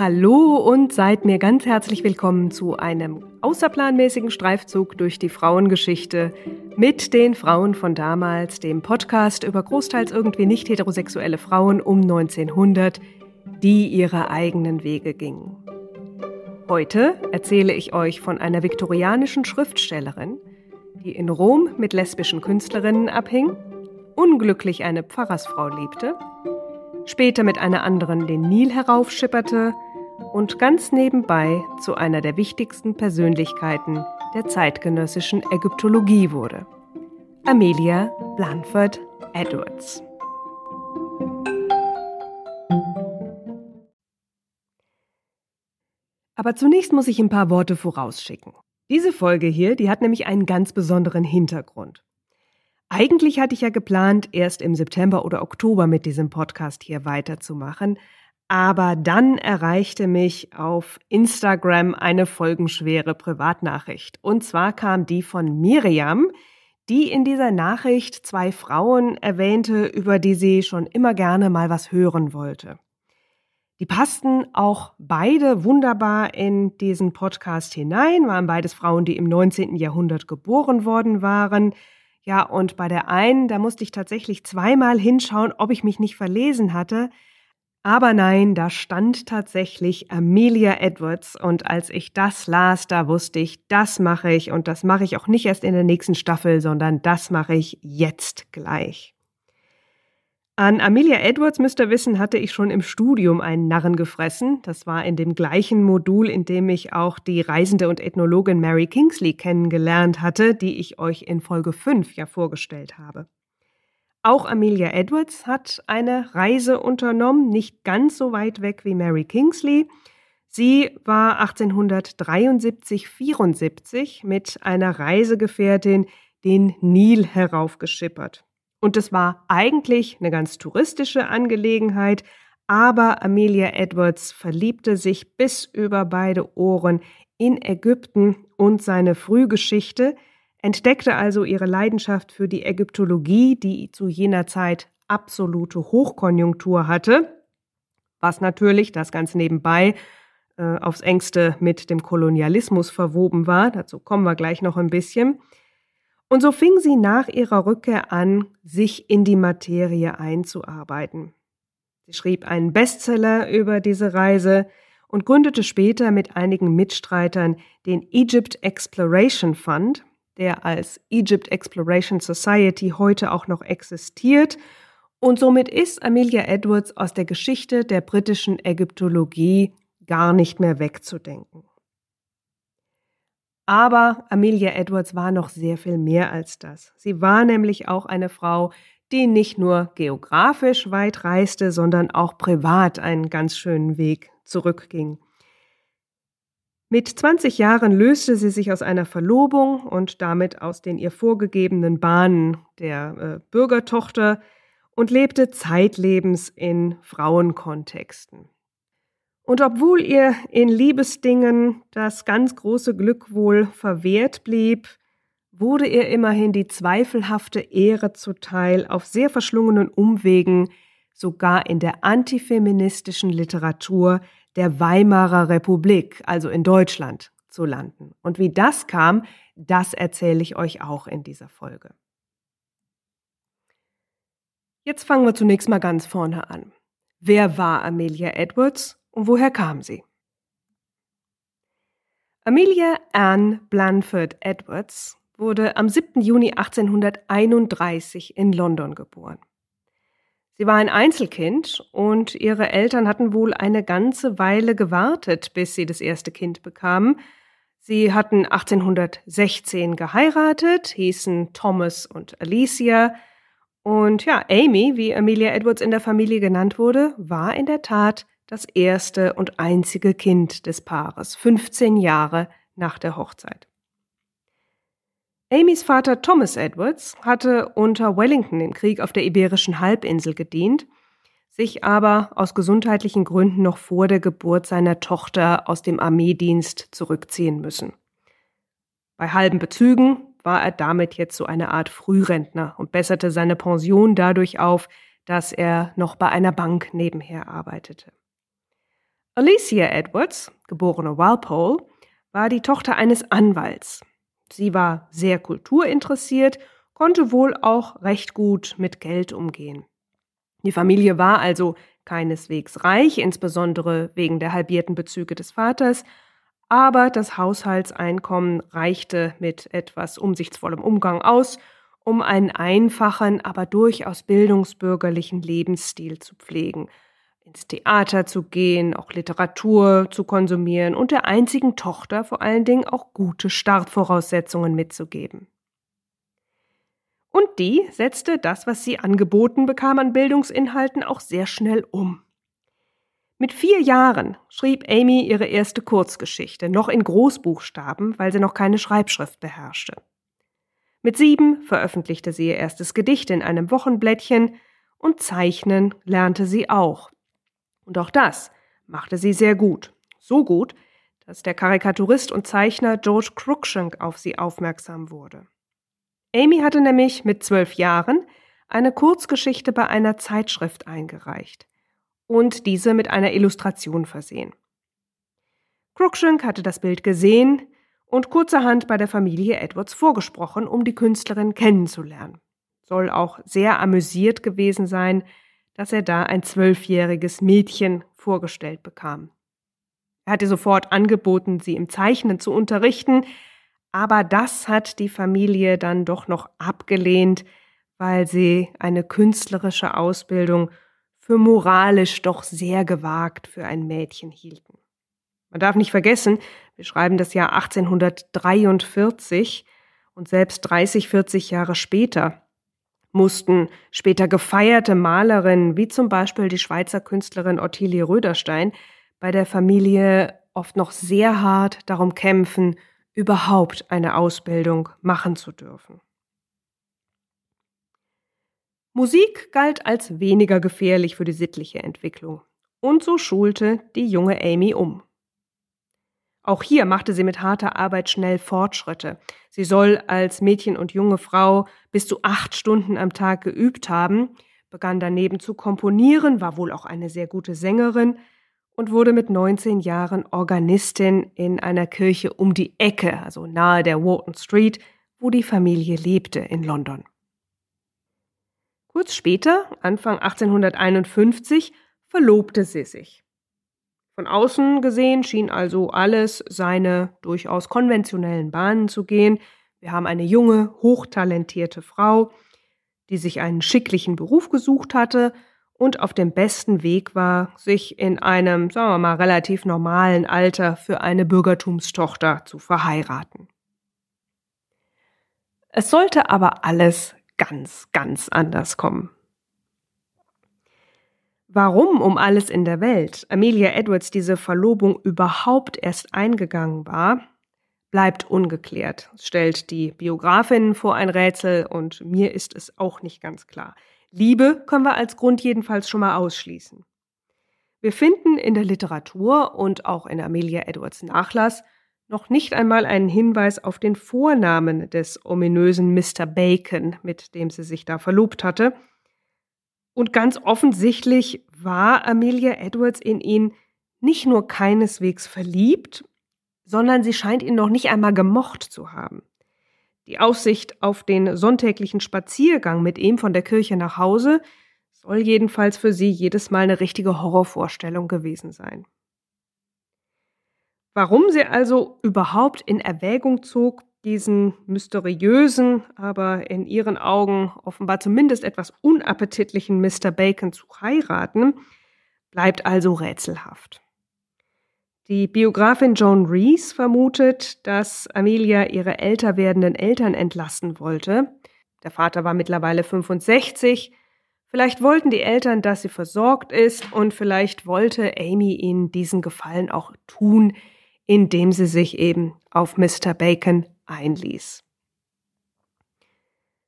Hallo und seid mir ganz herzlich willkommen zu einem außerplanmäßigen Streifzug durch die Frauengeschichte mit den Frauen von damals, dem Podcast über großteils irgendwie nicht heterosexuelle Frauen um 1900, die ihre eigenen Wege gingen. Heute erzähle ich euch von einer viktorianischen Schriftstellerin, die in Rom mit lesbischen Künstlerinnen abhing, unglücklich eine Pfarrersfrau liebte, später mit einer anderen den Nil heraufschipperte und ganz nebenbei zu einer der wichtigsten Persönlichkeiten der zeitgenössischen Ägyptologie wurde. Amelia Blanford Edwards. Aber zunächst muss ich ein paar Worte vorausschicken. Diese Folge hier, die hat nämlich einen ganz besonderen Hintergrund. Eigentlich hatte ich ja geplant, erst im September oder Oktober mit diesem Podcast hier weiterzumachen, aber dann erreichte mich auf Instagram eine folgenschwere Privatnachricht. Und zwar kam die von Miriam, die in dieser Nachricht zwei Frauen erwähnte, über die sie schon immer gerne mal was hören wollte. Die passten auch beide wunderbar in diesen Podcast hinein, waren beides Frauen, die im 19. Jahrhundert geboren worden waren. Ja, und bei der einen, da musste ich tatsächlich zweimal hinschauen, ob ich mich nicht verlesen hatte, aber nein, da stand tatsächlich Amelia Edwards und als ich das las, da wusste ich, das mache ich und das mache ich auch nicht erst in der nächsten Staffel, sondern das mache ich jetzt gleich. An Amelia Edwards, müsst ihr wissen, hatte ich schon im Studium einen Narren gefressen. Das war in dem gleichen Modul, in dem ich auch die Reisende und Ethnologin Mary Kingsley kennengelernt hatte, die ich euch in Folge 5 ja vorgestellt habe. Auch Amelia Edwards hat eine Reise unternommen, nicht ganz so weit weg wie Mary Kingsley. Sie war 1873-74 mit einer Reisegefährtin den Nil heraufgeschippert. Und es war eigentlich eine ganz touristische Angelegenheit, aber Amelia Edwards verliebte sich bis über beide Ohren in Ägypten und seine Frühgeschichte, entdeckte also ihre Leidenschaft für die Ägyptologie, die zu jener Zeit absolute Hochkonjunktur hatte, was natürlich das ganz nebenbei äh, aufs engste mit dem Kolonialismus verwoben war. Dazu kommen wir gleich noch ein bisschen. Und so fing sie nach ihrer Rückkehr an, sich in die Materie einzuarbeiten. Sie schrieb einen Bestseller über diese Reise und gründete später mit einigen Mitstreitern den Egypt Exploration Fund, der als Egypt Exploration Society heute auch noch existiert. Und somit ist Amelia Edwards aus der Geschichte der britischen Ägyptologie gar nicht mehr wegzudenken. Aber Amelia Edwards war noch sehr viel mehr als das. Sie war nämlich auch eine Frau, die nicht nur geografisch weit reiste, sondern auch privat einen ganz schönen Weg zurückging. Mit 20 Jahren löste sie sich aus einer Verlobung und damit aus den ihr vorgegebenen Bahnen der äh, Bürgertochter und lebte zeitlebens in Frauenkontexten. Und obwohl ihr in Liebesdingen das ganz große Glück wohl verwehrt blieb, wurde ihr immerhin die zweifelhafte Ehre zuteil, auf sehr verschlungenen Umwegen sogar in der antifeministischen Literatur der Weimarer Republik, also in Deutschland, zu landen. Und wie das kam, das erzähle ich euch auch in dieser Folge. Jetzt fangen wir zunächst mal ganz vorne an. Wer war Amelia Edwards und woher kam sie? Amelia Anne Blanford Edwards wurde am 7. Juni 1831 in London geboren. Sie war ein Einzelkind und ihre Eltern hatten wohl eine ganze Weile gewartet, bis sie das erste Kind bekamen. Sie hatten 1816 geheiratet, hießen Thomas und Alicia. Und ja, Amy, wie Amelia Edwards in der Familie genannt wurde, war in der Tat das erste und einzige Kind des Paares, 15 Jahre nach der Hochzeit. Amys Vater Thomas Edwards hatte unter Wellington im Krieg auf der Iberischen Halbinsel gedient, sich aber aus gesundheitlichen Gründen noch vor der Geburt seiner Tochter aus dem Armeedienst zurückziehen müssen. Bei halben Bezügen war er damit jetzt so eine Art Frührentner und besserte seine Pension dadurch auf, dass er noch bei einer Bank nebenher arbeitete. Alicia Edwards, geborene Walpole, war die Tochter eines Anwalts. Sie war sehr kulturinteressiert, konnte wohl auch recht gut mit Geld umgehen. Die Familie war also keineswegs reich, insbesondere wegen der halbierten Bezüge des Vaters, aber das Haushaltseinkommen reichte mit etwas umsichtsvollem Umgang aus, um einen einfachen, aber durchaus bildungsbürgerlichen Lebensstil zu pflegen, ins Theater zu gehen, auch Literatur zu konsumieren und der einzigen Tochter vor allen Dingen auch gute Startvoraussetzungen mitzugeben. Und die setzte das, was sie angeboten bekam an Bildungsinhalten, auch sehr schnell um. Mit vier Jahren schrieb Amy ihre erste Kurzgeschichte, noch in Großbuchstaben, weil sie noch keine Schreibschrift beherrschte. Mit sieben veröffentlichte sie ihr erstes Gedicht in einem Wochenblättchen und Zeichnen lernte sie auch. Und auch das machte sie sehr gut. So gut, dass der Karikaturist und Zeichner George Cruikshank auf sie aufmerksam wurde. Amy hatte nämlich mit zwölf Jahren eine Kurzgeschichte bei einer Zeitschrift eingereicht und diese mit einer Illustration versehen. Cruikshank hatte das Bild gesehen und kurzerhand bei der Familie Edwards vorgesprochen, um die Künstlerin kennenzulernen. Soll auch sehr amüsiert gewesen sein, dass er da ein zwölfjähriges Mädchen vorgestellt bekam. Er hatte sofort angeboten, sie im Zeichnen zu unterrichten, aber das hat die Familie dann doch noch abgelehnt, weil sie eine künstlerische Ausbildung für moralisch doch sehr gewagt für ein Mädchen hielten. Man darf nicht vergessen, wir schreiben das Jahr 1843 und selbst 30, 40 Jahre später mussten später gefeierte Malerinnen wie zum Beispiel die Schweizer Künstlerin Ottilie Röderstein bei der Familie oft noch sehr hart darum kämpfen, überhaupt eine Ausbildung machen zu dürfen. Musik galt als weniger gefährlich für die sittliche Entwicklung. Und so schulte die junge Amy um. Auch hier machte sie mit harter Arbeit schnell Fortschritte. Sie soll als Mädchen und junge Frau bis zu acht Stunden am Tag geübt haben, begann daneben zu komponieren, war wohl auch eine sehr gute Sängerin und wurde mit 19 Jahren Organistin in einer Kirche um die Ecke, also nahe der Wharton Street, wo die Familie lebte in London. Kurz später, Anfang 1851, verlobte sie sich. Von außen gesehen schien also alles seine durchaus konventionellen Bahnen zu gehen. Wir haben eine junge, hochtalentierte Frau, die sich einen schicklichen Beruf gesucht hatte und auf dem besten Weg war, sich in einem, sagen wir mal, relativ normalen Alter für eine Bürgertumstochter zu verheiraten. Es sollte aber alles ganz, ganz anders kommen. Warum um alles in der Welt Amelia Edwards diese Verlobung überhaupt erst eingegangen war, bleibt ungeklärt. Stellt die Biografin vor ein Rätsel und mir ist es auch nicht ganz klar. Liebe können wir als Grund jedenfalls schon mal ausschließen. Wir finden in der Literatur und auch in Amelia Edwards Nachlass noch nicht einmal einen Hinweis auf den Vornamen des ominösen Mr. Bacon, mit dem sie sich da verlobt hatte. Und ganz offensichtlich war Amelia Edwards in ihn nicht nur keineswegs verliebt, sondern sie scheint ihn noch nicht einmal gemocht zu haben. Die Aussicht auf den sonntäglichen Spaziergang mit ihm von der Kirche nach Hause soll jedenfalls für sie jedes Mal eine richtige Horrorvorstellung gewesen sein. Warum sie also überhaupt in Erwägung zog, diesen mysteriösen, aber in ihren Augen offenbar zumindest etwas unappetitlichen Mr. Bacon zu heiraten, bleibt also rätselhaft. Die Biografin Joan Rees vermutet, dass Amelia ihre älter werdenden Eltern entlassen wollte. Der Vater war mittlerweile 65. Vielleicht wollten die Eltern, dass sie versorgt ist und vielleicht wollte Amy ihnen diesen Gefallen auch tun, indem sie sich eben auf Mr. Bacon einließ.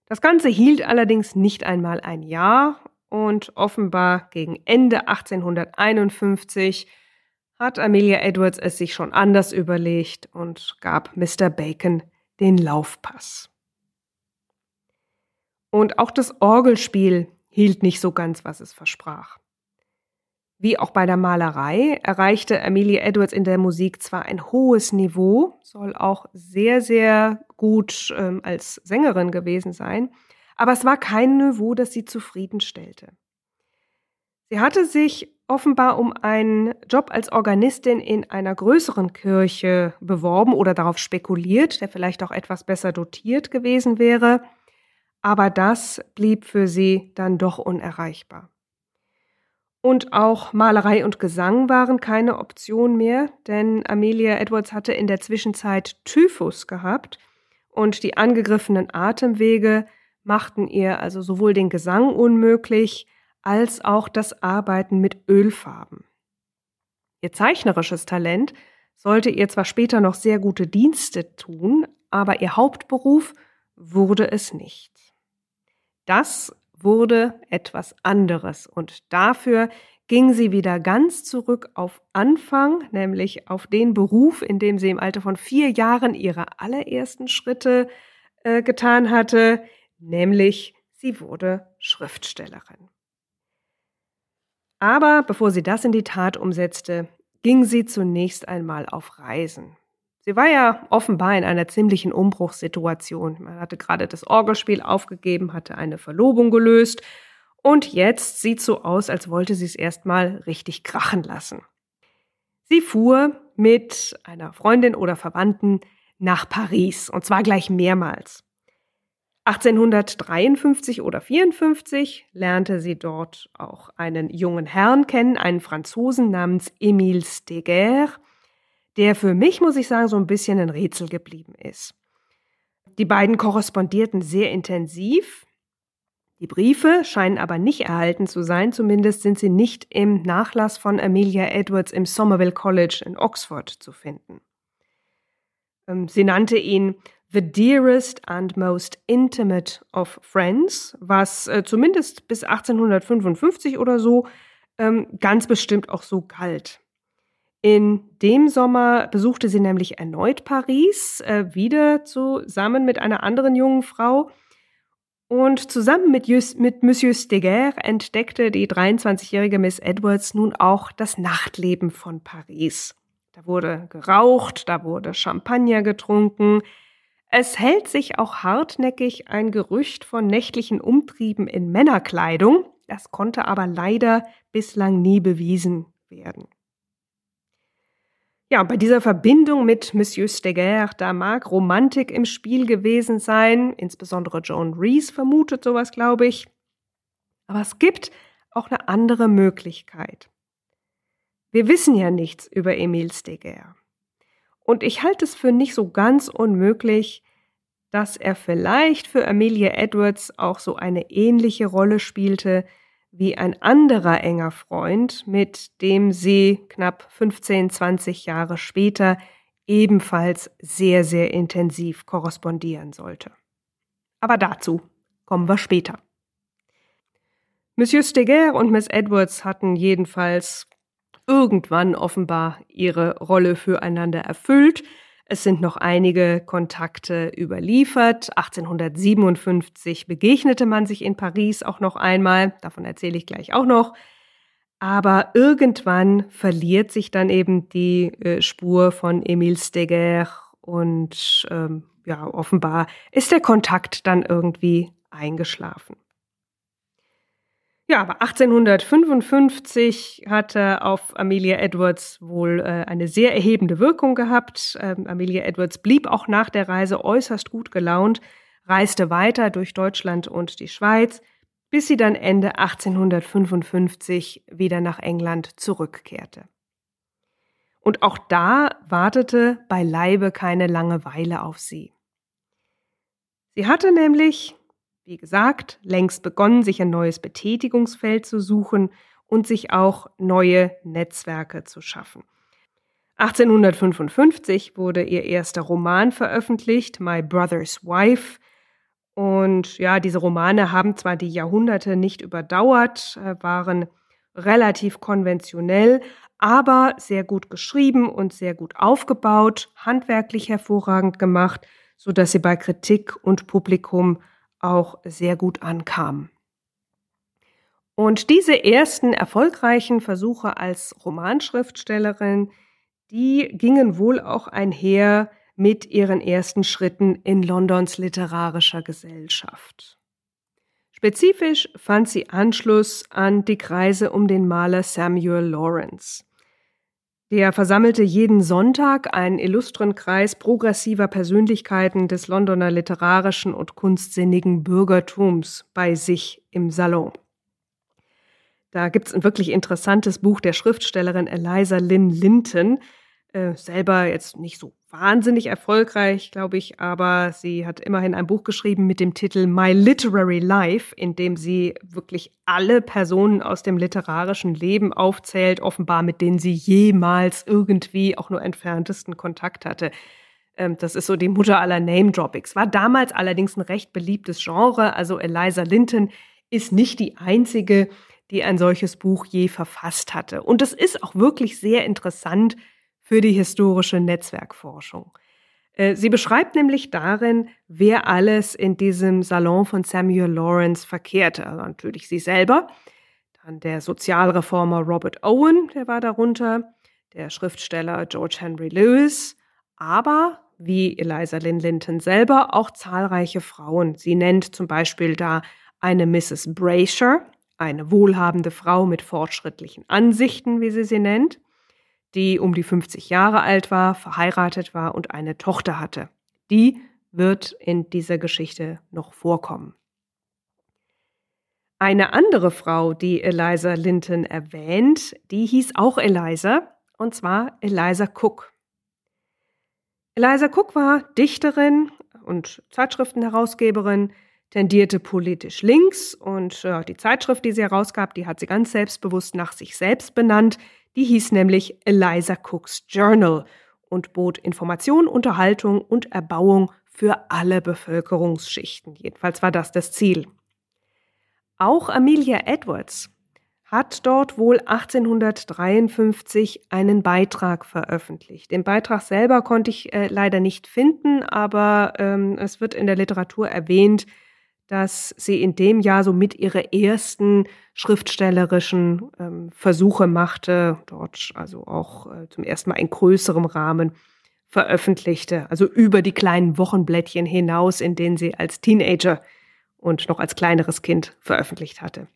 Das Ganze hielt allerdings nicht einmal ein Jahr und offenbar gegen Ende 1851 hat Amelia Edwards es sich schon anders überlegt und gab Mr. Bacon den Laufpass. Und auch das Orgelspiel hielt nicht so ganz, was es versprach. Wie auch bei der Malerei erreichte Amelia Edwards in der Musik zwar ein hohes Niveau, soll auch sehr, sehr gut ähm, als Sängerin gewesen sein, aber es war kein Niveau, das sie zufriedenstellte. Sie hatte sich offenbar um einen Job als Organistin in einer größeren Kirche beworben oder darauf spekuliert, der vielleicht auch etwas besser dotiert gewesen wäre, aber das blieb für sie dann doch unerreichbar. Und auch Malerei und Gesang waren keine Option mehr, denn Amelia Edwards hatte in der Zwischenzeit Typhus gehabt und die angegriffenen Atemwege machten ihr also sowohl den Gesang unmöglich als auch das Arbeiten mit Ölfarben. Ihr zeichnerisches Talent sollte ihr zwar später noch sehr gute Dienste tun, aber ihr Hauptberuf wurde es nicht. Das wurde etwas anderes und dafür ging sie wieder ganz zurück auf Anfang, nämlich auf den Beruf, in dem sie im Alter von vier Jahren ihre allerersten Schritte äh, getan hatte, nämlich sie wurde Schriftstellerin. Aber bevor sie das in die Tat umsetzte, ging sie zunächst einmal auf Reisen. Sie war ja offenbar in einer ziemlichen Umbruchssituation. Man hatte gerade das Orgelspiel aufgegeben, hatte eine Verlobung gelöst und jetzt sieht so aus, als wollte sie es erstmal richtig krachen lassen. Sie fuhr mit einer Freundin oder Verwandten nach Paris und zwar gleich mehrmals. 1853 oder 54 lernte sie dort auch einen jungen Herrn kennen, einen Franzosen namens Émile Steger, der für mich, muss ich sagen, so ein bisschen ein Rätsel geblieben ist. Die beiden korrespondierten sehr intensiv. Die Briefe scheinen aber nicht erhalten zu sein, zumindest sind sie nicht im Nachlass von Amelia Edwards im Somerville College in Oxford zu finden. Ähm, sie nannte ihn The Dearest and Most Intimate of Friends, was äh, zumindest bis 1855 oder so ähm, ganz bestimmt auch so galt. In dem Sommer besuchte sie nämlich erneut Paris, äh, wieder zusammen mit einer anderen jungen Frau. Und zusammen mit, Just, mit Monsieur Steger entdeckte die 23-jährige Miss Edwards nun auch das Nachtleben von Paris. Da wurde geraucht, da wurde Champagner getrunken. Es hält sich auch hartnäckig ein Gerücht von nächtlichen Umtrieben in Männerkleidung. Das konnte aber leider bislang nie bewiesen werden. Ja, bei dieser Verbindung mit Monsieur Steger, da mag Romantik im Spiel gewesen sein, insbesondere Joan Rees vermutet sowas, glaube ich. Aber es gibt auch eine andere Möglichkeit. Wir wissen ja nichts über Emile Steger. Und ich halte es für nicht so ganz unmöglich, dass er vielleicht für Amelia Edwards auch so eine ähnliche Rolle spielte wie ein anderer enger Freund, mit dem sie knapp 15, 20 Jahre später ebenfalls sehr, sehr intensiv korrespondieren sollte. Aber dazu kommen wir später. Monsieur Steger und Miss Edwards hatten jedenfalls irgendwann offenbar ihre Rolle füreinander erfüllt, es sind noch einige Kontakte überliefert. 1857 begegnete man sich in Paris auch noch einmal. Davon erzähle ich gleich auch noch. Aber irgendwann verliert sich dann eben die äh, Spur von Emile Steger und ähm, ja, offenbar ist der Kontakt dann irgendwie eingeschlafen. Ja, aber 1855 hatte auf Amelia Edwards wohl äh, eine sehr erhebende Wirkung gehabt. Ähm, Amelia Edwards blieb auch nach der Reise äußerst gut gelaunt, reiste weiter durch Deutschland und die Schweiz, bis sie dann Ende 1855 wieder nach England zurückkehrte. Und auch da wartete beileibe keine Langeweile auf sie. Sie hatte nämlich wie gesagt, längst begonnen, sich ein neues Betätigungsfeld zu suchen und sich auch neue Netzwerke zu schaffen. 1855 wurde ihr erster Roman veröffentlicht, My Brother's Wife. Und ja, diese Romane haben zwar die Jahrhunderte nicht überdauert, äh, waren relativ konventionell, aber sehr gut geschrieben und sehr gut aufgebaut, handwerklich hervorragend gemacht, so dass sie bei Kritik und Publikum auch sehr gut ankam. Und diese ersten erfolgreichen Versuche als Romanschriftstellerin, die gingen wohl auch einher mit ihren ersten Schritten in Londons literarischer Gesellschaft. Spezifisch fand sie Anschluss an die Kreise um den Maler Samuel Lawrence. Der versammelte jeden Sonntag einen illustren Kreis progressiver Persönlichkeiten des Londoner literarischen und kunstsinnigen Bürgertums bei sich im Salon. Da gibt's ein wirklich interessantes Buch der Schriftstellerin Eliza Lynn Linton, äh, selber jetzt nicht so wahnsinnig erfolgreich, glaube ich, aber sie hat immerhin ein Buch geschrieben mit dem Titel My Literary Life, in dem sie wirklich alle Personen aus dem literarischen Leben aufzählt, offenbar mit denen sie jemals irgendwie auch nur entferntesten Kontakt hatte. Ähm, das ist so die Mutter aller Name-Droppings. War damals allerdings ein recht beliebtes Genre. Also Eliza Linton ist nicht die einzige, die ein solches Buch je verfasst hatte. Und es ist auch wirklich sehr interessant, für die historische Netzwerkforschung. Äh, sie beschreibt nämlich darin, wer alles in diesem Salon von Samuel Lawrence verkehrte. Also natürlich sie selber, dann der Sozialreformer Robert Owen, der war darunter, der Schriftsteller George Henry Lewis, aber wie Eliza Lynn Linton selber auch zahlreiche Frauen. Sie nennt zum Beispiel da eine Mrs. Brasher, eine wohlhabende Frau mit fortschrittlichen Ansichten, wie sie sie nennt die um die 50 Jahre alt war, verheiratet war und eine Tochter hatte. Die wird in dieser Geschichte noch vorkommen. Eine andere Frau, die Eliza Linton erwähnt, die hieß auch Eliza, und zwar Eliza Cook. Eliza Cook war Dichterin und Zeitschriftenherausgeberin, tendierte politisch links und äh, die Zeitschrift, die sie herausgab, die hat sie ganz selbstbewusst nach sich selbst benannt. Die hieß nämlich Eliza Cooks Journal und bot Information, Unterhaltung und Erbauung für alle Bevölkerungsschichten. Jedenfalls war das das Ziel. Auch Amelia Edwards hat dort wohl 1853 einen Beitrag veröffentlicht. Den Beitrag selber konnte ich äh, leider nicht finden, aber ähm, es wird in der Literatur erwähnt, dass sie in dem Jahr so mit ihre ersten schriftstellerischen ähm, Versuche machte, dort also auch äh, zum ersten Mal in größerem Rahmen veröffentlichte, also über die kleinen Wochenblättchen hinaus, in denen sie als Teenager und noch als kleineres Kind veröffentlicht hatte.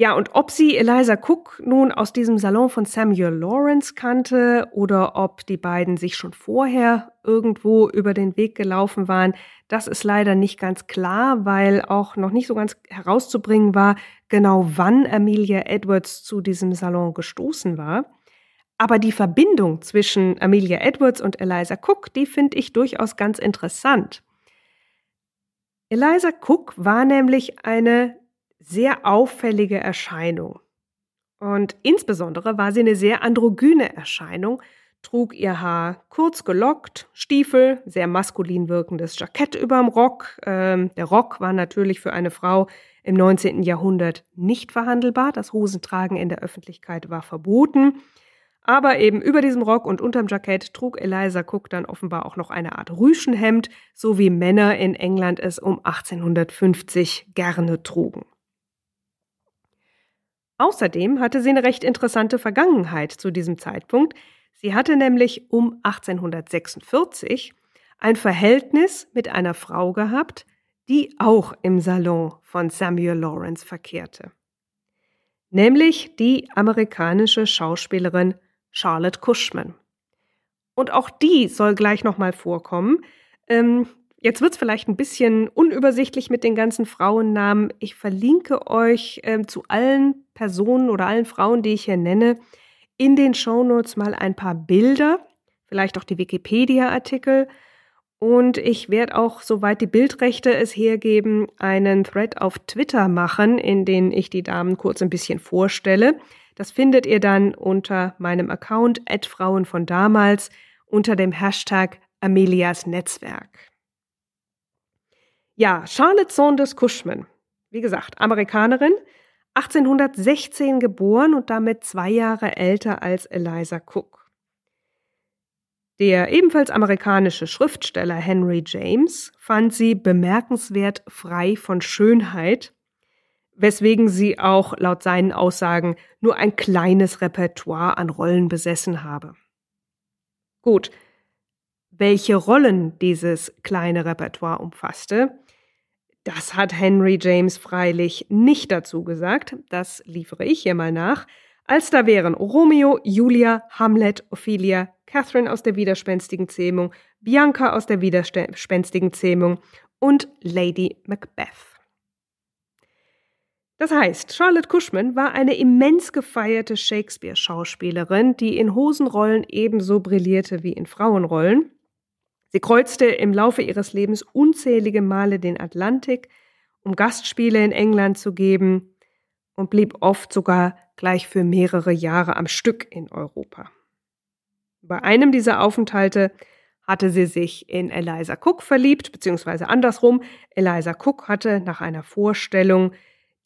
Ja, und ob sie Eliza Cook nun aus diesem Salon von Samuel Lawrence kannte oder ob die beiden sich schon vorher irgendwo über den Weg gelaufen waren, das ist leider nicht ganz klar, weil auch noch nicht so ganz herauszubringen war, genau wann Amelia Edwards zu diesem Salon gestoßen war. Aber die Verbindung zwischen Amelia Edwards und Eliza Cook, die finde ich durchaus ganz interessant. Eliza Cook war nämlich eine sehr auffällige Erscheinung. Und insbesondere war sie eine sehr androgyne Erscheinung, trug ihr Haar kurz gelockt, Stiefel, sehr maskulin wirkendes Jackett überm Rock. Ähm, der Rock war natürlich für eine Frau im 19. Jahrhundert nicht verhandelbar. Das Hosentragen in der Öffentlichkeit war verboten. Aber eben über diesem Rock und unterm Jackett trug Eliza Cook dann offenbar auch noch eine Art Rüschenhemd, so wie Männer in England es um 1850 gerne trugen. Außerdem hatte sie eine recht interessante Vergangenheit zu diesem Zeitpunkt. Sie hatte nämlich um 1846 ein Verhältnis mit einer Frau gehabt, die auch im Salon von Samuel Lawrence verkehrte. Nämlich die amerikanische Schauspielerin Charlotte Cushman. Und auch die soll gleich nochmal vorkommen. Ähm, Jetzt wird es vielleicht ein bisschen unübersichtlich mit den ganzen Frauennamen. Ich verlinke euch äh, zu allen Personen oder allen Frauen, die ich hier nenne, in den Shownotes mal ein paar Bilder, vielleicht auch die Wikipedia-Artikel. Und ich werde auch, soweit die Bildrechte es hergeben, einen Thread auf Twitter machen, in den ich die Damen kurz ein bisschen vorstelle. Das findet ihr dann unter meinem Account Frauen von damals unter dem Hashtag Amelias Netzwerk. Ja, Charlotte Saunders Cushman, wie gesagt, Amerikanerin, 1816 geboren und damit zwei Jahre älter als Eliza Cook. Der ebenfalls amerikanische Schriftsteller Henry James fand sie bemerkenswert frei von Schönheit, weswegen sie auch laut seinen Aussagen nur ein kleines Repertoire an Rollen besessen habe. Gut, welche Rollen dieses kleine Repertoire umfasste, das hat Henry James freilich nicht dazu gesagt, das liefere ich hier mal nach, als da wären Romeo, Julia, Hamlet, Ophelia, Catherine aus der widerspenstigen Zähmung, Bianca aus der widerspenstigen Zähmung und Lady Macbeth. Das heißt, Charlotte Cushman war eine immens gefeierte Shakespeare-Schauspielerin, die in Hosenrollen ebenso brillierte wie in Frauenrollen. Sie kreuzte im Laufe ihres Lebens unzählige Male den Atlantik, um Gastspiele in England zu geben und blieb oft sogar gleich für mehrere Jahre am Stück in Europa. Bei einem dieser Aufenthalte hatte sie sich in Eliza Cook verliebt, beziehungsweise andersrum. Eliza Cook hatte nach einer Vorstellung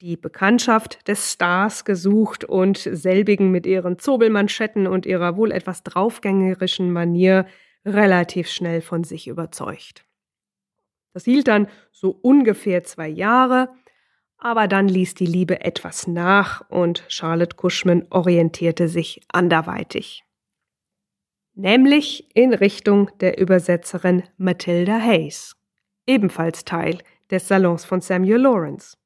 die Bekanntschaft des Stars gesucht und selbigen mit ihren Zobelmanschetten und ihrer wohl etwas draufgängerischen Manier relativ schnell von sich überzeugt. Das hielt dann so ungefähr zwei Jahre, aber dann ließ die Liebe etwas nach und Charlotte Cushman orientierte sich anderweitig. Nämlich in Richtung der Übersetzerin Matilda Hayes, ebenfalls Teil des Salons von Samuel Lawrence.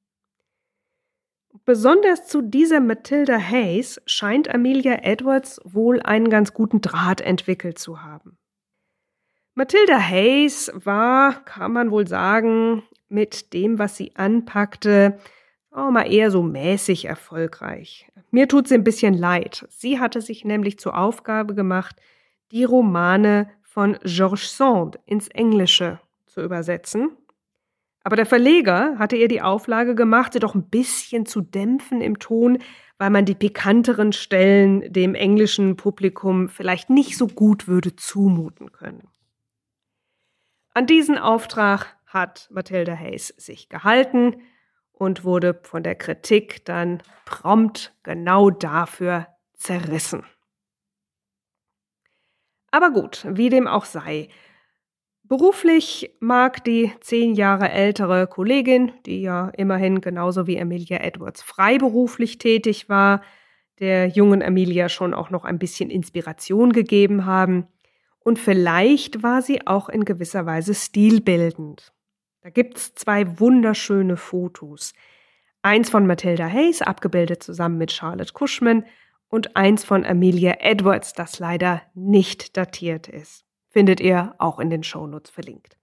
Besonders zu dieser Matilda Hayes scheint Amelia Edwards wohl einen ganz guten Draht entwickelt zu haben. Matilda Hayes war, kann man wohl sagen, mit dem, was sie anpackte, auch mal eher so mäßig erfolgreich. Mir tut sie ein bisschen leid. Sie hatte sich nämlich zur Aufgabe gemacht, die Romane von Georges Sand ins Englische zu übersetzen. Aber der Verleger hatte ihr die Auflage gemacht, sie doch ein bisschen zu dämpfen im Ton, weil man die pikanteren Stellen dem englischen Publikum vielleicht nicht so gut würde zumuten können. An diesen Auftrag hat Matilda Hayes sich gehalten und wurde von der Kritik dann prompt genau dafür zerrissen. Aber gut, wie dem auch sei, Beruflich mag die zehn Jahre ältere Kollegin, die ja immerhin genauso wie Amelia Edwards freiberuflich tätig war, der jungen Amelia schon auch noch ein bisschen Inspiration gegeben haben. Und vielleicht war sie auch in gewisser Weise stilbildend. Da gibt's zwei wunderschöne Fotos. Eins von Matilda Hayes, abgebildet zusammen mit Charlotte Cushman, und eins von Amelia Edwards, das leider nicht datiert ist findet ihr auch in den Shownotes verlinkt.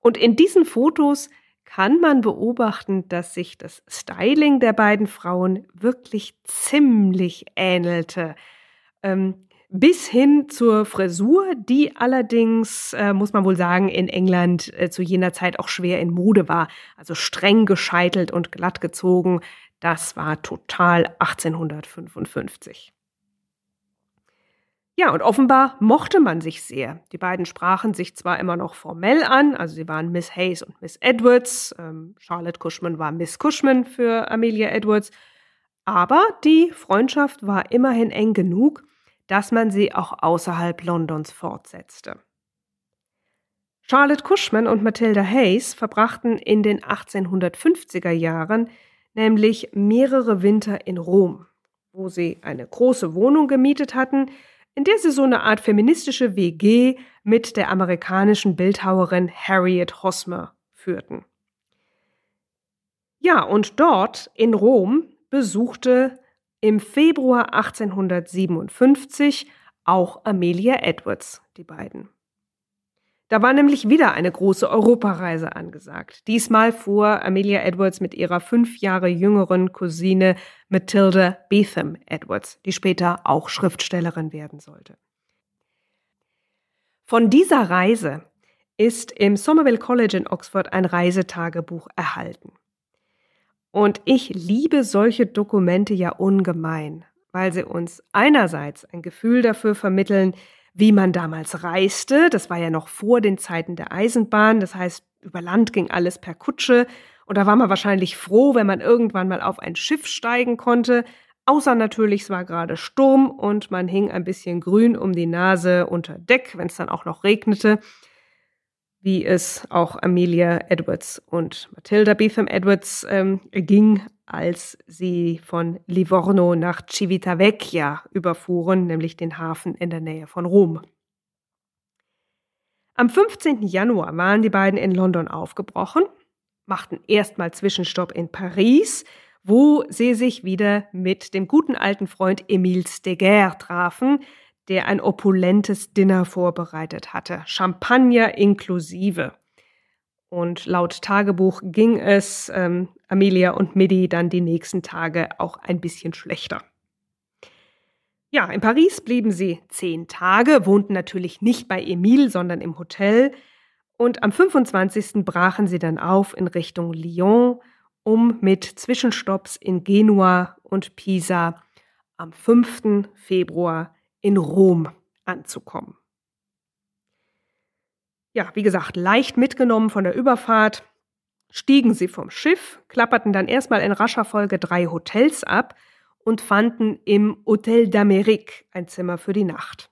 Und in diesen Fotos kann man beobachten, dass sich das Styling der beiden Frauen wirklich ziemlich ähnelte. Ähm, bis hin zur Frisur, die allerdings, äh, muss man wohl sagen, in England äh, zu jener Zeit auch schwer in Mode war. Also streng gescheitelt und glatt gezogen. Das war total 1855. Ja, und offenbar mochte man sich sehr. Die beiden sprachen sich zwar immer noch formell an, also sie waren Miss Hayes und Miss Edwards, ähm, Charlotte Cushman war Miss Cushman für Amelia Edwards, aber die Freundschaft war immerhin eng genug, dass man sie auch außerhalb Londons fortsetzte. Charlotte Cushman und Matilda Hayes verbrachten in den 1850er Jahren nämlich mehrere Winter in Rom, wo sie eine große Wohnung gemietet hatten, in der sie so eine Art feministische WG mit der amerikanischen Bildhauerin Harriet Hosmer führten. Ja, und dort in Rom besuchte im Februar 1857 auch Amelia Edwards die beiden. Da war nämlich wieder eine große Europareise angesagt. Diesmal fuhr Amelia Edwards mit ihrer fünf Jahre jüngeren Cousine Matilda Beetham Edwards, die später auch Schriftstellerin werden sollte. Von dieser Reise ist im Somerville College in Oxford ein Reisetagebuch erhalten. Und ich liebe solche Dokumente ja ungemein, weil sie uns einerseits ein Gefühl dafür vermitteln, wie man damals reiste. Das war ja noch vor den Zeiten der Eisenbahn. Das heißt, über Land ging alles per Kutsche. Und da war man wahrscheinlich froh, wenn man irgendwann mal auf ein Schiff steigen konnte. Außer natürlich, es war gerade Sturm und man hing ein bisschen grün um die Nase unter Deck, wenn es dann auch noch regnete, wie es auch Amelia Edwards und Matilda Beetham Edwards ähm, ging, als sie von Livorno nach Civitavecchia überfuhren, nämlich den Hafen in der Nähe von Rom. Am 15. Januar waren die beiden in London aufgebrochen, machten erstmal Zwischenstopp in Paris, wo sie sich wieder mit dem guten alten Freund Emile Steger trafen, der ein opulentes Dinner vorbereitet hatte, Champagner inklusive. Und laut Tagebuch ging es ähm, Amelia und Midi dann die nächsten Tage auch ein bisschen schlechter. Ja, in Paris blieben sie zehn Tage, wohnten natürlich nicht bei Emile, sondern im Hotel. Und am 25. brachen sie dann auf in Richtung Lyon, um mit Zwischenstopps in Genua und Pisa am 5. Februar in Rom anzukommen. Ja, wie gesagt, leicht mitgenommen von der Überfahrt, stiegen sie vom Schiff, klapperten dann erstmal in rascher Folge drei Hotels ab und fanden im Hotel d'Amérique ein Zimmer für die Nacht.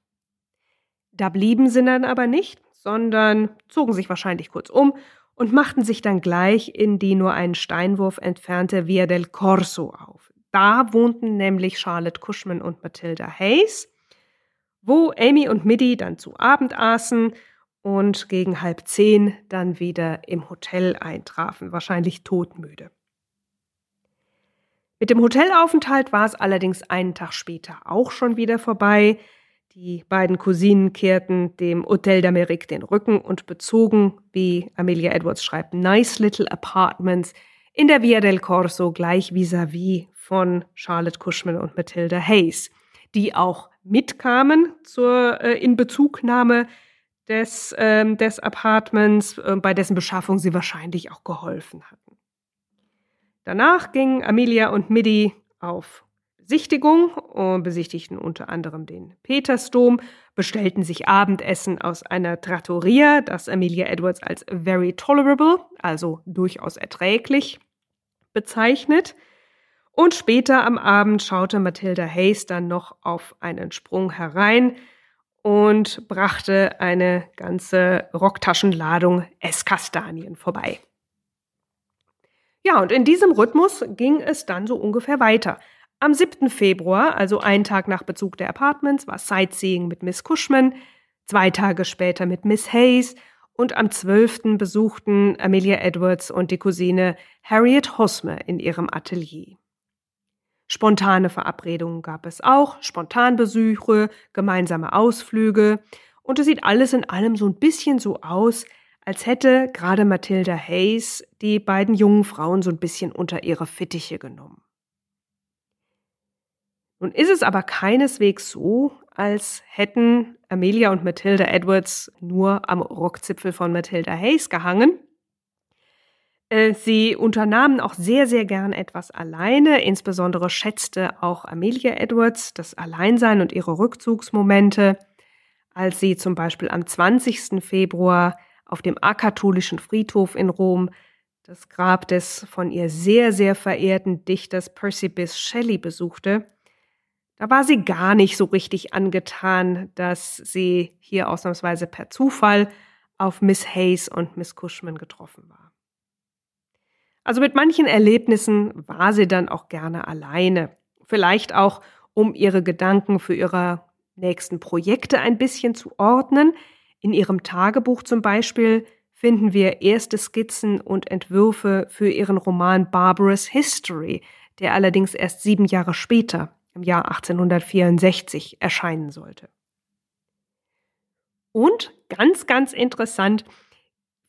Da blieben sie dann aber nicht, sondern zogen sich wahrscheinlich kurz um und machten sich dann gleich in die nur einen Steinwurf entfernte Via del Corso auf. Da wohnten nämlich Charlotte Cushman und Matilda Hayes, wo Amy und Middy dann zu Abend aßen und gegen halb zehn dann wieder im Hotel eintrafen, wahrscheinlich todmüde. Mit dem Hotelaufenthalt war es allerdings einen Tag später auch schon wieder vorbei. Die beiden Cousinen kehrten dem Hotel d'Amérique den Rücken und bezogen, wie Amelia Edwards schreibt, nice little apartments in der Via del Corso gleich vis-à-vis -vis von Charlotte Cushman und Matilda Hayes, die auch mitkamen zur äh, Inbezugnahme des, ähm, des Apartments, äh, bei dessen Beschaffung sie wahrscheinlich auch geholfen hatten. Danach gingen Amelia und Middy auf Besichtigung und besichtigten unter anderem den Petersdom, bestellten sich Abendessen aus einer Trattoria, das Amelia Edwards als very tolerable, also durchaus erträglich, bezeichnet. Und später am Abend schaute Matilda Hayes dann noch auf einen Sprung herein, und brachte eine ganze Rocktaschenladung Esskastanien vorbei. Ja, und in diesem Rhythmus ging es dann so ungefähr weiter. Am 7. Februar, also einen Tag nach Bezug der Apartments, war Sightseeing mit Miss Cushman, zwei Tage später mit Miss Hayes und am 12. besuchten Amelia Edwards und die Cousine Harriet Hosmer in ihrem Atelier. Spontane Verabredungen gab es auch, Spontanbesuche, gemeinsame Ausflüge. Und es sieht alles in allem so ein bisschen so aus, als hätte gerade Matilda Hayes die beiden jungen Frauen so ein bisschen unter ihre Fittiche genommen. Nun ist es aber keineswegs so, als hätten Amelia und Matilda Edwards nur am Rockzipfel von Matilda Hayes gehangen, sie unternahmen auch sehr, sehr gern etwas alleine. Insbesondere schätzte auch Amelia Edwards das Alleinsein und ihre Rückzugsmomente, als sie zum Beispiel am 20. Februar auf dem akatholischen Friedhof in Rom das Grab des von ihr sehr, sehr verehrten Dichters Percy Bysshe Shelley besuchte. Da war sie gar nicht so richtig angetan, dass sie hier ausnahmsweise per Zufall auf Miss Hayes und Miss Cushman getroffen war. Also mit manchen Erlebnissen war sie dann auch gerne alleine. Vielleicht auch, um ihre Gedanken für ihre nächsten Projekte ein bisschen zu ordnen. In ihrem Tagebuch zum Beispiel finden wir erste Skizzen und Entwürfe für ihren Roman Barbara's History, der allerdings erst sieben Jahre später, im Jahr 1864, erscheinen sollte. Und ganz, ganz interessant,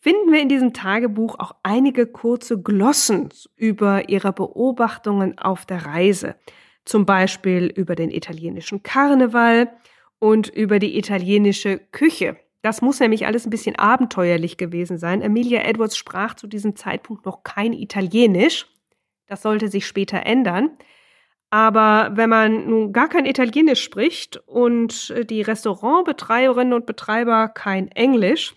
finden wir in diesem Tagebuch auch einige kurze Glossen über ihre Beobachtungen auf der Reise. Zum Beispiel über den italienischen Karneval und über die italienische Küche. Das muss nämlich alles ein bisschen abenteuerlich gewesen sein. Emilia Edwards sprach zu diesem Zeitpunkt noch kein Italienisch. Das sollte sich später ändern. Aber wenn man nun gar kein Italienisch spricht und die Restaurantbetreiberinnen und Betreiber kein Englisch,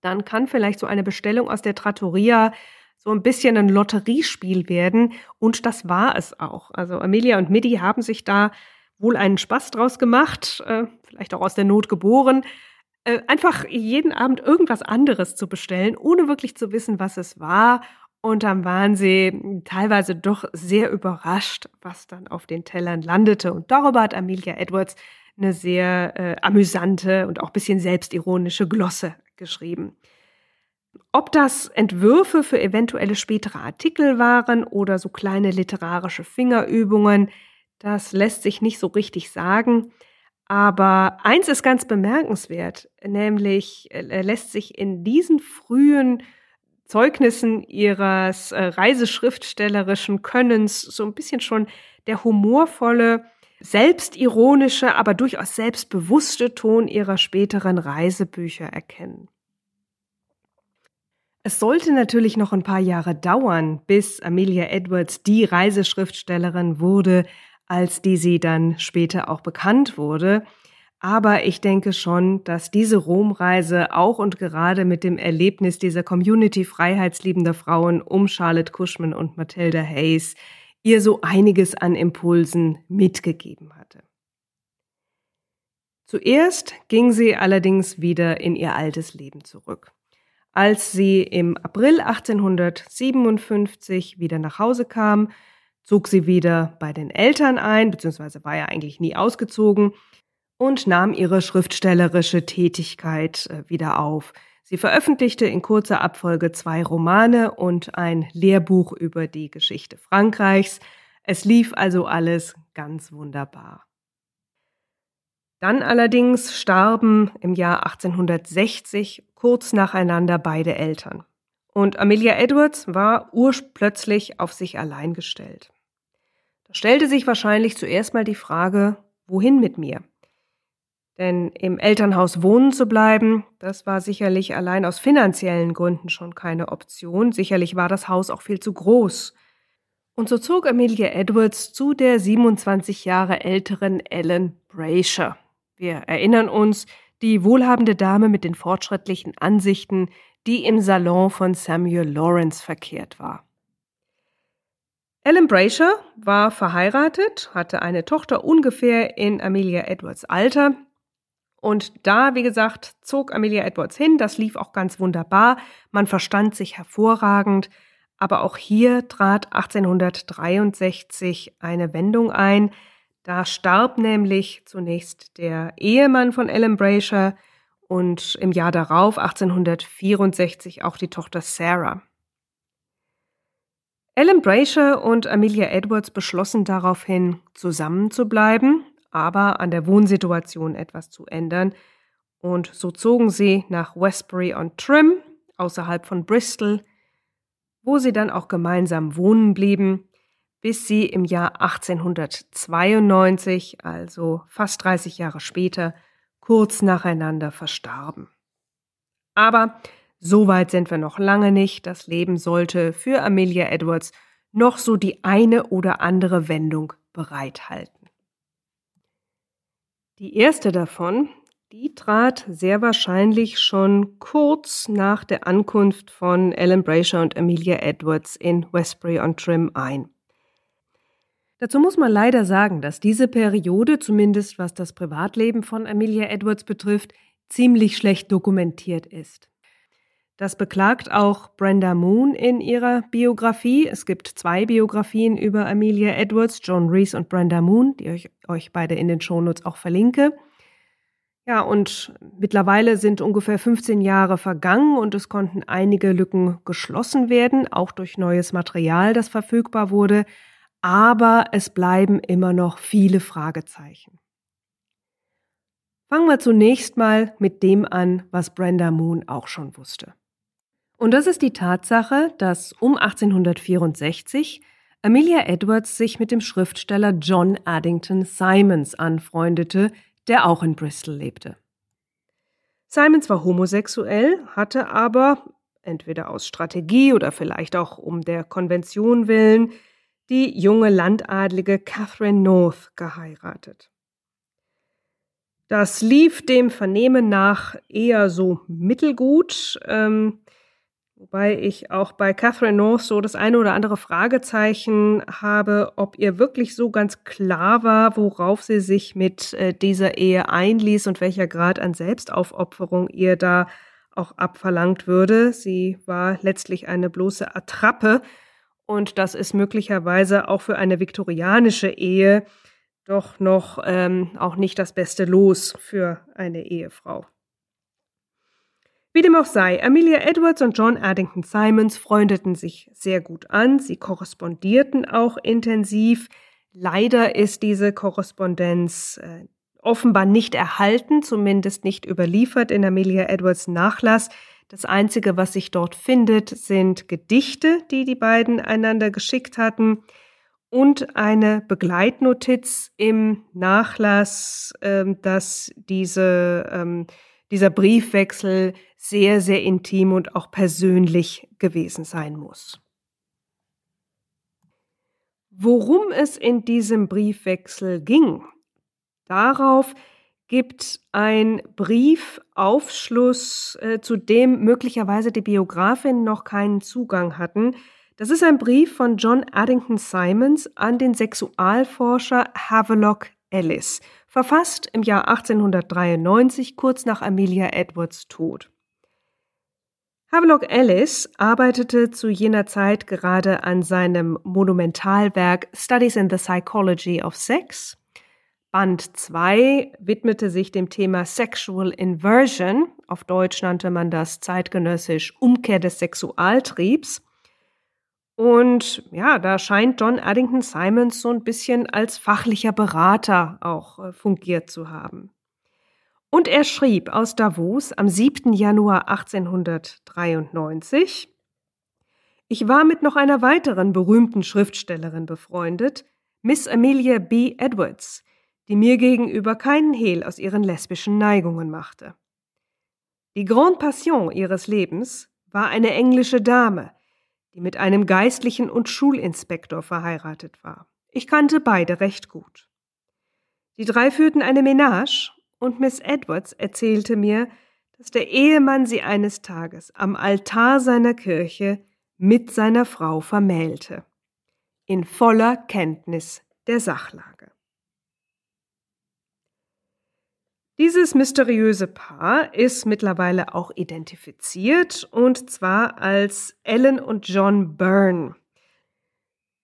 dann kann vielleicht so eine Bestellung aus der Trattoria so ein bisschen ein Lotteriespiel werden. Und das war es auch. Also Amelia und Midi haben sich da wohl einen Spaß draus gemacht, äh, vielleicht auch aus der Not geboren, äh, einfach jeden Abend irgendwas anderes zu bestellen, ohne wirklich zu wissen, was es war Und dann waren sie teilweise doch sehr überrascht, was dann auf den Tellern landete. Und darüber hat Amelia Edwards eine sehr äh, amüsante und auch bisschen selbstironische Glosse geschrieben. Ob das Entwürfe für eventuelle spätere Artikel waren oder so kleine literarische Fingerübungen, das lässt sich nicht so richtig sagen. Aber eins ist ganz bemerkenswert, nämlich äh, lässt sich in diesen frühen Zeugnissen ihres äh, reiseschriftstellerischen Könnens so ein bisschen schon der humorvolle, selbstironische, aber durchaus selbstbewusste Ton ihrer späteren Reisebücher erkennen. Es sollte natürlich noch ein paar Jahre dauern, bis Amelia Edwards die Reiseschriftstellerin wurde, als die sie dann später auch bekannt wurde. Aber ich denke schon, dass diese Romreise auch und gerade mit dem Erlebnis dieser Community freiheitsliebender Frauen um Charlotte Cushman und Matilda Hayes ihr so einiges an Impulsen mitgegeben hatte. Zuerst ging sie allerdings wieder in ihr altes Leben zurück. Als sie im April 1857 wieder nach Hause kam, zog sie wieder bei den Eltern ein, beziehungsweise war ja eigentlich nie ausgezogen, und nahm ihre schriftstellerische Tätigkeit äh, wieder auf. Sie veröffentlichte in kurzer Abfolge zwei Romane und ein Lehrbuch über die Geschichte Frankreichs. Es lief also alles ganz wunderbar. Dann allerdings starben im Jahr 1860 kurz nacheinander beide Eltern. Und Amelia Edwards war urplötzlich auf sich allein gestellt. Da stellte sich wahrscheinlich zuerst mal die Frage, wohin mit mir? Denn im Elternhaus wohnen zu bleiben, das war sicherlich allein aus finanziellen Gründen schon keine Option. Sicherlich war das Haus auch viel zu groß. Und so zog Amelia Edwards zu der 27 Jahre älteren Ellen Brasher. Wir erinnern uns, die wohlhabende Dame mit den fortschrittlichen Ansichten, die im Salon von Samuel Lawrence verkehrt war. Ellen Brasher war verheiratet, hatte eine Tochter ungefähr in Amelia Edwards Alter und da, wie gesagt, zog Amelia Edwards hin. Das lief auch ganz wunderbar. Man verstand sich hervorragend. Aber auch hier trat 1863 eine Wendung ein. Da starb nämlich zunächst der Ehemann von Ellen Brasher und im Jahr darauf, 1864, auch die Tochter Sarah. Ellen Brasher und Amelia Edwards beschlossen daraufhin, zusammenzubleiben aber an der Wohnsituation etwas zu ändern. Und so zogen sie nach Westbury on Trim, außerhalb von Bristol, wo sie dann auch gemeinsam wohnen blieben, bis sie im Jahr 1892, also fast 30 Jahre später, kurz nacheinander verstarben. Aber so weit sind wir noch lange nicht. Das Leben sollte für Amelia Edwards noch so die eine oder andere Wendung bereithalten. Die erste davon, die trat sehr wahrscheinlich schon kurz nach der Ankunft von Ellen Brasher und Amelia Edwards in Westbury-on-Trim ein. Dazu muss man leider sagen, dass diese Periode, zumindest was das Privatleben von Amelia Edwards betrifft, ziemlich schlecht dokumentiert ist. Das beklagt auch Brenda Moon in ihrer Biografie. Es gibt zwei Biografien über Amelia Edwards, John Reese und Brenda Moon, die ich euch beide in den Shownotes auch verlinke. Ja, und mittlerweile sind ungefähr 15 Jahre vergangen und es konnten einige Lücken geschlossen werden, auch durch neues Material, das verfügbar wurde. Aber es bleiben immer noch viele Fragezeichen. Fangen wir zunächst mal mit dem an, was Brenda Moon auch schon wusste. Und das ist die Tatsache, dass um 1864 Amelia Edwards sich mit dem Schriftsteller John Addington Simons anfreundete, der auch in Bristol lebte. Simons war homosexuell, hatte aber, entweder aus Strategie oder vielleicht auch um der Konvention willen, die junge Landadlige Catherine North geheiratet. Das lief dem Vernehmen nach eher so mittelgut. Ähm, Wobei ich auch bei Catherine North so das eine oder andere Fragezeichen habe, ob ihr wirklich so ganz klar war, worauf sie sich mit äh, dieser Ehe einließ und welcher Grad an Selbstaufopferung ihr da auch abverlangt würde. Sie war letztlich eine bloße Attrappe und das ist möglicherweise auch für eine viktorianische Ehe doch noch ähm, auch nicht das beste Los für eine Ehefrau. Wie dem auch sei, Amelia Edwards und John Addington Simons freundeten sich sehr gut an, sie korrespondierten auch intensiv. Leider ist diese Korrespondenz äh, offenbar nicht erhalten, zumindest nicht überliefert in Amelia Edwards Nachlass. Das Einzige, was sich dort findet, sind Gedichte, die die beiden einander geschickt hatten und eine Begleitnotiz im Nachlass, ähm, dass diese, ähm, dieser Briefwechsel sehr, sehr intim und auch persönlich gewesen sein muss. Worum es in diesem Briefwechsel ging, darauf gibt ein Brief Aufschluss, äh, zu dem möglicherweise die Biografinnen noch keinen Zugang hatten, das ist ein Brief von John Addington Simons an den Sexualforscher Havelock Ellis, verfasst im Jahr 1893, kurz nach Amelia Edwards Tod. Havelock Ellis arbeitete zu jener Zeit gerade an seinem Monumentalwerk Studies in the Psychology of Sex. Band 2 widmete sich dem Thema Sexual Inversion, auf Deutsch nannte man das zeitgenössisch Umkehr des Sexualtriebs. Und ja, da scheint John Addington Simons so ein bisschen als fachlicher Berater auch äh, fungiert zu haben. Und er schrieb aus Davos am 7. Januar 1893, ich war mit noch einer weiteren berühmten Schriftstellerin befreundet, Miss Amelia B. Edwards, die mir gegenüber keinen Hehl aus ihren lesbischen Neigungen machte. Die Grande Passion ihres Lebens war eine englische Dame, die mit einem Geistlichen und Schulinspektor verheiratet war. Ich kannte beide recht gut. Die drei führten eine Menage und Miss Edwards erzählte mir, dass der Ehemann sie eines Tages am Altar seiner Kirche mit seiner Frau vermählte. In voller Kenntnis der Sachlage. Dieses mysteriöse Paar ist mittlerweile auch identifiziert und zwar als Ellen und John Byrne.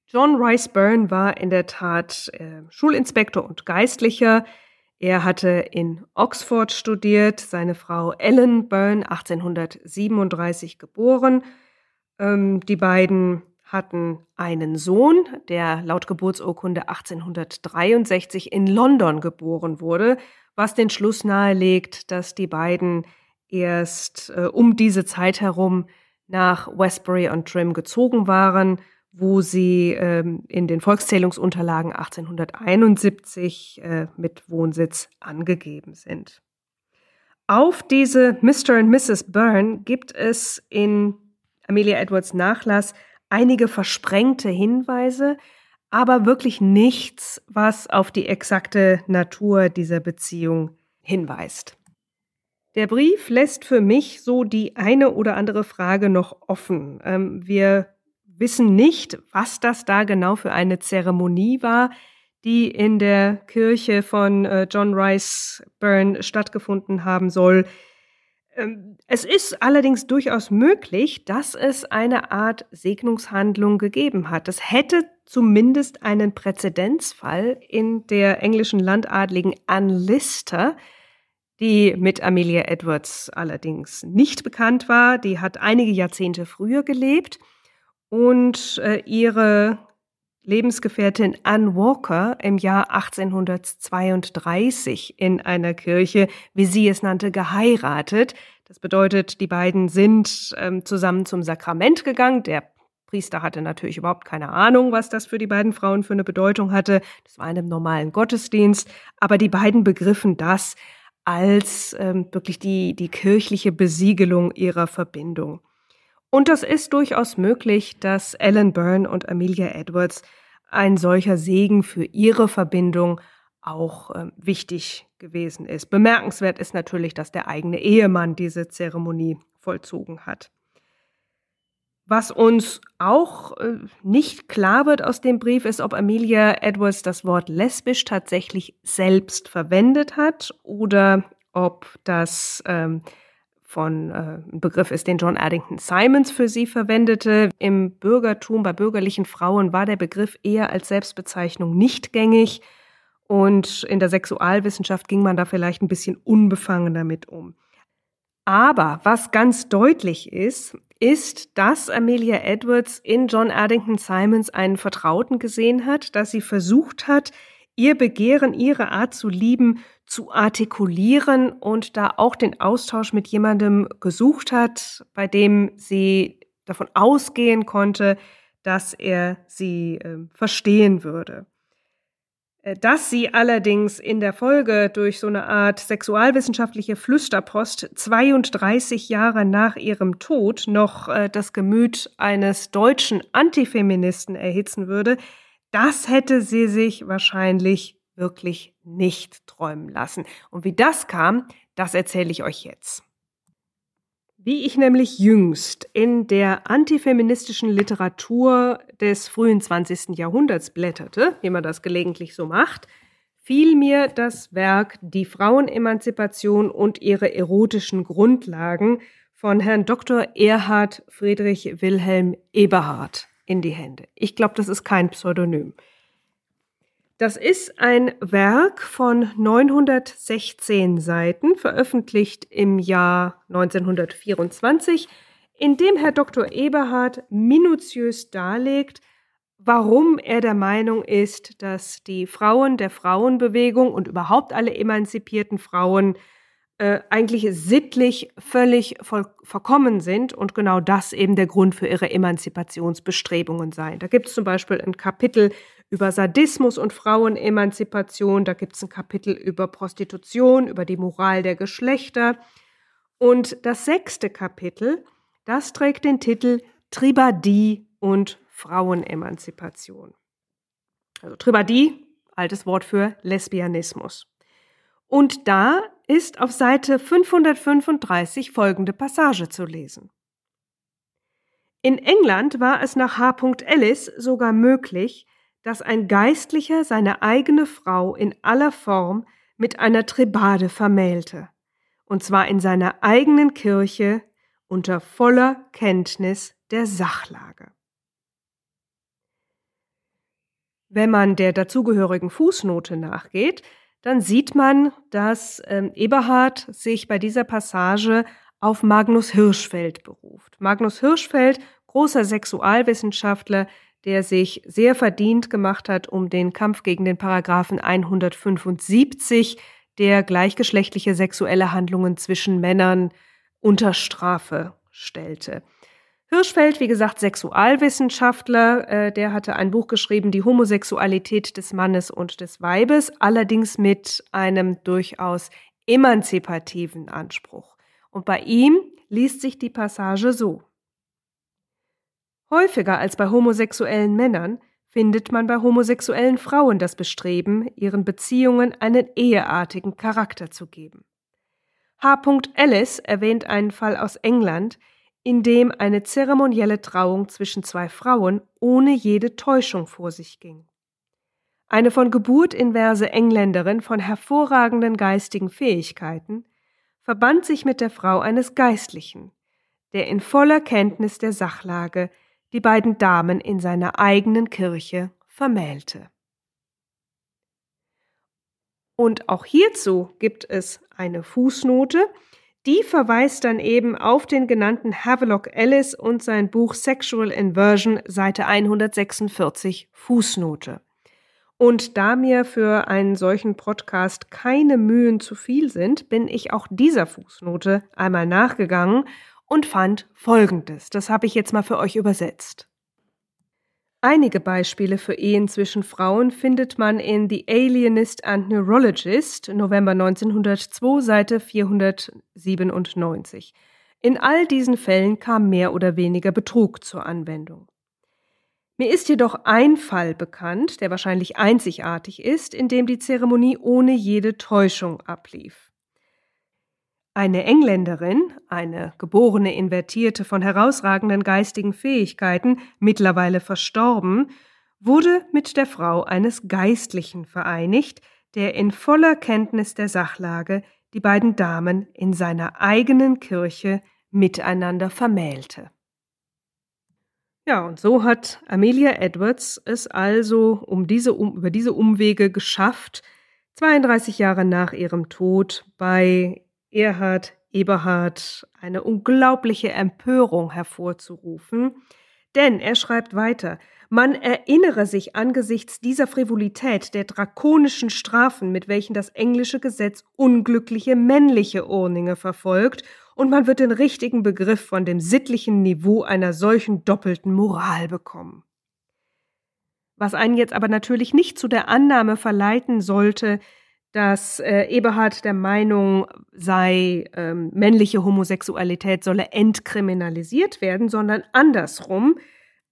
John Rice Byrne war in der Tat äh, Schulinspektor und Geistlicher. Er hatte in Oxford studiert, seine Frau Ellen Byrne 1837 geboren. Ähm, die beiden hatten einen Sohn, der laut Geburtsurkunde 1863 in London geboren wurde was den Schluss nahelegt, dass die beiden erst äh, um diese Zeit herum nach Westbury on Trim gezogen waren, wo sie ähm, in den Volkszählungsunterlagen 1871 äh, mit Wohnsitz angegeben sind. Auf diese Mr. und Mrs. Byrne gibt es in Amelia Edwards Nachlass einige versprengte Hinweise, aber wirklich nichts, was auf die exakte Natur dieser Beziehung hinweist. Der Brief lässt für mich so die eine oder andere Frage noch offen. Ähm, wir wissen nicht, was das da genau für eine Zeremonie war, die in der Kirche von äh, John Rice Byrne stattgefunden haben soll. Ähm, es ist allerdings durchaus möglich, dass es eine Art Segnungshandlung gegeben hat. Es hätte zumindest einen Präzedenzfall in der englischen Landadligen Anne Lister, die mit Amelia Edwards allerdings nicht bekannt war. Die hat einige Jahrzehnte früher gelebt und äh, ihre Lebensgefährtin Anne Walker im Jahr 1832 in einer Kirche, wie sie es nannte, geheiratet. Das bedeutet, die beiden sind ähm, zusammen zum Sakrament gegangen. Der Priester hatte natürlich überhaupt keine Ahnung, was das für die beiden Frauen für eine Bedeutung hatte. Das war in einem normalen Gottesdienst. Aber die beiden begriffen das als ähm, wirklich die, die kirchliche Besiegelung ihrer Verbindung. Und das ist durchaus möglich, dass Ellen Byrne und Amelia Edwards ein solcher Segen für ihre Verbindung auch äh, wichtig gewesen ist. Bemerkenswert ist natürlich, dass der eigene Ehemann diese Zeremonie vollzogen hat. Was uns auch äh, nicht klar wird aus dem Brief, ist, ob Amelia Edwards das Wort lesbisch tatsächlich selbst verwendet hat oder ob das ähm, von äh, Begriff ist, den John Addington Simons für sie verwendete. Im Bürgertum, bei bürgerlichen Frauen war der Begriff eher als Selbstbezeichnung nicht gängig. Und in der Sexualwissenschaft ging man da vielleicht ein bisschen unbefangen damit um. Aber was ganz deutlich ist, ist, dass Amelia Edwards in John Addington Simons einen Vertrauten gesehen hat, dass sie versucht hat, ihr Begehren, ihre Art zu lieben, zu artikulieren und da auch den Austausch mit jemandem gesucht hat, bei dem sie davon ausgehen konnte, dass er sie äh, verstehen würde. Äh, dass sie allerdings in der Folge durch so eine Art sexualwissenschaftliche Flüsterpost 32 Jahre nach ihrem Tod noch äh, das Gemüt eines deutschen Antifeministen erhitzen würde, das hätte sie sich wahrscheinlich wirklich nicht träumen lassen. Und wie das kam, das erzähle ich euch jetzt. Wie ich nämlich jüngst in der antifeministischen Literatur des frühen 20. Jahrhunderts blätterte, wie man das gelegentlich so macht, fiel mir das Werk Die Frauenemanzipation und ihre erotischen Grundlagen von Herrn Dr. Erhard Friedrich Wilhelm Eberhard in die Hände. Ich glaube, das ist kein Pseudonym. Das ist ein Werk von 916 Seiten, veröffentlicht im Jahr 1924, in dem Herr Dr. Eberhard minutiös darlegt, warum er der Meinung ist, dass die Frauen der Frauenbewegung und überhaupt alle emanzipierten Frauen äh, eigentlich sittlich völlig verkommen sind und genau das eben der Grund für ihre Emanzipationsbestrebungen sei. Da gibt es zum Beispiel ein Kapitel über Sadismus und Frauenemanzipation, da gibt es ein Kapitel über Prostitution, über die Moral der Geschlechter. Und das sechste Kapitel, das trägt den Titel Tribadie und Frauenemanzipation. Also Tribadie, altes Wort für Lesbianismus. Und da ist auf Seite 535 folgende Passage zu lesen. In England war es nach H. Ellis sogar möglich, dass ein Geistlicher seine eigene Frau in aller Form mit einer Tribade vermählte, und zwar in seiner eigenen Kirche unter voller Kenntnis der Sachlage. Wenn man der dazugehörigen Fußnote nachgeht, dann sieht man, dass ähm, Eberhard sich bei dieser Passage auf Magnus Hirschfeld beruft. Magnus Hirschfeld, großer Sexualwissenschaftler, der sich sehr verdient gemacht hat um den Kampf gegen den Paragraphen 175, der gleichgeschlechtliche sexuelle Handlungen zwischen Männern unter Strafe stellte. Hirschfeld, wie gesagt, Sexualwissenschaftler, äh, der hatte ein Buch geschrieben, Die Homosexualität des Mannes und des Weibes, allerdings mit einem durchaus emanzipativen Anspruch. Und bei ihm liest sich die Passage so. Häufiger als bei homosexuellen Männern findet man bei homosexuellen Frauen das Bestreben, ihren Beziehungen einen eheartigen Charakter zu geben. H. Ellis erwähnt einen Fall aus England, in dem eine zeremonielle Trauung zwischen zwei Frauen ohne jede Täuschung vor sich ging. Eine von Geburt inverse Engländerin von hervorragenden geistigen Fähigkeiten verband sich mit der Frau eines Geistlichen, der in voller Kenntnis der Sachlage die beiden Damen in seiner eigenen Kirche vermählte. Und auch hierzu gibt es eine Fußnote, die verweist dann eben auf den genannten Havelock Ellis und sein Buch Sexual Inversion, Seite 146, Fußnote. Und da mir für einen solchen Podcast keine Mühen zu viel sind, bin ich auch dieser Fußnote einmal nachgegangen und fand Folgendes. Das habe ich jetzt mal für euch übersetzt. Einige Beispiele für Ehen zwischen Frauen findet man in The Alienist and Neurologist, November 1902, Seite 497. In all diesen Fällen kam mehr oder weniger Betrug zur Anwendung. Mir ist jedoch ein Fall bekannt, der wahrscheinlich einzigartig ist, in dem die Zeremonie ohne jede Täuschung ablief. Eine Engländerin, eine geborene Invertierte von herausragenden geistigen Fähigkeiten, mittlerweile verstorben, wurde mit der Frau eines Geistlichen vereinigt, der in voller Kenntnis der Sachlage die beiden Damen in seiner eigenen Kirche miteinander vermählte. Ja, und so hat Amelia Edwards es also um diese, um, über diese Umwege geschafft, 32 Jahre nach ihrem Tod bei Erhard Eberhard eine unglaubliche Empörung hervorzurufen. Denn er schreibt weiter, man erinnere sich angesichts dieser Frivolität der drakonischen Strafen, mit welchen das englische Gesetz unglückliche männliche Urninge verfolgt und man wird den richtigen Begriff von dem sittlichen Niveau einer solchen doppelten Moral bekommen. Was einen jetzt aber natürlich nicht zu der Annahme verleiten sollte, dass äh, Eberhard der Meinung sei, ähm, männliche Homosexualität solle entkriminalisiert werden, sondern andersrum.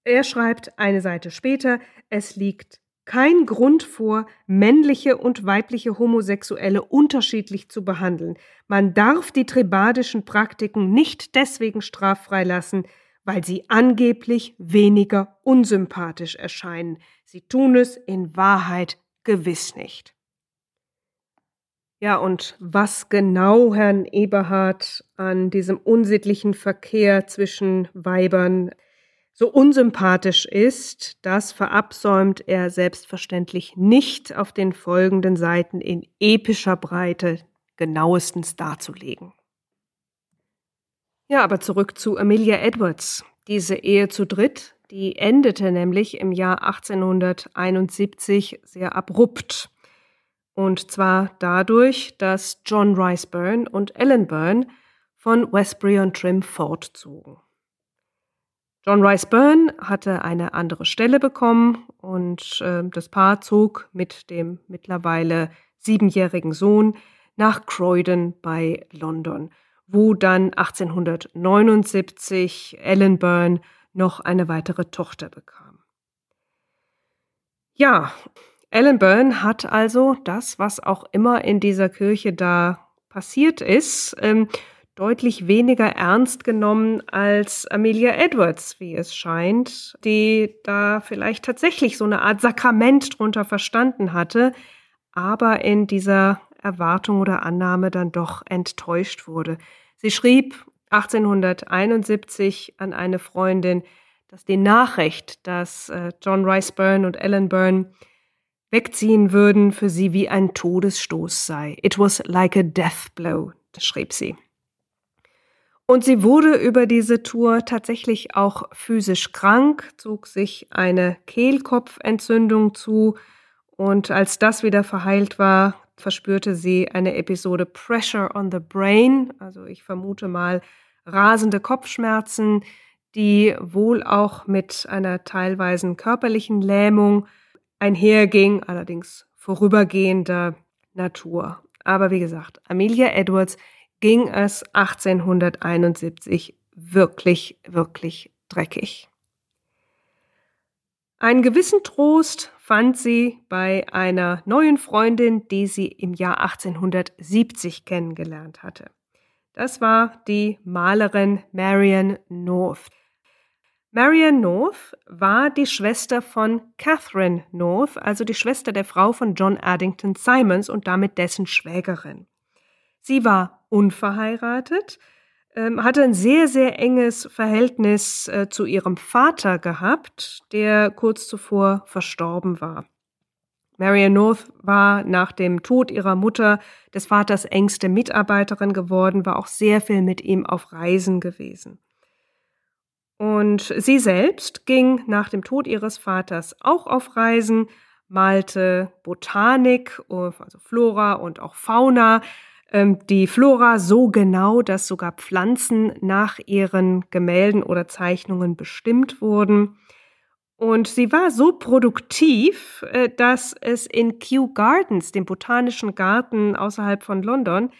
Er schreibt eine Seite später, es liegt kein Grund vor, männliche und weibliche Homosexuelle unterschiedlich zu behandeln. Man darf die tribadischen Praktiken nicht deswegen straffrei lassen, weil sie angeblich weniger unsympathisch erscheinen. Sie tun es in Wahrheit gewiss nicht. Ja, und was genau Herrn Eberhard an diesem unsittlichen Verkehr zwischen Weibern so unsympathisch ist, das verabsäumt er selbstverständlich nicht auf den folgenden Seiten in epischer Breite genauestens darzulegen. Ja, aber zurück zu Amelia Edwards. Diese Ehe zu dritt, die endete nämlich im Jahr 1871 sehr abrupt. Und zwar dadurch, dass John Rice Byrne und Ellen Byrne von Westbury on Trim fortzogen. John Rice Byrne hatte eine andere Stelle bekommen und äh, das Paar zog mit dem mittlerweile siebenjährigen Sohn nach Croydon bei London, wo dann 1879 Ellen Byrne noch eine weitere Tochter bekam. Ja, Ellen Byrne hat also das, was auch immer in dieser Kirche da passiert ist, ähm, deutlich weniger ernst genommen als Amelia Edwards, wie es scheint, die da vielleicht tatsächlich so eine Art Sakrament drunter verstanden hatte, aber in dieser Erwartung oder Annahme dann doch enttäuscht wurde. Sie schrieb 1871 an eine Freundin, dass die Nachricht, dass äh, John Rice Byrne und Ellen Byrne wegziehen würden, für sie wie ein Todesstoß sei. It was like a death blow, schrieb sie. Und sie wurde über diese Tour tatsächlich auch physisch krank, zog sich eine Kehlkopfentzündung zu und als das wieder verheilt war, verspürte sie eine Episode Pressure on the Brain, also ich vermute mal rasende Kopfschmerzen, die wohl auch mit einer teilweisen körperlichen Lähmung einherging, allerdings vorübergehender Natur. Aber wie gesagt, Amelia Edwards ging es 1871 wirklich, wirklich dreckig. Einen gewissen Trost fand sie bei einer neuen Freundin, die sie im Jahr 1870 kennengelernt hatte. Das war die Malerin Marian North. Marian North war die Schwester von Catherine North, also die Schwester der Frau von John Addington Simons und damit dessen Schwägerin. Sie war unverheiratet, ähm, hatte ein sehr, sehr enges Verhältnis äh, zu ihrem Vater gehabt, der kurz zuvor verstorben war. Marian North war nach dem Tod ihrer Mutter des Vaters engste Mitarbeiterin geworden, war auch sehr viel mit ihm auf Reisen gewesen. Und sie selbst ging nach dem Tod ihres Vaters auch auf Reisen, malte Botanik, also Flora und auch Fauna, ähm, die Flora so genau, dass sogar Pflanzen nach ihren Gemälden oder Zeichnungen bestimmt wurden. Und sie war so produktiv, äh, dass es in Kew Gardens, dem botanischen Garten außerhalb von London,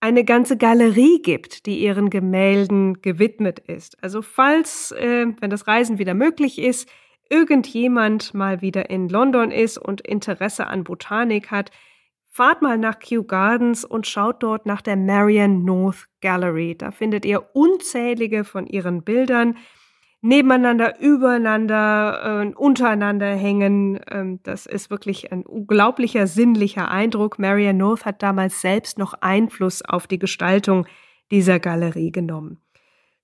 eine ganze Galerie gibt, die ihren Gemälden gewidmet ist. Also falls, äh, wenn das Reisen wieder möglich ist, irgendjemand mal wieder in London ist und Interesse an Botanik hat, Fahrt mal nach Kew Gardens und schaut dort nach der Marian North Gallery. Da findet ihr unzählige von ihren Bildern. Nebeneinander, übereinander, äh, untereinander hängen. Ähm, das ist wirklich ein unglaublicher sinnlicher Eindruck. Marianne North hat damals selbst noch Einfluss auf die Gestaltung dieser Galerie genommen.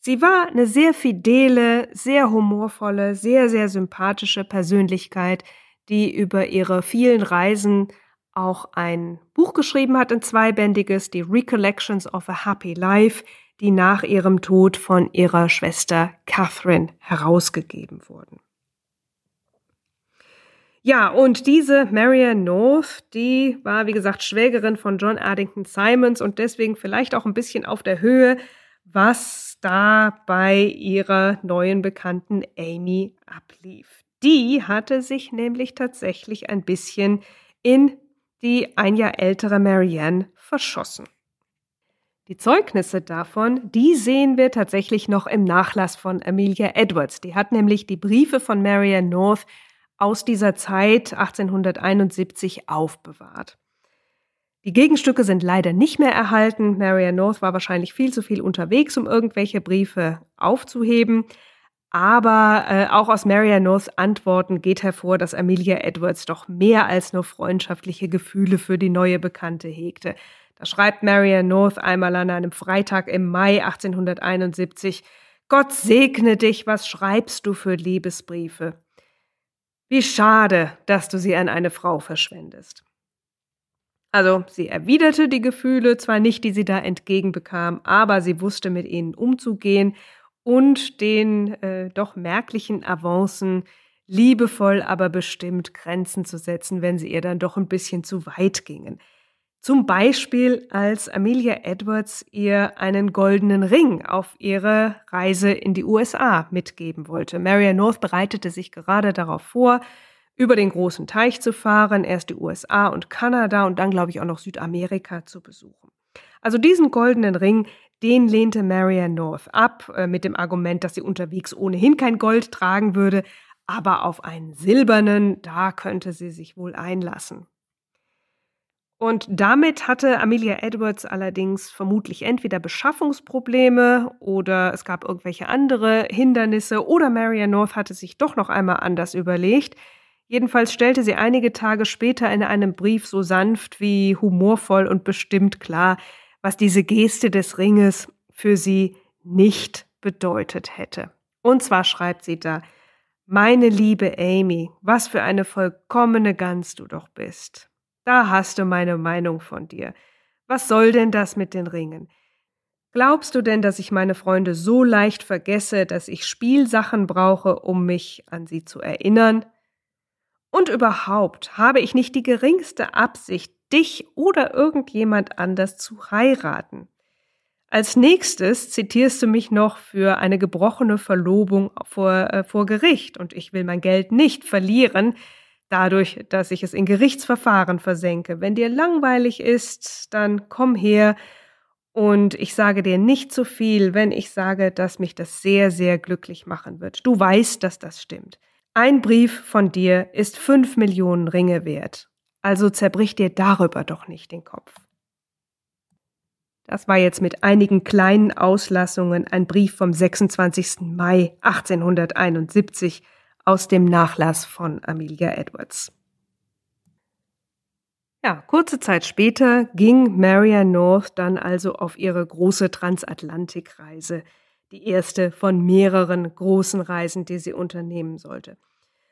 Sie war eine sehr fidele, sehr humorvolle, sehr, sehr sympathische Persönlichkeit, die über ihre vielen Reisen auch ein Buch geschrieben hat, ein zweibändiges, die Recollections of a Happy Life, die nach ihrem Tod von ihrer Schwester Catherine herausgegeben wurden. Ja, und diese Marianne North, die war, wie gesagt, Schwägerin von John Addington Simons und deswegen vielleicht auch ein bisschen auf der Höhe, was da bei ihrer neuen Bekannten Amy ablief. Die hatte sich nämlich tatsächlich ein bisschen in die ein Jahr ältere Marianne verschossen. Die Zeugnisse davon, die sehen wir tatsächlich noch im Nachlass von Amelia Edwards. Die hat nämlich die Briefe von Marianne North aus dieser Zeit 1871 aufbewahrt. Die Gegenstücke sind leider nicht mehr erhalten. Marianne North war wahrscheinlich viel zu viel unterwegs, um irgendwelche Briefe aufzuheben. Aber äh, auch aus Marianne Norths Antworten geht hervor, dass Amelia Edwards doch mehr als nur freundschaftliche Gefühle für die neue Bekannte hegte. Schreibt Marianne North einmal an einem Freitag im Mai 1871, Gott segne dich, was schreibst du für Liebesbriefe? Wie schade, dass du sie an eine Frau verschwendest. Also sie erwiderte die Gefühle zwar nicht, die sie da entgegenbekam, aber sie wusste mit ihnen umzugehen und den äh, doch merklichen Avancen liebevoll, aber bestimmt Grenzen zu setzen, wenn sie ihr dann doch ein bisschen zu weit gingen. Zum Beispiel, als Amelia Edwards ihr einen goldenen Ring auf ihre Reise in die USA mitgeben wollte. Marianne North bereitete sich gerade darauf vor, über den großen Teich zu fahren, erst die USA und Kanada und dann, glaube ich, auch noch Südamerika zu besuchen. Also diesen goldenen Ring, den lehnte Marianne North ab, äh, mit dem Argument, dass sie unterwegs ohnehin kein Gold tragen würde, aber auf einen silbernen, da könnte sie sich wohl einlassen. Und damit hatte Amelia Edwards allerdings vermutlich entweder Beschaffungsprobleme oder es gab irgendwelche andere Hindernisse oder Marianne North hatte sich doch noch einmal anders überlegt. Jedenfalls stellte sie einige Tage später in einem Brief so sanft wie humorvoll und bestimmt klar, was diese Geste des Ringes für sie nicht bedeutet hätte. Und zwar schreibt sie da, meine liebe Amy, was für eine vollkommene Gans du doch bist. Da hast du meine Meinung von dir. Was soll denn das mit den Ringen? Glaubst du denn, dass ich meine Freunde so leicht vergesse, dass ich Spielsachen brauche, um mich an sie zu erinnern? Und überhaupt habe ich nicht die geringste Absicht, dich oder irgendjemand anders zu heiraten. Als nächstes zitierst du mich noch für eine gebrochene Verlobung vor, äh, vor Gericht und ich will mein Geld nicht verlieren, dadurch, dass ich es in Gerichtsverfahren versenke. Wenn dir langweilig ist, dann komm her und ich sage dir nicht zu viel, wenn ich sage, dass mich das sehr, sehr glücklich machen wird. Du weißt, dass das stimmt. Ein Brief von dir ist fünf Millionen Ringe wert. Also zerbrich dir darüber doch nicht den Kopf. Das war jetzt mit einigen kleinen Auslassungen ein Brief vom 26. Mai 1871 aus dem Nachlass von Amelia Edwards. Ja, kurze Zeit später ging Marianne North dann also auf ihre große Transatlantikreise, die erste von mehreren großen Reisen, die sie unternehmen sollte.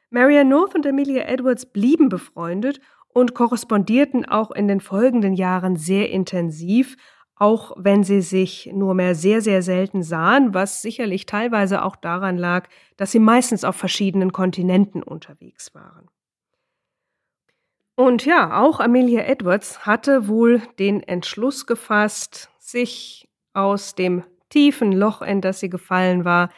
Marianne North und Amelia Edwards blieben befreundet und korrespondierten auch in den folgenden Jahren sehr intensiv, auch wenn sie sich nur mehr sehr, sehr selten sahen, was sicherlich teilweise auch daran lag, dass sie meistens auf verschiedenen Kontinenten unterwegs waren. Und ja, auch Amelia Edwards hatte wohl den Entschluss gefasst, sich aus dem tiefen Loch, in das sie gefallen war,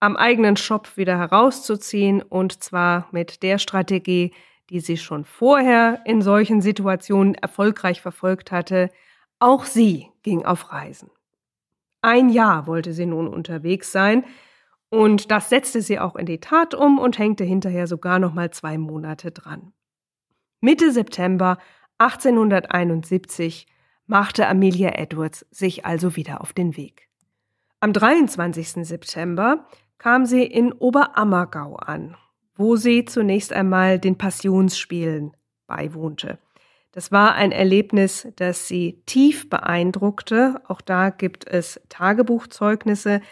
am eigenen Schopf wieder herauszuziehen und zwar mit der Strategie, die sie schon vorher in solchen Situationen erfolgreich verfolgt hatte, auch sie ging auf Reisen. Ein Jahr wollte sie nun unterwegs sein, und das setzte sie auch in die Tat um und hängte hinterher sogar noch mal zwei Monate dran. Mitte September 1871 machte Amelia Edwards sich also wieder auf den Weg. Am 23. September kam sie in Oberammergau an, wo sie zunächst einmal den Passionsspielen beiwohnte. Das war ein Erlebnis, das sie tief beeindruckte. Auch da gibt es Tagebuchzeugnisse,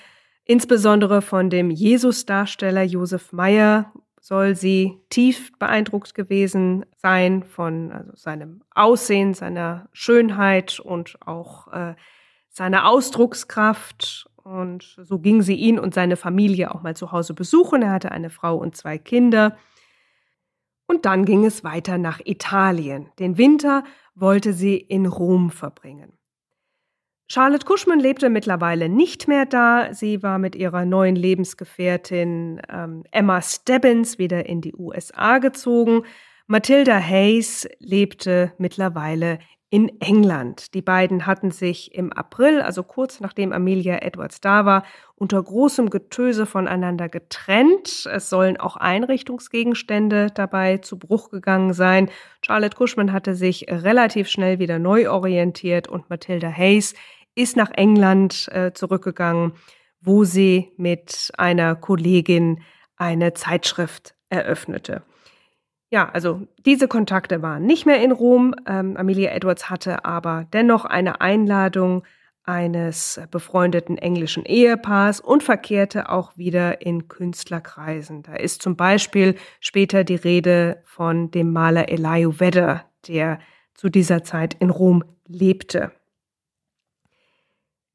insbesondere von dem Jesusdarsteller Josef Meyer soll sie tief beeindruckt gewesen sein von also seinem Aussehen, seiner Schönheit und auch äh, seiner Ausdruckskraft. Und so ging sie ihn und seine Familie auch mal zu Hause besuchen. Er hatte eine Frau und zwei Kinder. Und dann ging es weiter nach Italien. Den Winter wollte sie in Rom verbringen. Charlotte Cushman lebte mittlerweile nicht mehr da. Sie war mit ihrer neuen Lebensgefährtin ähm, Emma Stebbins wieder in die USA gezogen. Matilda Hayes lebte mittlerweile in England. Die beiden hatten sich im April, also kurz nachdem Amelia Edwards da war, unter großem Getöse voneinander getrennt. Es sollen auch Einrichtungsgegenstände dabei zu Bruch gegangen sein. Charlotte Cushman hatte sich relativ schnell wieder neu orientiert und Matilda Hayes ist nach England äh, zurückgegangen, wo sie mit einer Kollegin eine Zeitschrift eröffnete. Ja, also diese Kontakte waren nicht mehr in Rom. Ähm, Amelia Edwards hatte aber dennoch eine Einladung eines befreundeten englischen Ehepaars und verkehrte auch wieder in Künstlerkreisen. Da ist zum Beispiel später die Rede von dem Maler Elihu Vedder, der zu dieser Zeit in Rom lebte.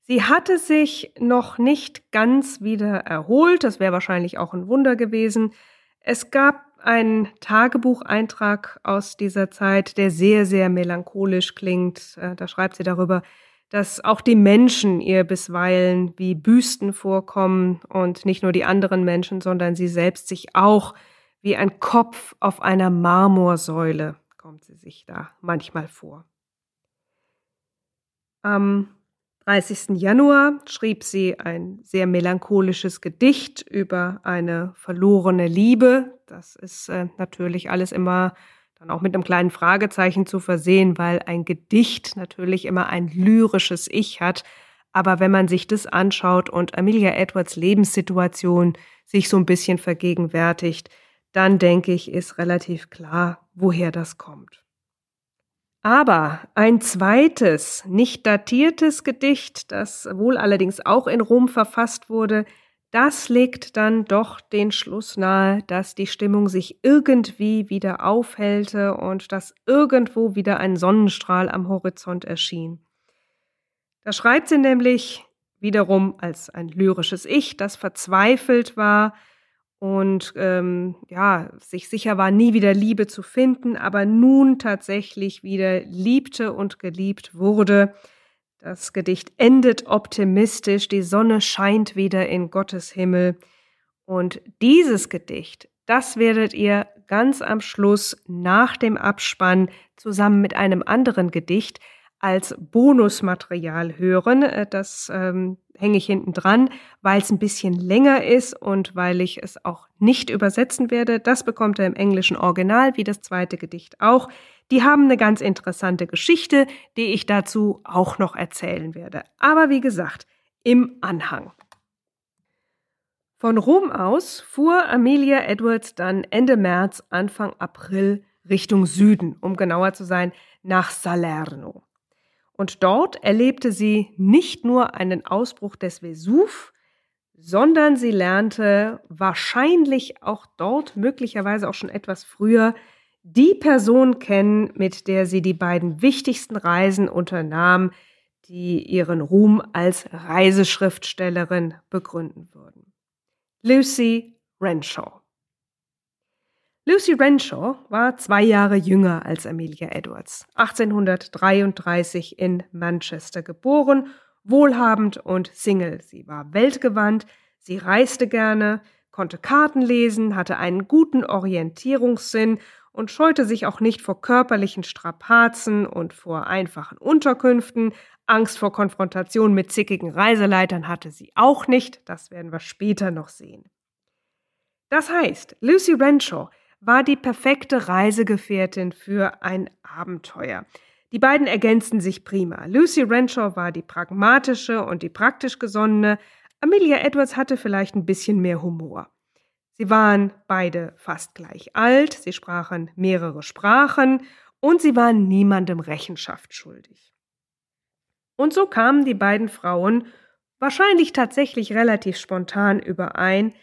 Sie hatte sich noch nicht ganz wieder erholt, das wäre wahrscheinlich auch ein Wunder gewesen. Es gab einen Tagebucheintrag aus dieser Zeit, der sehr, sehr melancholisch klingt. Äh, da schreibt sie darüber, dass auch die Menschen ihr bisweilen wie Büsten vorkommen und nicht nur die anderen Menschen, sondern sie selbst sich auch wie ein Kopf auf einer Marmorsäule kommt sie sich da manchmal vor. Am 30. Januar schrieb sie ein sehr melancholisches Gedicht über eine verlorene Liebe. Das ist äh, natürlich alles immer dann auch mit einem kleinen Fragezeichen zu versehen, weil ein Gedicht natürlich immer ein lyrisches Ich hat. Aber wenn man sich das anschaut und Amelia Edwards Lebenssituation sich so ein bisschen vergegenwärtigt, dann denke ich, ist relativ klar, woher das kommt. Aber ein zweites, nicht datiertes Gedicht, das wohl allerdings auch in Rom verfasst wurde, das legt dann doch den Schluss nahe, dass die Stimmung sich irgendwie wieder aufhellte und dass irgendwo wieder ein Sonnenstrahl am Horizont erschien. Da schreibt sie nämlich wiederum als ein lyrisches Ich, das verzweifelt war, und ähm, ja, sich sicher war, nie wieder Liebe zu finden, aber nun tatsächlich wieder liebte und geliebt wurde. Das Gedicht endet optimistisch, die Sonne scheint wieder in Gottes Himmel. Und dieses Gedicht, das werdet ihr ganz am Schluss nach dem Abspann zusammen mit einem anderen Gedicht als Bonusmaterial hören. Äh, das ähm, hänge ich hinten dran, weil es ein bisschen länger ist und weil ich es auch nicht übersetzen werde. Das bekommt er im englischen Original, wie das zweite Gedicht auch. Die haben eine ganz interessante Geschichte, die ich dazu auch noch erzählen werde. Aber wie gesagt, im Anhang. Von Rom aus fuhr Amelia Edwards dann Ende März, Anfang April Richtung Süden, um genauer zu sein, nach Salerno. Und dort erlebte sie nicht nur einen Ausbruch des Vesuv, sondern sie lernte wahrscheinlich auch dort, möglicherweise auch schon etwas früher, die Person kennen, mit der sie die beiden wichtigsten Reisen unternahm, die ihren Ruhm als Reiseschriftstellerin begründen würden. Lucy Renshaw. Lucy Renshaw war zwei Jahre jünger als Amelia Edwards, 1833 in Manchester geboren, wohlhabend und Single. Sie war weltgewandt, sie reiste gerne, konnte Karten lesen, hatte einen guten Orientierungssinn und scheute sich auch nicht vor körperlichen Strapazen und vor einfachen Unterkünften. Angst vor Konfrontation mit zickigen Reiseleitern hatte sie auch nicht, das werden wir später noch sehen. Das heißt, Lucy Renshaw war die perfekte Reisegefährtin für ein Abenteuer. Die beiden ergänzten sich prima. Lucy Renshaw war die pragmatische und die praktisch gesonnene. Amelia Edwards hatte vielleicht ein bisschen mehr Humor. Sie waren beide fast gleich alt, sie sprachen mehrere Sprachen und sie waren niemandem Rechenschaft schuldig. Und so kamen die beiden Frauen wahrscheinlich tatsächlich relativ spontan überein,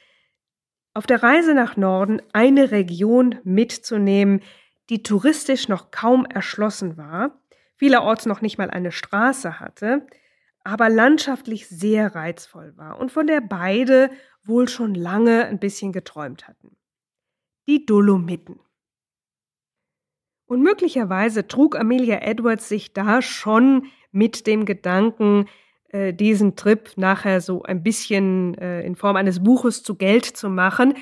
auf der Reise nach Norden eine Region mitzunehmen, die touristisch noch kaum erschlossen war, vielerorts noch nicht mal eine Straße hatte, aber landschaftlich sehr reizvoll war und von der beide wohl schon lange ein bisschen geträumt hatten. Die Dolomiten. Und möglicherweise trug Amelia Edwards sich da schon mit dem Gedanken, äh, diesen Trip nachher so ein bisschen äh, in Form eines Buches zu Geld zu machen.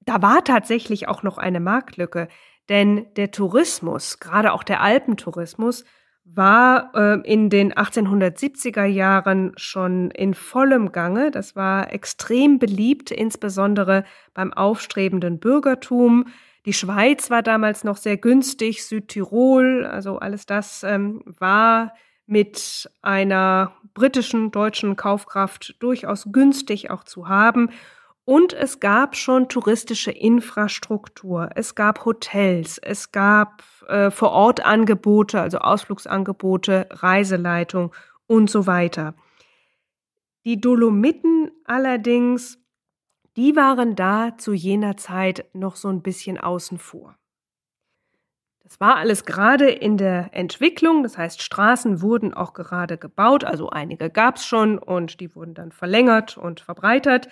Da war tatsächlich auch noch eine Marktlücke, denn der Tourismus, gerade auch der Alpentourismus, war äh, in den 1870er Jahren schon in vollem Gange. Das war extrem beliebt, insbesondere beim aufstrebenden Bürgertum. Die Schweiz war damals noch sehr günstig, Südtirol, also alles das ähm, war mit einer britischen, deutschen Kaufkraft durchaus günstig auch zu haben. Und es gab schon touristische Infrastruktur, es gab Hotels, es gab äh, Vor-Ort-Angebote, also Ausflugsangebote, Reiseleitung und so weiter. Die Dolomiten allerdings, die waren da zu jener Zeit noch so ein bisschen außen vor. Das war alles gerade in der Entwicklung, das heißt Straßen wurden auch gerade gebaut, also einige gab es schon und die wurden dann verlängert und verbreitert.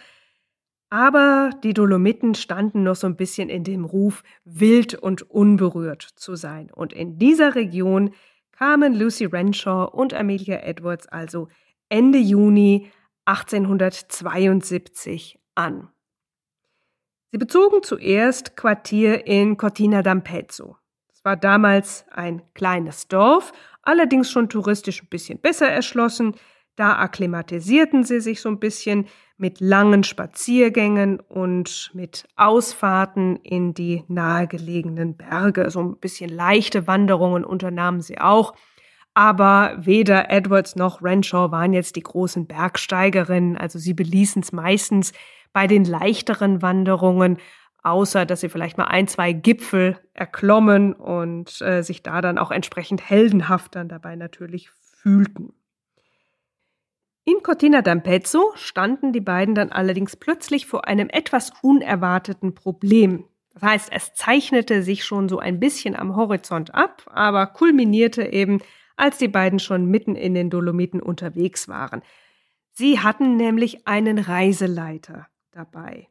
Aber die Dolomiten standen noch so ein bisschen in dem Ruf, wild und unberührt zu sein. Und in dieser Region kamen Lucy Renshaw und Amelia Edwards also Ende Juni 1872 an. Sie bezogen zuerst Quartier in Cortina d'Ampezzo. War damals ein kleines Dorf, allerdings schon touristisch ein bisschen besser erschlossen. Da akklimatisierten sie sich so ein bisschen mit langen Spaziergängen und mit Ausfahrten in die nahegelegenen Berge. So ein bisschen leichte Wanderungen unternahmen sie auch. Aber weder Edwards noch Renshaw waren jetzt die großen Bergsteigerinnen, also sie beließen es meistens bei den leichteren Wanderungen, außer dass sie vielleicht mal ein, zwei Gipfel erklommen und äh, sich da dann auch entsprechend heldenhaft dann dabei natürlich fühlten. In Cortina d'Ampezzo standen die beiden dann allerdings plötzlich vor einem etwas unerwarteten Problem. Das heißt, es zeichnete sich schon so ein bisschen am Horizont ab, aber kulminierte eben, als die beiden schon mitten in den Dolomiten unterwegs waren. Sie hatten nämlich einen Reiseleiter dabei,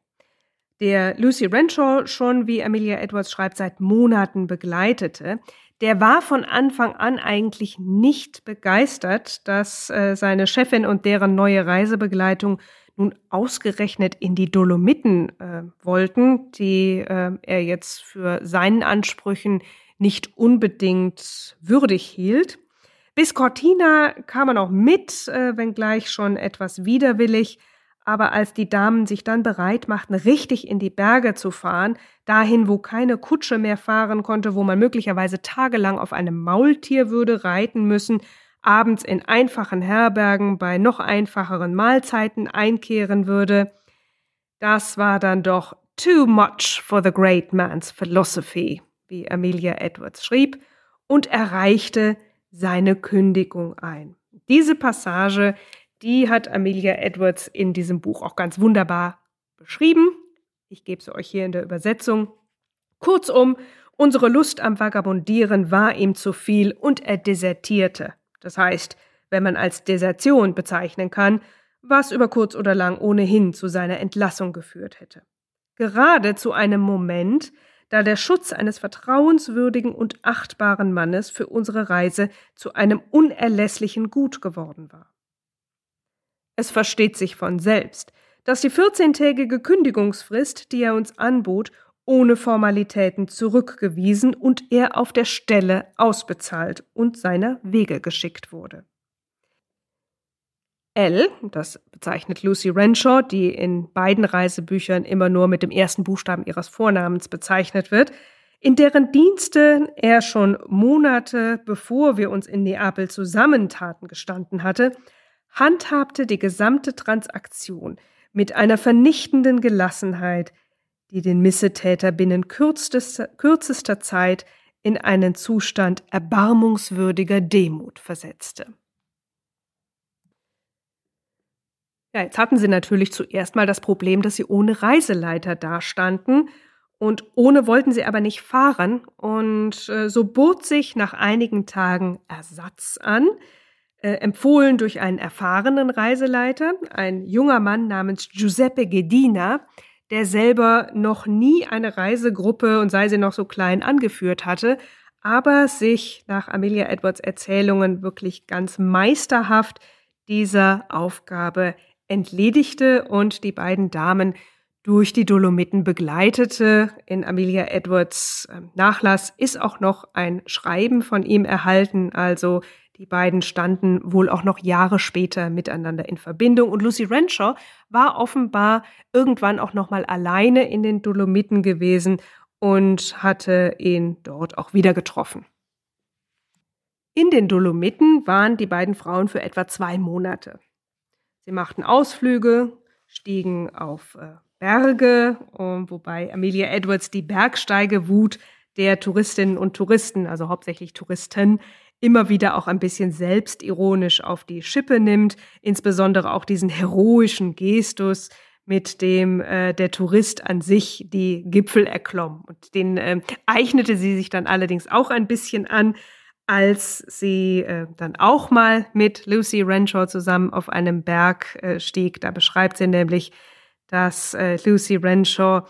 der Lucy Renshaw schon, wie Amelia Edwards schreibt, seit Monaten begleitete der war von Anfang an eigentlich nicht begeistert, dass äh, seine Chefin und deren neue Reisebegleitung nun ausgerechnet in die Dolomiten äh, wollten, die äh, er jetzt für seinen Ansprüchen nicht unbedingt würdig hielt. Bis Cortina kam er noch mit, äh, wenngleich schon etwas widerwillig, aber als die Damen sich dann bereit machten, richtig in die Berge zu fahren, dahin, wo keine Kutsche mehr fahren konnte, wo man möglicherweise tagelang auf einem Maultier würde reiten müssen, abends in einfachen Herbergen bei noch einfacheren Mahlzeiten einkehren würde, das war dann doch too much for the great man's philosophy, wie Amelia Edwards schrieb, und erreichte seine Kündigung ein. Diese Passage die hat Amelia Edwards in diesem Buch auch ganz wunderbar beschrieben. Ich gebe sie euch hier in der Übersetzung. Kurzum, unsere Lust am Vagabundieren war ihm zu viel und er desertierte. Das heißt, wenn man als Desertion bezeichnen kann, was über kurz oder lang ohnehin zu seiner Entlassung geführt hätte. Gerade zu einem Moment, da der Schutz eines vertrauenswürdigen und achtbaren Mannes für unsere Reise zu einem unerlässlichen Gut geworden war. Es versteht sich von selbst, dass die 14-tägige Kündigungsfrist, die er uns anbot, ohne Formalitäten zurückgewiesen und er auf der Stelle ausbezahlt und seiner Wege geschickt wurde. L, das bezeichnet Lucy Renshaw, die in beiden Reisebüchern immer nur mit dem ersten Buchstaben ihres Vornamens bezeichnet wird, in deren Dienste er schon Monate bevor wir uns in Neapel zusammentaten gestanden hatte, handhabte die gesamte Transaktion mit einer vernichtenden Gelassenheit, die den Missetäter binnen kürzester, kürzester Zeit in einen Zustand erbarmungswürdiger Demut versetzte. Ja, jetzt hatten sie natürlich zuerst mal das Problem, dass sie ohne Reiseleiter dastanden und ohne wollten sie aber nicht fahren und äh, so bot sich nach einigen Tagen Ersatz an, äh, empfohlen durch einen erfahrenen Reiseleiter, ein junger Mann namens Giuseppe Gedina, der selber noch nie eine Reisegruppe und sei sie noch so klein angeführt hatte, aber sich nach Amelia Edwards Erzählungen wirklich ganz meisterhaft dieser Aufgabe entledigte und die beiden Damen durch die Dolomiten begleitete. In Amelia Edwards ähm, Nachlass ist auch noch ein Schreiben von ihm erhalten, also die beiden standen wohl auch noch Jahre später miteinander in Verbindung und Lucy Renshaw war offenbar irgendwann auch noch mal alleine in den Dolomiten gewesen und hatte ihn dort auch wieder getroffen. In den Dolomiten waren die beiden Frauen für etwa zwei Monate. Sie machten Ausflüge, stiegen auf äh, Berge, wobei Amelia Edwards die Bergsteigewut der Touristinnen und Touristen, also hauptsächlich Touristen, immer wieder auch ein bisschen selbstironisch auf die Schippe nimmt, insbesondere auch diesen heroischen Gestus, mit dem äh, der Tourist an sich die Gipfel erklomm. Und den äh, eignete sie sich dann allerdings auch ein bisschen an, als sie äh, dann auch mal mit Lucy Renshaw zusammen auf einem Berg äh, stieg. Da beschreibt sie nämlich, dass äh, Lucy Renshaw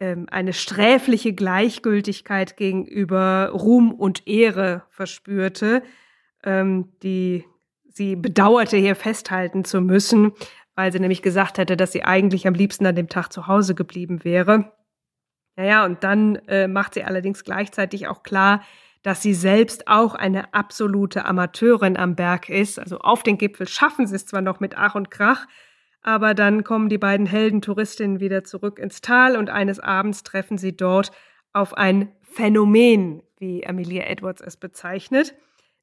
eine sträfliche Gleichgültigkeit gegenüber Ruhm und Ehre verspürte, ähm, die sie bedauerte, hier festhalten zu müssen, weil sie nämlich gesagt hätte, dass sie eigentlich am liebsten an dem Tag zu Hause geblieben wäre. Naja, und dann äh, macht sie allerdings gleichzeitig auch klar, dass sie selbst auch eine absolute Amateurin am Berg ist. Also auf den Gipfel schaffen sie es zwar noch mit Ach und Krach, aber dann kommen die beiden Heldentouristinnen wieder zurück ins Tal und eines Abends treffen sie dort auf ein Phänomen, wie Amelia Edwards es bezeichnet,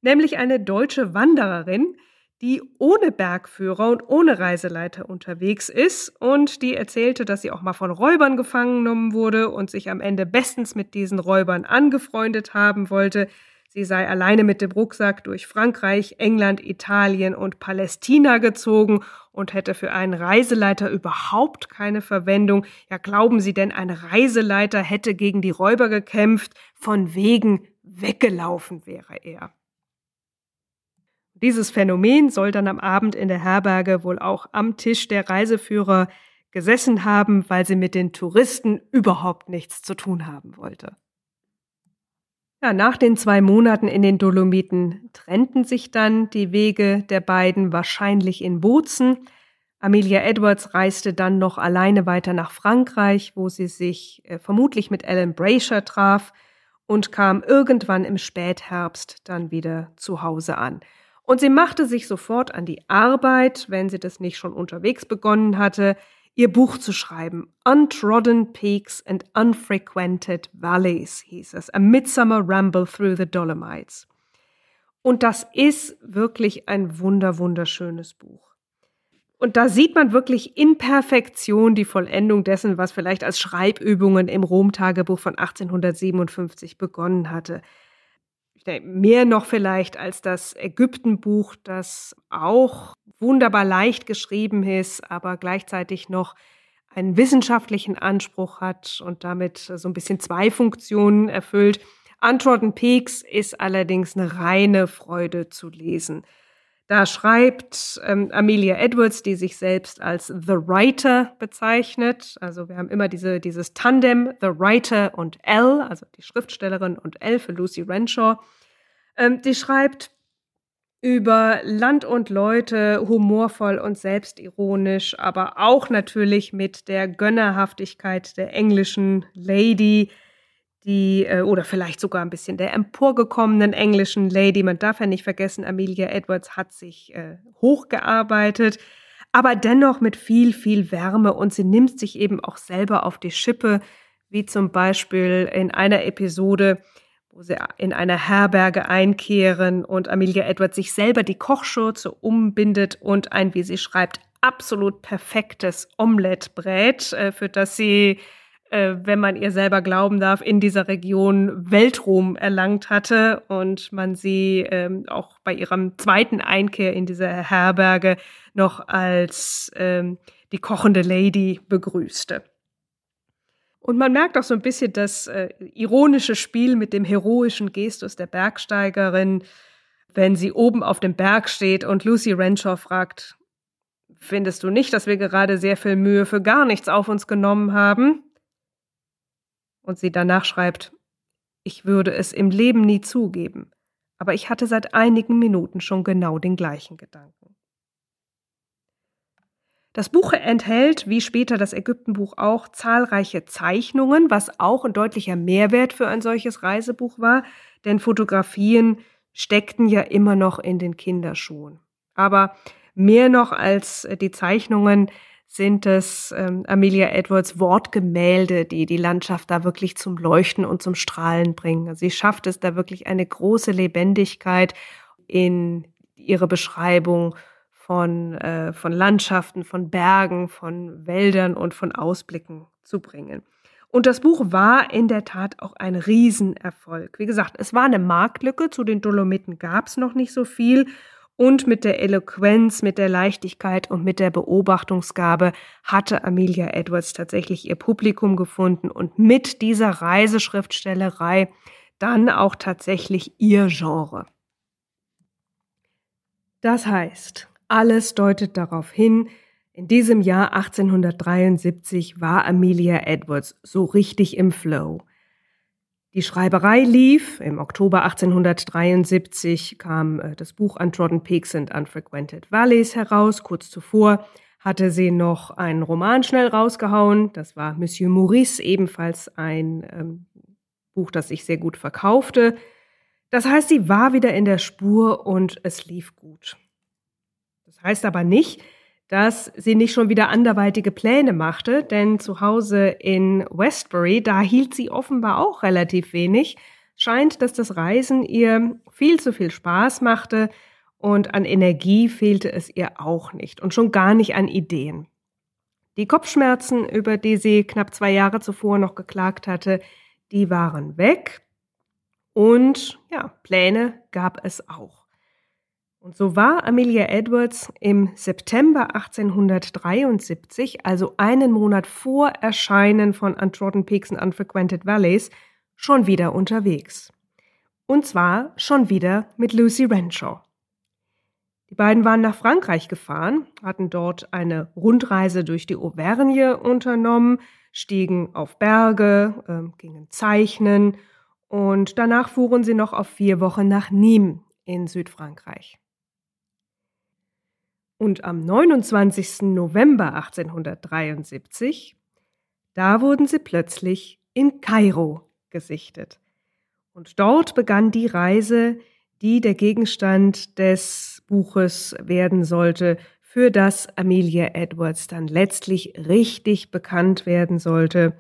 nämlich eine deutsche Wandererin, die ohne Bergführer und ohne Reiseleiter unterwegs ist. Und die erzählte, dass sie auch mal von Räubern gefangen genommen wurde und sich am Ende bestens mit diesen Räubern angefreundet haben wollte, Sie sei alleine mit dem Rucksack durch Frankreich, England, Italien und Palästina gezogen und hätte für einen Reiseleiter überhaupt keine Verwendung. Ja, glauben Sie denn, ein Reiseleiter hätte gegen die Räuber gekämpft? Von wegen weggelaufen wäre er. Dieses Phänomen soll dann am Abend in der Herberge wohl auch am Tisch der Reiseführer gesessen haben, weil sie mit den Touristen überhaupt nichts zu tun haben wollte. Ja, nach den zwei Monaten in den Dolomiten trennten sich dann die Wege der beiden wahrscheinlich in Bozen. Amelia Edwards reiste dann noch alleine weiter nach Frankreich, wo sie sich äh, vermutlich mit Ellen Brasher traf und kam irgendwann im Spätherbst dann wieder zu Hause an. Und sie machte sich sofort an die Arbeit, wenn sie das nicht schon unterwegs begonnen hatte, ihr Buch zu schreiben. Untrodden Peaks and Unfrequented Valleys hieß es. A Midsummer Ramble Through the Dolomites. Und das ist wirklich ein wunder, wunderschönes Buch. Und da sieht man wirklich in Perfektion die Vollendung dessen, was vielleicht als Schreibübungen im Rom-Tagebuch von 1857 begonnen hatte. Mehr noch vielleicht als das Ägyptenbuch, das auch wunderbar leicht geschrieben ist, aber gleichzeitig noch einen wissenschaftlichen Anspruch hat und damit so ein bisschen zwei Funktionen erfüllt. Untrodden Peaks ist allerdings eine reine Freude zu lesen. Da schreibt ähm, Amelia Edwards, die sich selbst als The Writer bezeichnet. Also wir haben immer diese, dieses Tandem, The Writer und L, also die Schriftstellerin und L für Lucy Renshaw. Ähm, die schreibt über Land und Leute humorvoll und selbstironisch, aber auch natürlich mit der Gönnerhaftigkeit der englischen Lady, die äh, oder vielleicht sogar ein bisschen der emporgekommenen englischen Lady. Man darf ja nicht vergessen, Amelia Edwards hat sich äh, hochgearbeitet, aber dennoch mit viel, viel Wärme und sie nimmt sich eben auch selber auf die Schippe, wie zum Beispiel in einer Episode, wo sie in einer Herberge einkehren und Amelia Edwards sich selber die Kochschürze umbindet und ein, wie sie schreibt, absolut perfektes Omelett brät, äh, für das sie, äh, wenn man ihr selber glauben darf, in dieser Region Weltruhm erlangt hatte und man sie ähm, auch bei ihrem zweiten Einkehr in diese Herberge noch als ähm, die kochende Lady begrüßte. Und man merkt auch so ein bisschen das äh, ironische Spiel mit dem heroischen Gestus der Bergsteigerin, wenn sie oben auf dem Berg steht und Lucy Renshaw fragt, findest du nicht, dass wir gerade sehr viel Mühe für gar nichts auf uns genommen haben? Und sie danach schreibt, ich würde es im Leben nie zugeben, aber ich hatte seit einigen Minuten schon genau den gleichen Gedanken. Das Buch enthält, wie später das Ägyptenbuch auch, zahlreiche Zeichnungen, was auch ein deutlicher Mehrwert für ein solches Reisebuch war, denn Fotografien steckten ja immer noch in den Kinderschuhen. Aber mehr noch als die Zeichnungen sind es ähm, Amelia Edwards Wortgemälde, die die Landschaft da wirklich zum Leuchten und zum Strahlen bringen. Sie schafft es da wirklich eine große Lebendigkeit in ihre Beschreibung von, äh, von Landschaften, von Bergen, von Wäldern und von Ausblicken zu bringen. Und das Buch war in der Tat auch ein Riesenerfolg. Wie gesagt, es war eine Marktlücke, zu den Dolomiten gab es noch nicht so viel. Und mit der Eloquenz, mit der Leichtigkeit und mit der Beobachtungsgabe hatte Amelia Edwards tatsächlich ihr Publikum gefunden und mit dieser Reiseschriftstellerei dann auch tatsächlich ihr Genre. Das heißt, alles deutet darauf hin, in diesem Jahr 1873 war Amelia Edwards so richtig im Flow. Die Schreiberei lief. Im Oktober 1873 kam äh, das Buch Untrodden Peaks and Unfrequented Valleys heraus. Kurz zuvor hatte sie noch einen Roman schnell rausgehauen. Das war Monsieur Maurice, ebenfalls ein ähm, Buch, das sich sehr gut verkaufte. Das heißt, sie war wieder in der Spur und es lief gut. Das heißt aber nicht, dass sie nicht schon wieder anderweitige Pläne machte, denn zu Hause in Westbury, da hielt sie offenbar auch relativ wenig. Scheint, dass das Reisen ihr viel zu viel Spaß machte und an Energie fehlte es ihr auch nicht und schon gar nicht an Ideen. Die Kopfschmerzen, über die sie knapp zwei Jahre zuvor noch geklagt hatte, die waren weg und ja, Pläne gab es auch. Und so war Amelia Edwards im September 1873, also einen Monat vor Erscheinen von Untrodden Peaks and Unfrequented Valleys, schon wieder unterwegs. Und zwar schon wieder mit Lucy Renshaw. Die beiden waren nach Frankreich gefahren, hatten dort eine Rundreise durch die Auvergne unternommen, stiegen auf Berge, äh, gingen zeichnen und danach fuhren sie noch auf vier Wochen nach Nîmes in Südfrankreich. Und am 29. November 1873, da wurden sie plötzlich in Kairo gesichtet. Und dort begann die Reise, die der Gegenstand des Buches werden sollte, für das Amelia Edwards dann letztlich richtig bekannt werden sollte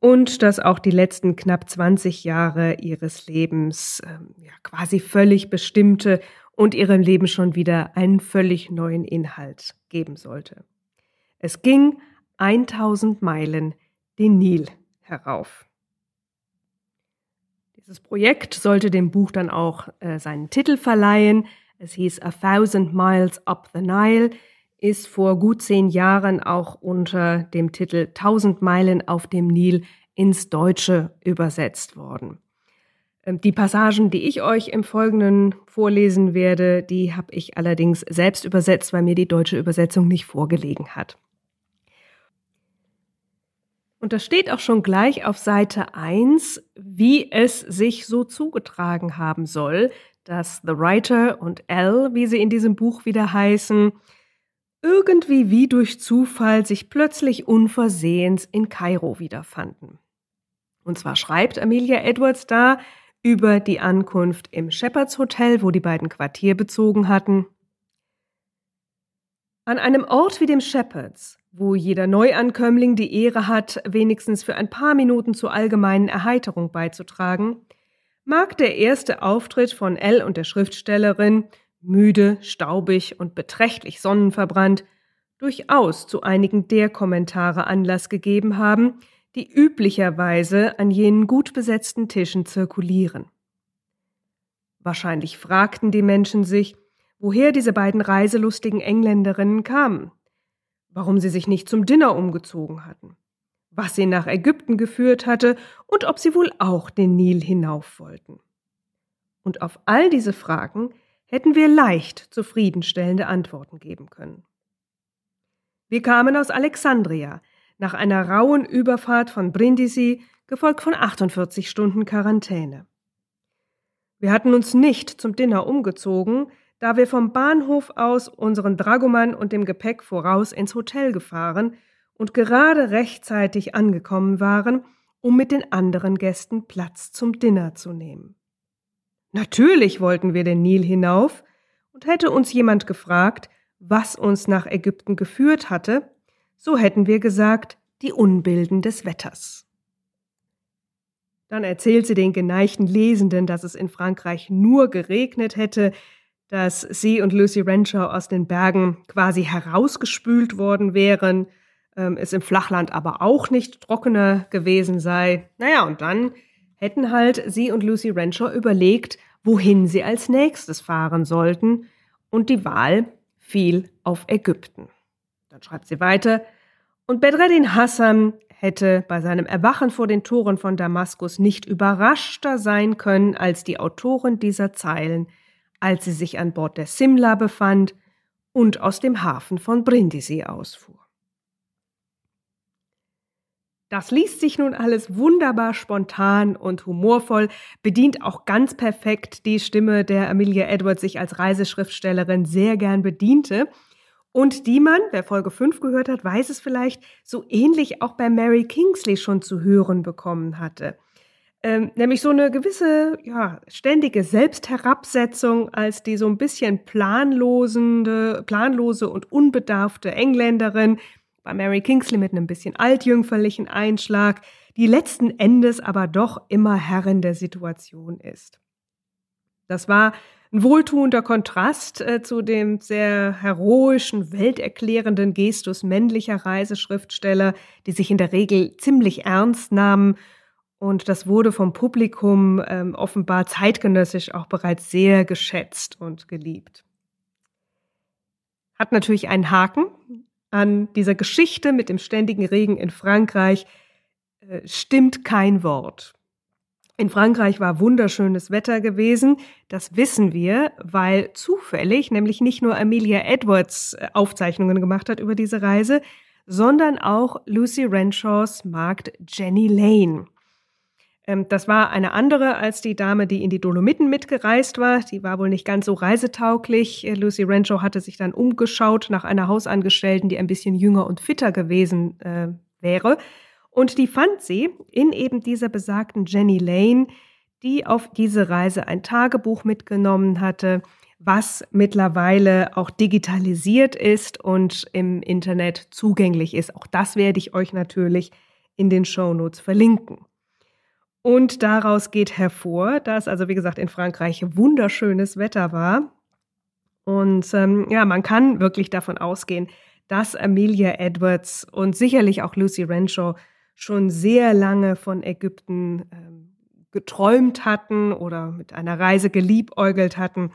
und das auch die letzten knapp 20 Jahre ihres Lebens äh, ja, quasi völlig bestimmte und ihrem Leben schon wieder einen völlig neuen Inhalt geben sollte. Es ging 1000 Meilen den Nil herauf. Dieses Projekt sollte dem Buch dann auch äh, seinen Titel verleihen. Es hieß A Thousand Miles Up the Nile, ist vor gut zehn Jahren auch unter dem Titel 1000 Meilen auf dem Nil ins Deutsche übersetzt worden. Ähm, die Passagen, die ich euch im Folgenden vorlesen werde, die habe ich allerdings selbst übersetzt, weil mir die deutsche Übersetzung nicht vorgelegen hat. Und das steht auch schon gleich auf Seite 1, wie es sich so zugetragen haben soll, dass The Writer und L, wie sie in diesem Buch wieder heißen, irgendwie wie durch Zufall sich plötzlich unversehens in Kairo wiederfanden. Und zwar schreibt Amelia Edwards da, über die Ankunft im Shepherds Hotel, wo die beiden Quartier bezogen hatten. An einem Ort wie dem Shepherds, wo jeder Neuankömmling die Ehre hat, wenigstens für ein paar Minuten zur allgemeinen Erheiterung beizutragen, mag der erste Auftritt von Elle und der Schriftstellerin, müde, staubig und beträchtlich sonnenverbrannt, durchaus zu einigen der Kommentare Anlass gegeben haben, die üblicherweise an jenen gut besetzten Tischen zirkulieren. Wahrscheinlich fragten die Menschen sich, woher diese beiden reiselustigen Engländerinnen kamen, warum sie sich nicht zum Dinner umgezogen hatten, was sie nach Ägypten geführt hatte und ob sie wohl auch den Nil hinauf wollten. Und auf all diese Fragen hätten wir leicht zufriedenstellende Antworten geben können. Wir kamen aus Alexandria, nach einer rauen Überfahrt von Brindisi, gefolgt von 48 Stunden Quarantäne. Wir hatten uns nicht zum Dinner umgezogen, da wir vom Bahnhof aus unseren Dragoman und dem Gepäck voraus ins Hotel gefahren und gerade rechtzeitig angekommen waren, um mit den anderen Gästen Platz zum Dinner zu nehmen. Natürlich wollten wir den Nil hinauf, und hätte uns jemand gefragt, was uns nach Ägypten geführt hatte, so hätten wir gesagt, die Unbilden des Wetters. Dann erzählt sie den geneigten Lesenden, dass es in Frankreich nur geregnet hätte, dass sie und Lucy Renshaw aus den Bergen quasi herausgespült worden wären, ähm, es im Flachland aber auch nicht trockener gewesen sei. Naja, und dann hätten halt sie und Lucy Renshaw überlegt, wohin sie als nächstes fahren sollten, und die Wahl fiel auf Ägypten. Dann schreibt sie weiter, und Bedreddin Hassan hätte bei seinem Erwachen vor den Toren von Damaskus nicht überraschter sein können als die Autorin dieser Zeilen, als sie sich an Bord der Simla befand und aus dem Hafen von Brindisi ausfuhr. Das liest sich nun alles wunderbar spontan und humorvoll, bedient auch ganz perfekt die Stimme, der Amelia Edwards sich als Reiseschriftstellerin sehr gern bediente und die man, wer Folge 5 gehört hat, weiß es vielleicht, so ähnlich auch bei Mary Kingsley schon zu hören bekommen hatte. Ähm, nämlich so eine gewisse, ja, ständige Selbstherabsetzung als die so ein bisschen planlosende, planlose und unbedarfte Engländerin, bei Mary Kingsley mit einem bisschen altjüngferlichen Einschlag, die letzten Endes aber doch immer Herrin der Situation ist. Das war ein wohltuender Kontrast äh, zu dem sehr heroischen, welterklärenden Gestus männlicher Reiseschriftsteller, die sich in der Regel ziemlich ernst nahmen. Und das wurde vom Publikum ähm, offenbar zeitgenössisch auch bereits sehr geschätzt und geliebt. Hat natürlich einen Haken an dieser Geschichte mit dem ständigen Regen in Frankreich. Äh, stimmt kein Wort. In Frankreich war wunderschönes Wetter gewesen. Das wissen wir, weil zufällig nämlich nicht nur Amelia Edwards äh, Aufzeichnungen gemacht hat über diese Reise, sondern auch Lucy Renshaws Magd Jenny Lane. Ähm, das war eine andere als die Dame, die in die Dolomiten mitgereist war. Die war wohl nicht ganz so reisetauglich. Äh, Lucy Renshaw hatte sich dann umgeschaut nach einer Hausangestellten, die ein bisschen jünger und fitter gewesen äh, wäre. Und die fand sie in eben dieser besagten Jenny Lane, die auf diese Reise ein Tagebuch mitgenommen hatte, was mittlerweile auch digitalisiert ist und im Internet zugänglich ist. Auch das werde ich euch natürlich in den Show Notes verlinken. Und daraus geht hervor, dass also wie gesagt in Frankreich wunderschönes Wetter war. Und ähm, ja, man kann wirklich davon ausgehen, dass Amelia Edwards und sicherlich auch Lucy Renshaw schon sehr lange von Ägypten ähm, geträumt hatten oder mit einer Reise geliebäugelt hatten.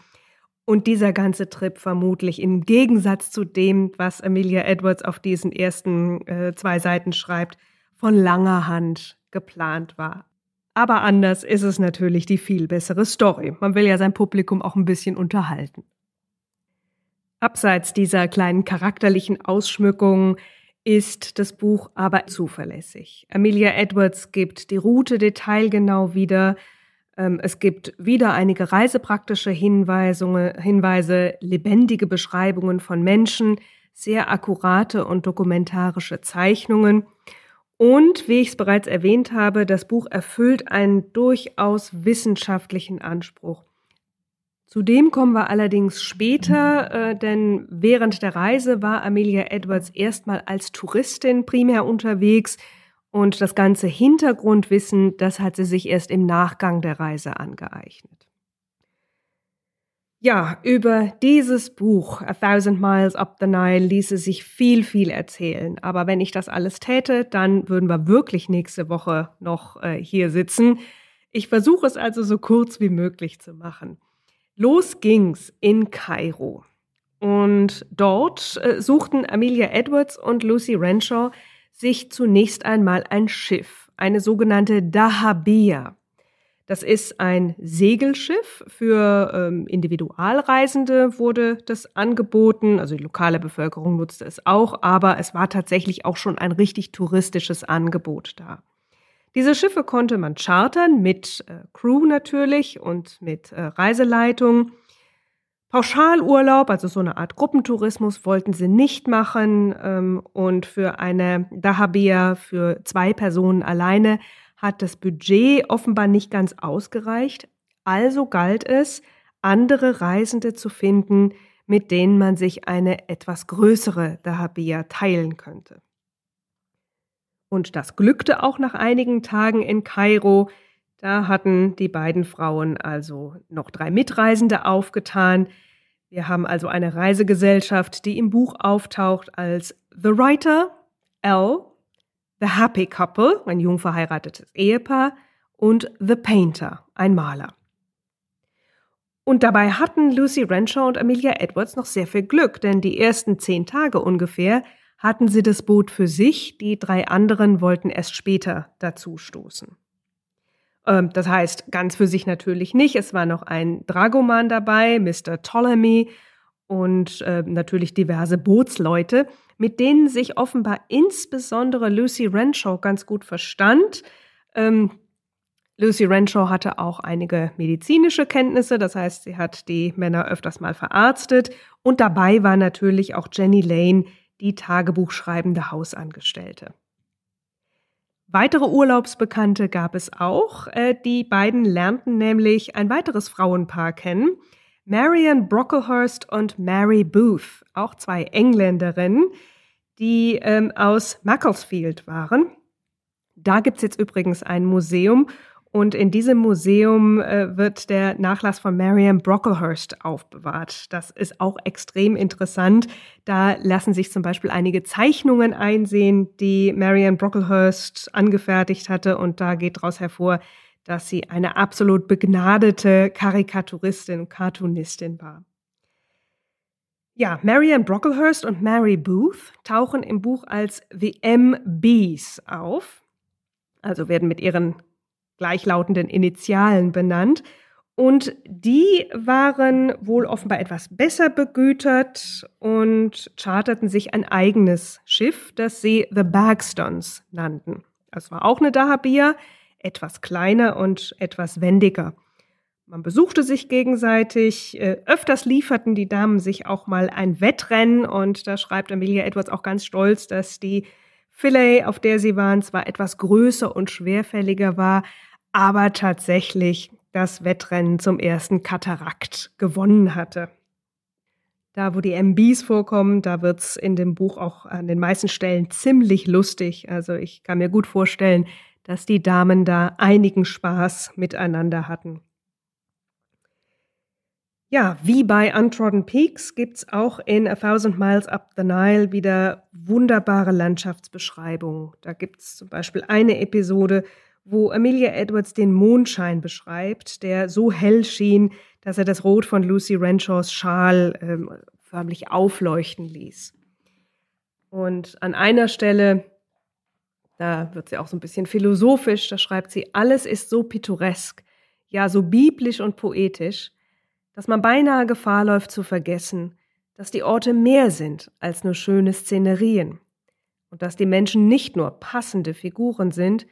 Und dieser ganze Trip vermutlich im Gegensatz zu dem, was Amelia Edwards auf diesen ersten äh, zwei Seiten schreibt, von langer Hand geplant war. Aber anders ist es natürlich die viel bessere Story. Man will ja sein Publikum auch ein bisschen unterhalten. Abseits dieser kleinen charakterlichen Ausschmückungen ist das Buch aber zuverlässig. Amelia Edwards gibt die Route detailgenau wieder. Ähm, es gibt wieder einige reisepraktische Hinweise, lebendige Beschreibungen von Menschen, sehr akkurate und dokumentarische Zeichnungen. Und wie ich es bereits erwähnt habe, das Buch erfüllt einen durchaus wissenschaftlichen Anspruch. Zudem kommen wir allerdings später, äh, denn während der Reise war Amelia Edwards erstmal als Touristin primär unterwegs Und das ganze Hintergrundwissen, das hat sie sich erst im Nachgang der Reise angeeignet. Ja, über dieses Buch A Thousand Miles Up the Nile ließe sich viel, viel erzählen. Aber wenn ich das alles täte, dann würden wir wirklich nächste Woche noch äh, hier sitzen. Ich versuche es also so kurz wie möglich zu machen. Los ging's in Kairo. Und dort äh, suchten Amelia Edwards und Lucy Renshaw sich zunächst einmal ein Schiff, eine sogenannte Dahabia. Das ist ein Segelschiff für ähm, Individualreisende wurde das angeboten. Also die lokale Bevölkerung nutzte es auch, aber es war tatsächlich auch schon ein richtig touristisches Angebot da. Diese Schiffe konnte man chartern mit äh, Crew natürlich und mit äh, Reiseleitung. Pauschalurlaub, also so eine Art Gruppentourismus, wollten sie nicht machen. Ähm, und für eine Dahabia für zwei Personen alleine hat das Budget offenbar nicht ganz ausgereicht. Also galt es, andere Reisende zu finden, mit denen man sich eine etwas größere Dahabia teilen könnte. Und das glückte auch nach einigen Tagen in Kairo. Da hatten die beiden Frauen also noch drei Mitreisende aufgetan. Wir haben also eine Reisegesellschaft, die im Buch auftaucht als The Writer, L, The Happy Couple, ein jung verheiratetes Ehepaar, und The Painter, ein Maler. Und dabei hatten Lucy Renshaw und Amelia Edwards noch sehr viel Glück, denn die ersten zehn Tage ungefähr hatten sie das Boot für sich, die drei anderen wollten erst später dazu stoßen. Ähm, das heißt, ganz für sich natürlich nicht. Es war noch ein Dragoman dabei, Mr. Ptolemy und äh, natürlich diverse Bootsleute mit denen sich offenbar insbesondere Lucy Renshaw ganz gut verstand. Ähm, Lucy Renshaw hatte auch einige medizinische Kenntnisse, das heißt, sie hat die Männer öfters mal verarztet. Und dabei war natürlich auch Jenny Lane, die Tagebuchschreibende Hausangestellte. Weitere Urlaubsbekannte gab es auch. Äh, die beiden lernten nämlich ein weiteres Frauenpaar kennen. Marian Brocklehurst und Mary Booth, auch zwei Engländerinnen, die ähm, aus Macclesfield waren. Da gibt's jetzt übrigens ein Museum und in diesem Museum äh, wird der Nachlass von Marian Brocklehurst aufbewahrt. Das ist auch extrem interessant. Da lassen sich zum Beispiel einige Zeichnungen einsehen, die Marian Brocklehurst angefertigt hatte. Und da geht daraus hervor, dass sie eine absolut begnadete Karikaturistin, Cartoonistin war. Ja, Marianne Brocklehurst und Mary Booth tauchen im Buch als The MBs auf, also werden mit ihren gleichlautenden Initialen benannt. Und die waren wohl offenbar etwas besser begütert und charterten sich ein eigenes Schiff, das sie The Bagstons nannten. Das war auch eine Dahabia, etwas kleiner und etwas wendiger. Man besuchte sich gegenseitig. Äh, öfters lieferten die Damen sich auch mal ein Wettrennen und da schreibt Amelia Edwards auch ganz stolz, dass die Fillet, auf der sie waren, zwar etwas größer und schwerfälliger war, aber tatsächlich das Wettrennen zum ersten Katarakt gewonnen hatte. Da, wo die MBs vorkommen, da wird's in dem Buch auch an den meisten Stellen ziemlich lustig. Also ich kann mir gut vorstellen, dass die Damen da einigen Spaß miteinander hatten. Ja, wie bei Untrodden Peaks gibt's auch in A Thousand Miles Up the Nile wieder wunderbare Landschaftsbeschreibungen. Da gibt's zum Beispiel eine Episode, wo Amelia Edwards den Mondschein beschreibt, der so hell schien, dass er das Rot von Lucy Renshaws Schal ähm, förmlich aufleuchten ließ. Und an einer Stelle da wird sie auch so ein bisschen philosophisch, da schreibt sie, alles ist so pittoresk, ja so biblisch und poetisch, dass man beinahe Gefahr läuft zu vergessen, dass die Orte mehr sind als nur schöne Szenerien und dass die Menschen nicht nur passende Figuren sind,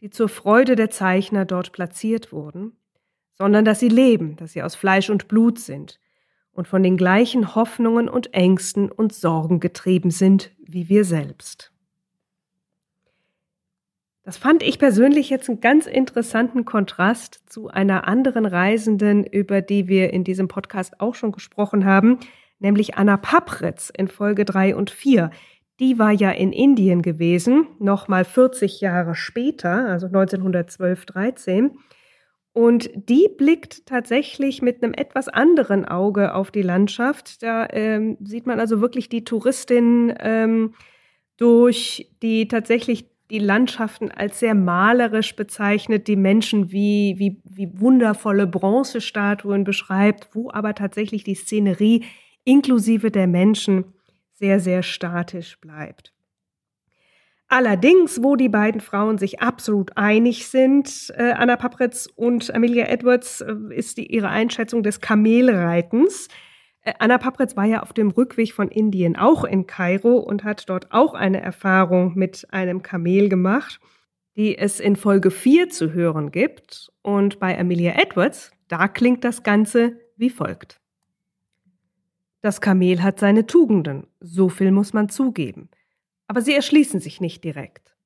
die zur Freude der Zeichner dort platziert wurden, sondern dass sie leben, dass sie aus Fleisch und Blut sind und von den gleichen Hoffnungen und Ängsten und Sorgen getrieben sind wie wir selbst. Das fand ich persönlich jetzt einen ganz interessanten Kontrast zu einer anderen Reisenden, über die wir in diesem Podcast auch schon gesprochen haben, nämlich Anna Papritz in Folge 3 und 4. die war ja in Indien gewesen, nochmal 40 Jahre später, also 1912, 13. Und die blickt tatsächlich mit einem etwas anderen Auge auf die Landschaft. Da ähm, sieht man also wirklich die Touristin ähm, durch die tatsächlich die Landschaften als sehr malerisch bezeichnet, die Menschen wie, wie, wie wundervolle Bronzestatuen beschreibt, wo aber tatsächlich die Szenerie inklusive der Menschen sehr, sehr statisch bleibt. Allerdings, wo die beiden Frauen sich absolut einig sind, äh, Anna Papritz und Amelia Edwards, äh, ist die, ihre Einschätzung des Kamelreitens. Äh, Anna Papritz war ja auf dem Rückweg von Indien auch in Kairo und hat dort auch eine Erfahrung mit einem Kamel gemacht, die es in Folge 4 zu hören gibt. Und bei Amelia Edwards, da klingt das Ganze wie folgt. Das Kamel hat seine Tugenden, so viel muss man zugeben aber sie erschließen sich nicht direkt.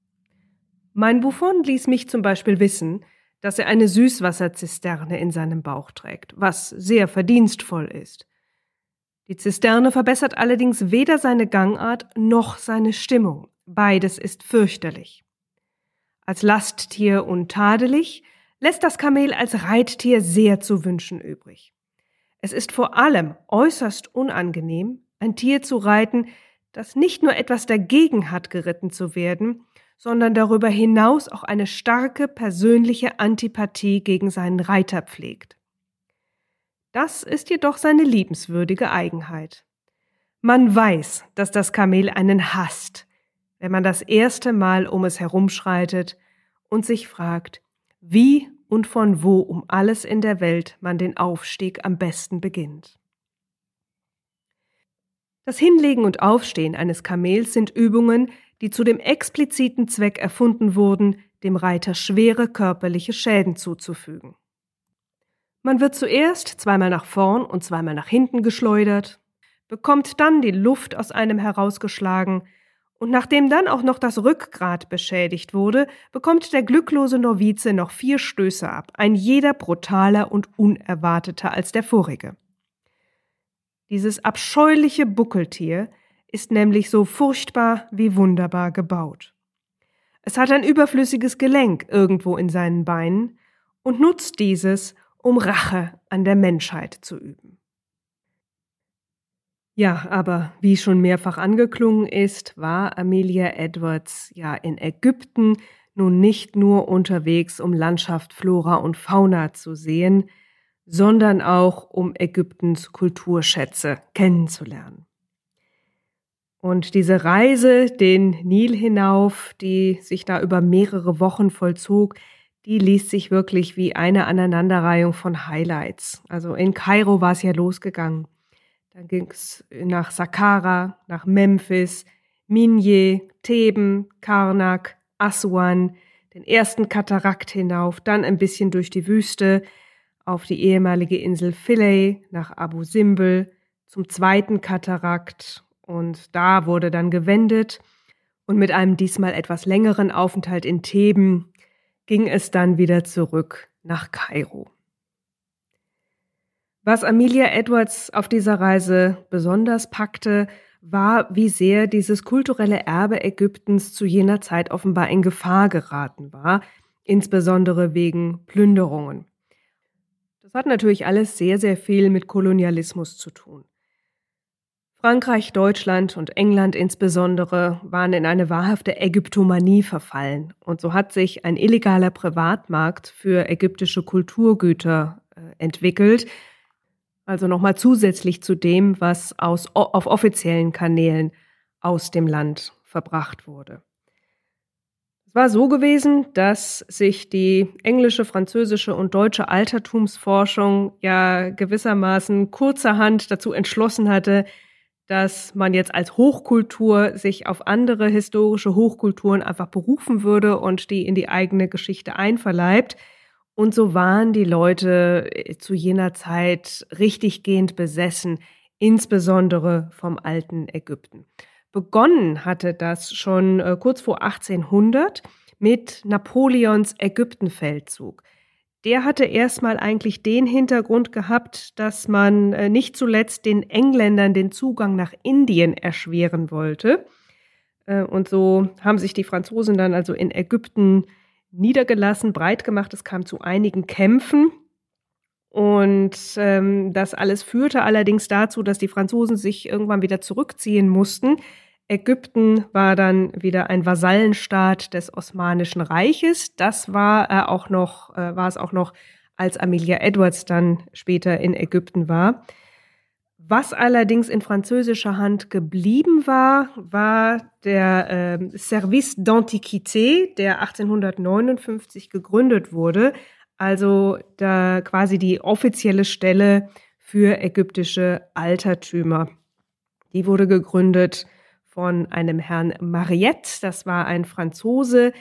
Mein Buffon ließ mich zum Beispiel wissen, dass er eine Süßwasserzisterne in seinem Bauch trägt, was sehr verdienstvoll ist. Die Zisterne verbessert allerdings weder seine Gangart noch seine Stimmung. Beides ist fürchterlich. Als Lasttier untadelig lässt das Kamel als Reittier sehr zu wünschen übrig. Es ist vor allem äußerst unangenehm, ein Tier zu reiten, das nicht nur etwas dagegen hat, geritten zu werden, sondern darüber hinaus auch eine starke persönliche Antipathie gegen seinen Reiter pflegt. Das ist jedoch seine liebenswürdige Eigenheit. Man weiß, dass das Kamel einen hasst, wenn man das erste Mal um es herumschreitet und sich fragt, wie und von wo um alles in der Welt man den Aufstieg am besten beginnt. Das Hinlegen und Aufstehen eines Kamels sind Übungen, die zu dem expliziten Zweck erfunden wurden, dem Reiter schwere körperliche Schäden zuzufügen. Man wird zuerst zweimal nach vorn und zweimal nach hinten geschleudert, bekommt dann die Luft aus einem herausgeschlagen, und nachdem dann auch noch das Rückgrat beschädigt wurde, bekommt der glücklose Novize noch vier Stöße ab, ein jeder brutaler und unerwarteter als der vorige. Dieses abscheuliche Buckeltier ist nämlich so furchtbar wie wunderbar gebaut. Es hat ein überflüssiges Gelenk irgendwo in seinen Beinen und nutzt dieses, um Rache an der Menschheit zu üben. Ja, aber wie schon mehrfach angeklungen ist, war Amelia Edwards ja in Ägypten nun nicht nur unterwegs, um Landschaft, Flora und Fauna zu sehen, sondern auch um Ägyptens Kulturschätze kennenzulernen. Und diese Reise den Nil hinauf, die sich da über mehrere Wochen vollzog, die liest sich wirklich wie eine Aneinanderreihung von Highlights. Also in Kairo war es ja losgegangen. Dann ging es nach Saqqara, nach Memphis, Minye, Theben, Karnak, Aswan, den ersten Katarakt hinauf, dann ein bisschen durch die Wüste, auf die ehemalige Insel Philae nach Abu Simbel zum zweiten Katarakt und da wurde dann gewendet und mit einem diesmal etwas längeren Aufenthalt in Theben ging es dann wieder zurück nach Kairo. Was Amelia Edwards auf dieser Reise besonders packte, war, wie sehr dieses kulturelle Erbe Ägyptens zu jener Zeit offenbar in Gefahr geraten war, insbesondere wegen Plünderungen. Das hat natürlich alles sehr, sehr viel mit Kolonialismus zu tun. Frankreich, Deutschland und England insbesondere waren in eine wahrhafte Ägyptomanie verfallen. Und so hat sich ein illegaler Privatmarkt für ägyptische Kulturgüter äh, entwickelt. Also nochmal zusätzlich zu dem, was aus, auf offiziellen Kanälen aus dem Land verbracht wurde. Es war so gewesen, dass sich die englische, französische und deutsche Altertumsforschung ja gewissermaßen kurzerhand dazu entschlossen hatte, dass man jetzt als Hochkultur sich auf andere historische Hochkulturen einfach berufen würde und die in die eigene Geschichte einverleibt. Und so waren die Leute äh, zu jener Zeit richtiggehend besessen, insbesondere vom alten Ägypten. Begonnen hatte das schon äh, kurz vor 1800 mit Napoleons Ägyptenfeldzug. Der hatte erstmal eigentlich den Hintergrund gehabt, dass man äh, nicht zuletzt den Engländern den Zugang nach Indien erschweren wollte. Äh, und so haben sich die Franzosen dann also in Ägypten niedergelassen, breit gemacht. Es kam zu einigen Kämpfen. Und ähm, das alles führte allerdings dazu, dass die Franzosen sich irgendwann wieder zurückziehen mussten. Ägypten war dann wieder ein Vasallenstaat des Osmanischen Reiches. Das war äh, auch noch, äh, war es auch noch, als Amelia Edwards dann später in Ägypten war. Was allerdings in französischer Hand geblieben war, war der äh, Service d'Antiquité, der 1859 gegründet wurde, also da quasi die offizielle Stelle für ägyptische Altertümer. Die wurde gegründet von einem Herrn Mariette, das war ein Franzose,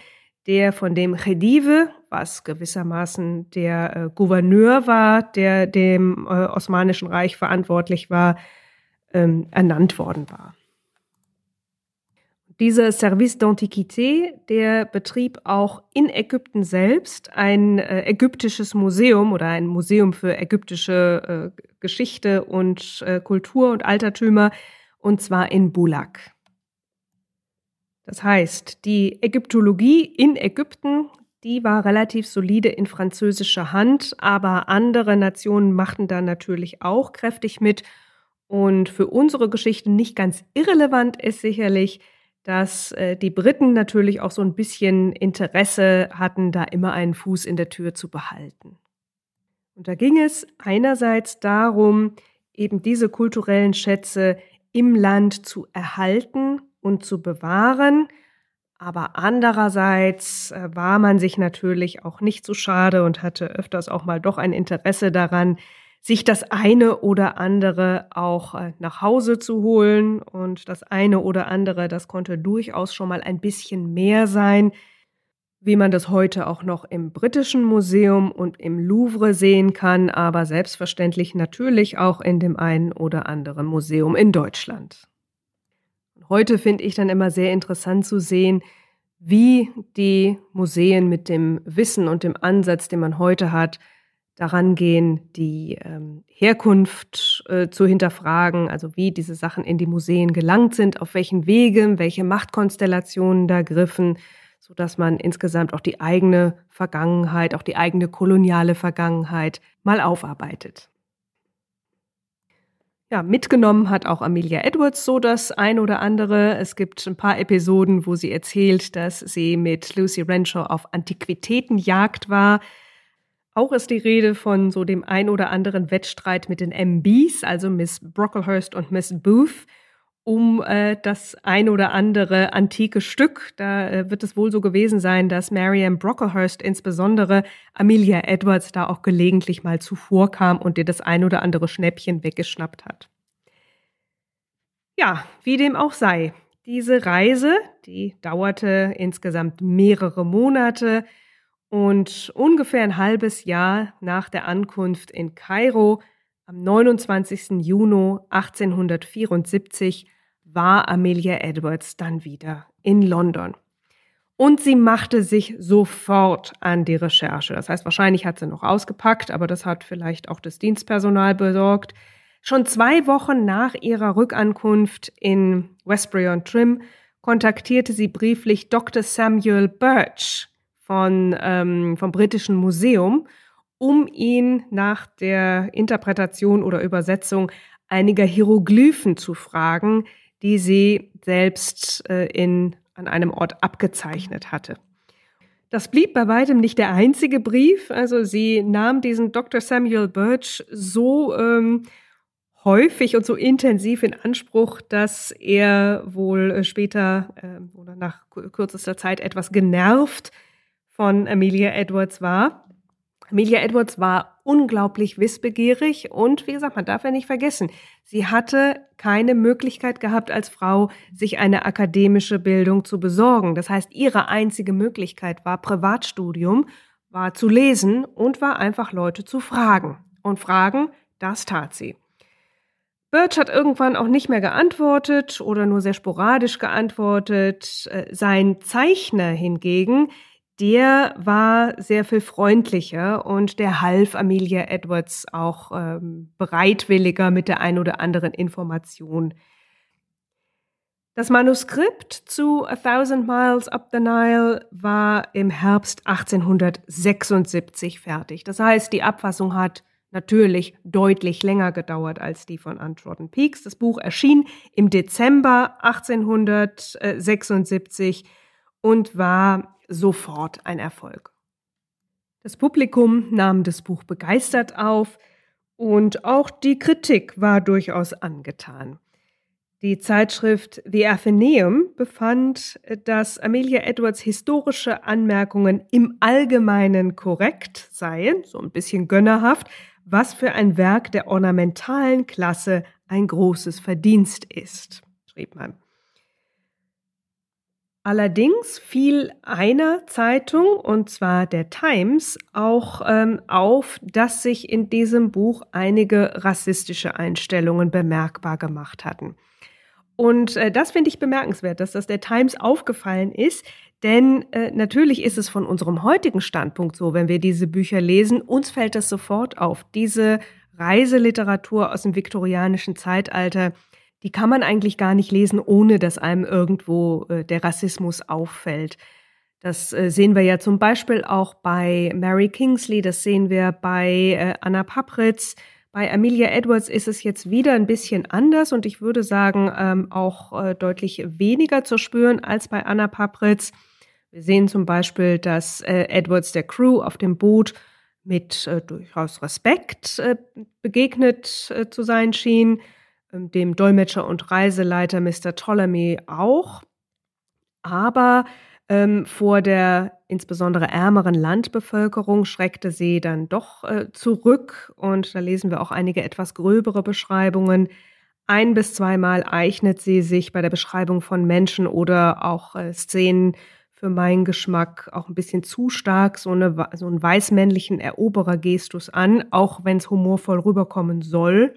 der von dem Khedive, was gewissermaßen der äh, Gouverneur war, der dem äh, Osmanischen Reich verantwortlich war, ähm, ernannt worden war. Dieser Service d'Antiquité, der betrieb auch in Ägypten selbst ein äh, ägyptisches Museum oder ein Museum für ägyptische äh, Geschichte und äh, Kultur und Altertümer, und zwar in Bulak. Das heißt, die Ägyptologie in Ägypten, die war relativ solide in französischer Hand, aber andere Nationen machten da natürlich auch kräftig mit. Und für unsere Geschichte nicht ganz irrelevant ist sicherlich, dass äh, die Briten natürlich auch so ein bisschen Interesse hatten, da immer einen Fuß in der Tür zu behalten. Und da ging es einerseits darum, eben diese kulturellen Schätze im Land zu erhalten und zu bewahren. Aber andererseits äh, war man sich natürlich auch nicht so schade und hatte öfters auch mal doch ein Interesse daran, sich das eine oder andere auch äh, nach Hause zu holen. Und das eine oder andere, das konnte durchaus schon mal ein bisschen mehr sein, wie man das heute auch noch im Britischen Museum und im Louvre sehen kann, aber selbstverständlich natürlich auch in dem einen oder anderen Museum in Deutschland. Heute finde ich dann immer sehr interessant zu sehen, wie die Museen mit dem Wissen und dem Ansatz, den man heute hat, daran gehen, die ähm, Herkunft äh, zu hinterfragen, also wie diese Sachen in die Museen gelangt sind, auf welchen Wegen, welche Machtkonstellationen da griffen, so dass man insgesamt auch die eigene Vergangenheit, auch die eigene koloniale Vergangenheit mal aufarbeitet. Ja, mitgenommen hat auch Amelia Edwards so das ein oder andere. Es gibt ein paar Episoden, wo sie erzählt, dass sie mit Lucy Renshaw auf Antiquitätenjagd war. Auch ist die Rede von so dem ein oder anderen Wettstreit mit den MBs, also Miss Brocklehurst und Miss Booth um äh, das ein oder andere antike Stück. Da äh, wird es wohl so gewesen sein, dass Marianne Brocklehurst insbesondere Amelia Edwards da auch gelegentlich mal zuvorkam und ihr das ein oder andere Schnäppchen weggeschnappt hat. Ja, wie dem auch sei. Diese Reise, die dauerte insgesamt mehrere Monate und ungefähr ein halbes Jahr nach der Ankunft in Kairo am 29. Juni 1874 war Amelia Edwards dann wieder in London. Und sie machte sich sofort an die Recherche. Das heißt, wahrscheinlich hat sie noch ausgepackt, aber das hat vielleicht auch das Dienstpersonal besorgt. Schon zwei Wochen nach ihrer Rückankunft in Westbury on Trim kontaktierte sie brieflich Dr. Samuel Birch von, ähm, vom Britischen Museum um ihn nach der Interpretation oder Übersetzung einiger Hieroglyphen zu fragen, die sie selbst äh, in, an einem Ort abgezeichnet hatte. Das blieb bei weitem nicht der einzige Brief. Also sie nahm diesen Dr. Samuel Birch so ähm, häufig und so intensiv in Anspruch, dass er wohl äh, später äh, oder nach kürzester Zeit etwas genervt von Amelia Edwards war Amelia Edwards war unglaublich wissbegierig und wie gesagt, man darf ja nicht vergessen, sie hatte keine Möglichkeit gehabt als Frau, sich eine akademische Bildung zu besorgen. Das heißt, ihre einzige Möglichkeit war Privatstudium, war zu lesen und war einfach Leute zu fragen. Und fragen, das tat sie. Birch hat irgendwann auch nicht mehr geantwortet oder nur sehr sporadisch geantwortet. Äh, sein Zeichner hingegen, der war sehr viel freundlicher und der half Amelia Edwards auch ähm, bereitwilliger mit der ein oder anderen Information. Das Manuskript zu A Thousand Miles Up the Nile war im Herbst 1876 fertig. Das heißt, die Abfassung hat natürlich deutlich länger gedauert als die von Untrodden Peaks. Das Buch erschien im Dezember 1876 und war sofort ein Erfolg. Das Publikum nahm das Buch begeistert auf und auch die Kritik war durchaus angetan. Die Zeitschrift The Athenaeum befand, dass Amelia Edwards historische Anmerkungen im Allgemeinen korrekt seien, so ein bisschen gönnerhaft, was für ein Werk der ornamentalen Klasse ein großes Verdienst ist, schrieb man. Allerdings fiel einer Zeitung, und zwar der Times, auch ähm, auf, dass sich in diesem Buch einige rassistische Einstellungen bemerkbar gemacht hatten. Und äh, das finde ich bemerkenswert, dass das der Times aufgefallen ist, denn äh, natürlich ist es von unserem heutigen Standpunkt so, wenn wir diese Bücher lesen, uns fällt das sofort auf. Diese Reiseliteratur aus dem viktorianischen Zeitalter, die kann man eigentlich gar nicht lesen, ohne dass einem irgendwo äh, der Rassismus auffällt. Das äh, sehen wir ja zum Beispiel auch bei Mary Kingsley, das sehen wir bei äh, Anna Papritz. Bei Amelia Edwards ist es jetzt wieder ein bisschen anders und ich würde sagen ähm, auch äh, deutlich weniger zu spüren als bei Anna Papritz. Wir sehen zum Beispiel, dass Edwards der Crew auf dem Boot mit durchaus Respekt begegnet zu sein schien, dem Dolmetscher und Reiseleiter Mr. Ptolemy auch. Aber ähm, vor der insbesondere ärmeren Landbevölkerung schreckte sie dann doch äh, zurück und da lesen wir auch einige etwas gröbere Beschreibungen. Ein bis zweimal eignet sie sich bei der Beschreibung von Menschen oder auch äh, Szenen für meinen Geschmack auch ein bisschen zu stark so, eine, so einen weißmännlichen Eroberergestus an, auch wenn es humorvoll rüberkommen soll.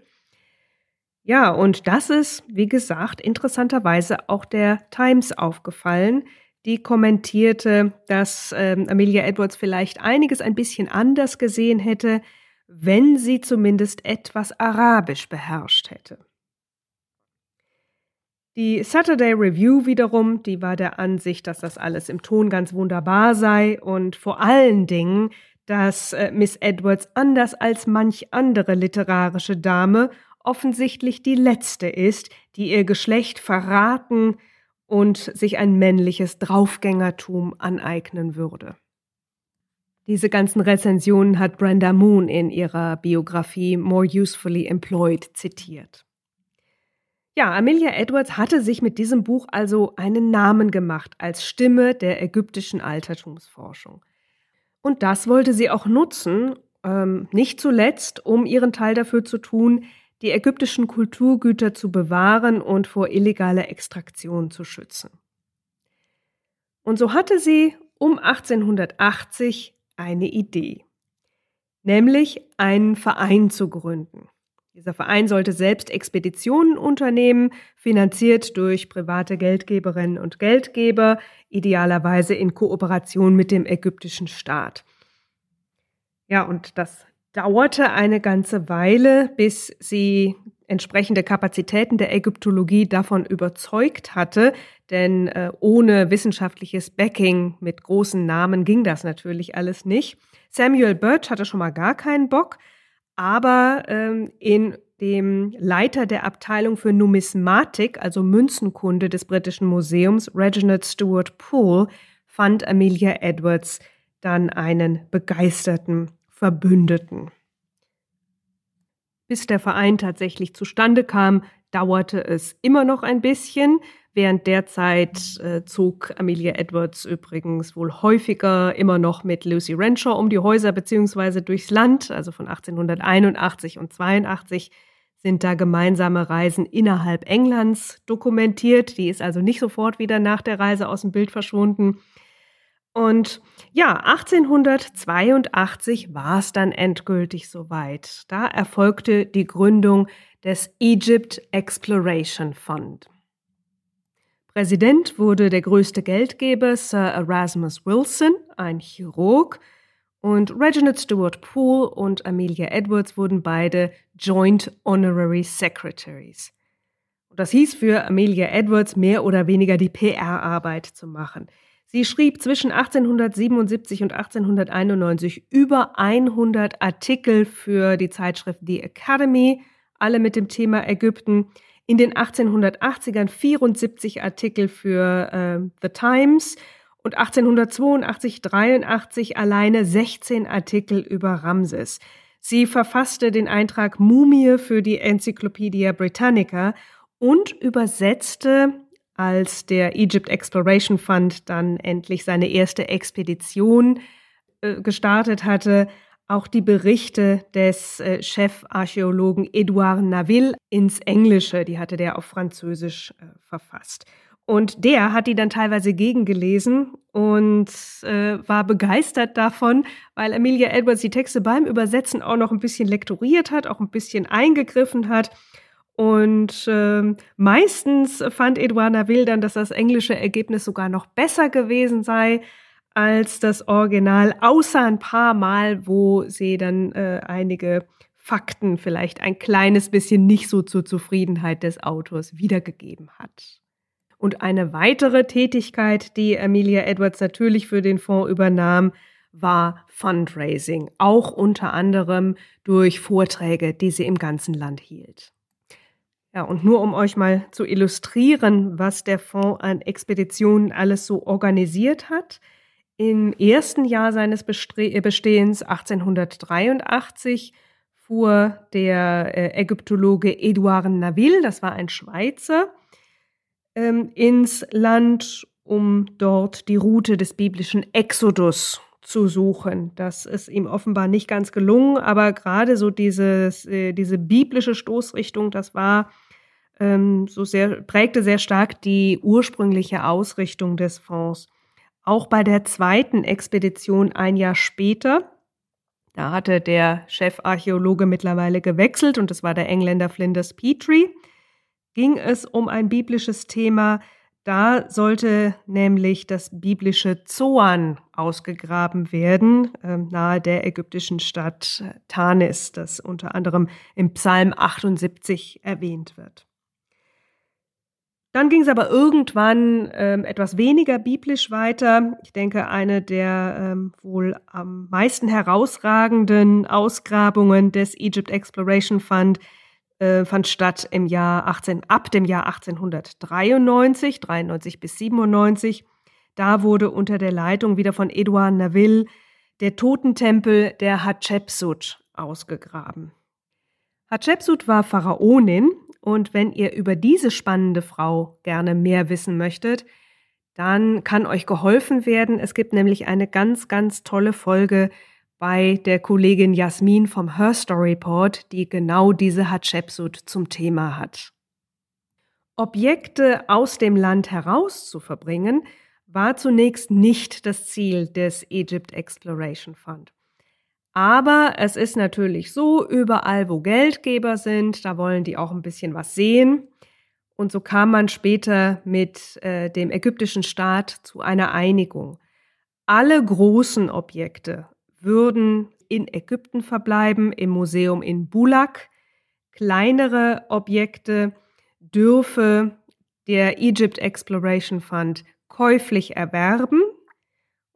Ja, und das ist, wie gesagt, interessanterweise auch der Times aufgefallen. Die kommentierte, dass ähm, Amelia Edwards vielleicht einiges ein bisschen anders gesehen hätte, wenn sie zumindest etwas Arabisch beherrscht hätte. Die Saturday Review wiederum, die war der Ansicht, dass das alles im Ton ganz wunderbar sei und vor allen Dingen, dass äh, Miss Edwards anders als manch andere literarische Dame offensichtlich die letzte ist, die ihr Geschlecht verraten und sich ein männliches Draufgängertum aneignen würde. Diese ganzen Rezensionen hat Brenda Moon in ihrer Biografie More Usefully Employed zitiert. Ja, Amelia Edwards hatte sich mit diesem Buch also einen Namen gemacht als Stimme der ägyptischen Altertumsforschung. Und das wollte sie auch nutzen, ähm, nicht zuletzt, um ihren Teil dafür zu tun, die ägyptischen Kulturgüter zu bewahren und vor illegaler Extraktion zu schützen. Und so hatte sie um 1880 eine Idee, nämlich einen Verein zu gründen. Dieser Verein sollte selbst Expeditionen unternehmen, finanziert durch private Geldgeberinnen und Geldgeber, idealerweise in Kooperation mit dem ägyptischen Staat. Ja, und das dauerte eine ganze Weile, bis sie entsprechende Kapazitäten der Ägyptologie davon überzeugt hatte, denn äh, ohne wissenschaftliches Backing mit großen Namen ging das natürlich alles nicht. Samuel Birch hatte schon mal gar keinen Bock, aber ähm, in dem Leiter der Abteilung für Numismatik, also Münzenkunde des Britischen Museums, Reginald Stewart Poole, fand Amelia Edwards dann einen begeisterten Verbündeten. Bis der Verein tatsächlich zustande kam, dauerte es immer noch ein bisschen. Während der Zeit äh, zog Amelia Edwards übrigens wohl häufiger immer noch mit Lucy Renshaw um die Häuser beziehungsweise durchs Land. Also von 1881 und 82 sind da gemeinsame Reisen innerhalb Englands dokumentiert. Die ist also nicht sofort wieder nach der Reise aus dem Bild verschwunden. Und ja, 1882 war es dann endgültig soweit. Da erfolgte die Gründung des Egypt Exploration Fund. Präsident wurde der größte Geldgeber Sir Erasmus Wilson, ein Chirurg, und Reginald Stewart Poole und Amelia Edwards wurden beide Joint Honorary Secretaries. Das hieß für Amelia Edwards mehr oder weniger die PR-Arbeit zu machen. Sie schrieb zwischen 1877 und 1891 über 100 Artikel für die Zeitschrift The Academy, alle mit dem Thema Ägypten. In den 1880ern 74 Artikel für äh, The Times und 1882, 83 alleine 16 Artikel über Ramses. Sie verfasste den Eintrag Mumie für die Encyclopedia Britannica und übersetzte, als der Egypt Exploration Fund dann endlich seine erste Expedition äh, gestartet hatte, auch die Berichte des äh, Chefarchäologen Edouard Naville ins Englische, die hatte der auf Französisch äh, verfasst. Und der hat die dann teilweise gegengelesen und äh, war begeistert davon, weil Amelia Edwards die Texte beim Übersetzen auch noch ein bisschen lektoriert hat, auch ein bisschen eingegriffen hat. Und äh, meistens fand Edouard Naville dann, dass das englische Ergebnis sogar noch besser gewesen sei als das Original, außer ein paar Mal, wo sie dann äh, einige Fakten vielleicht ein kleines bisschen nicht so zur Zufriedenheit des Autors wiedergegeben hat. Und eine weitere Tätigkeit, die Amelia Edwards natürlich für den Fonds übernahm, war Fundraising, auch unter anderem durch Vorträge, die sie im ganzen Land hielt. Ja, und nur um euch mal zu illustrieren, was der Fonds an Expeditionen alles so organisiert hat. Im ersten Jahr seines Bestehens 1883 fuhr der äh, Ägyptologe Edouard Naville, das war ein Schweizer, ähm, ins Land, um dort die Route des biblischen Exodus zu suchen. Das ist ihm offenbar nicht ganz gelungen, aber gerade so dieses, äh, diese biblische Stoßrichtung, das war ähm, so sehr, prägte sehr stark die ursprüngliche Ausrichtung des Fonds. Auch bei der zweiten Expedition ein Jahr später, da hatte der Chefarchäologe mittlerweile gewechselt und es war der Engländer Flinders Petrie, ging es um ein biblisches Thema. Da sollte nämlich das biblische Zoan ausgegraben werden, äh, nahe der ägyptischen Stadt Tanis, das unter anderem im Psalm 78 erwähnt wird. Dann ging es aber irgendwann ähm, etwas weniger biblisch weiter. Ich denke, eine der ähm, wohl am meisten herausragenden Ausgrabungen des Egypt Exploration Fund äh, fand statt im Jahr 18, ab dem Jahr 1893, 93 bis 97. Da wurde unter der Leitung wieder von Edouard Naville der Totentempel der Hatschepsut ausgegraben. Hatschepsut war Pharaonin und wenn ihr über diese spannende Frau gerne mehr wissen möchtet, dann kann euch geholfen werden. Es gibt nämlich eine ganz, ganz tolle Folge bei der Kollegin Jasmin vom Her Story die genau diese Hatschepsut zum Thema hat. Objekte aus dem Land heraus zu verbringen, war zunächst nicht das Ziel des Egypt Exploration Fund. Aber es ist natürlich so, überall wo Geldgeber sind, da wollen die auch ein bisschen was sehen. Und so kam man später mit äh, dem ägyptischen Staat zu einer Einigung. Alle großen Objekte würden in Ägypten verbleiben, im Museum in Bulak. Kleinere Objekte dürfe der Egypt Exploration Fund käuflich erwerben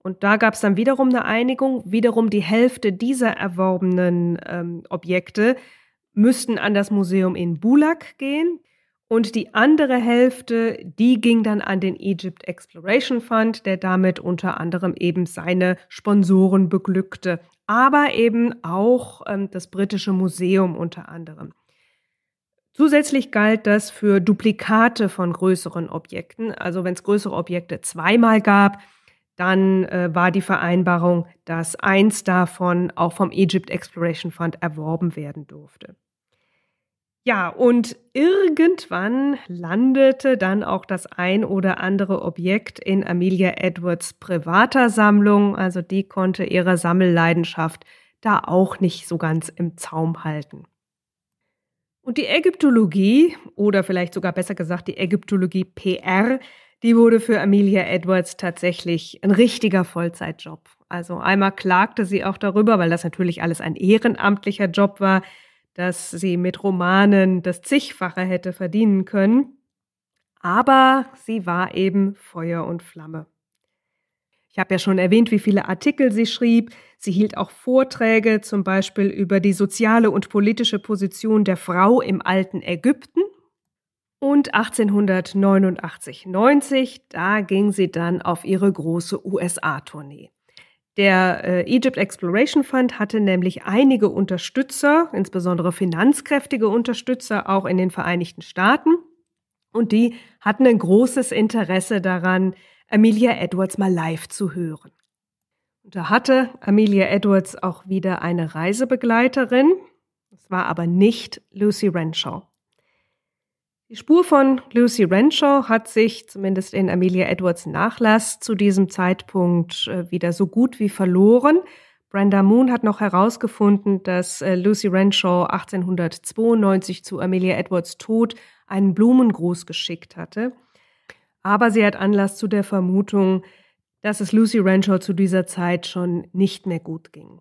und da gab es dann wiederum eine Einigung, wiederum die Hälfte dieser erworbenen ähm, Objekte müssten an das Museum in Bulak gehen. Und die andere Hälfte, die ging dann an den Egypt Exploration Fund, der damit unter anderem eben seine Sponsoren beglückte, aber eben auch ähm, das britische Museum unter anderem. Zusätzlich galt das für Duplikate von größeren Objekten. Also wenn es größere Objekte zweimal gab, dann äh, war die Vereinbarung, dass eins davon auch vom Egypt Exploration Fund erworben werden durfte. Ja, und irgendwann landete dann auch das ein oder andere Objekt in Amelia Edwards privater Sammlung, also die konnte ihre Sammelleidenschaft da auch nicht so ganz im Zaum halten. Und die Ägyptologie, oder vielleicht sogar besser gesagt die Ägyptologie PR, die wurde für Amelia Edwards tatsächlich ein richtiger Vollzeitjob. Also einmal klagte sie auch darüber, weil das natürlich alles ein ehrenamtlicher Job war, dass sie mit Romanen das zigfache hätte verdienen können. Aber sie war eben Feuer und Flamme. Ich habe ja schon erwähnt, wie viele Artikel sie schrieb. Sie hielt auch Vorträge, zum Beispiel über die soziale und politische Position der Frau im alten Ägypten. Und 1889-90, da ging sie dann auf ihre große USA-Tournee. Der äh, Egypt Exploration Fund hatte nämlich einige Unterstützer, insbesondere finanzkräftige Unterstützer, auch in den Vereinigten Staaten. Und die hatten ein großes Interesse daran, Amelia Edwards mal live zu hören. Und da hatte Amelia Edwards auch wieder eine Reisebegleiterin. Das war aber nicht Lucy Renshaw. Die Spur von Lucy Renshaw hat sich zumindest in Amelia Edwards Nachlass zu diesem Zeitpunkt äh, wieder so gut wie verloren. Brenda Moon hat noch herausgefunden, dass äh, Lucy Renshaw 1892 zu Amelia Edwards Tod einen Blumengruß geschickt hatte. Aber sie hat Anlass zu der Vermutung, dass es Lucy Renshaw zu dieser Zeit schon nicht mehr gut ging.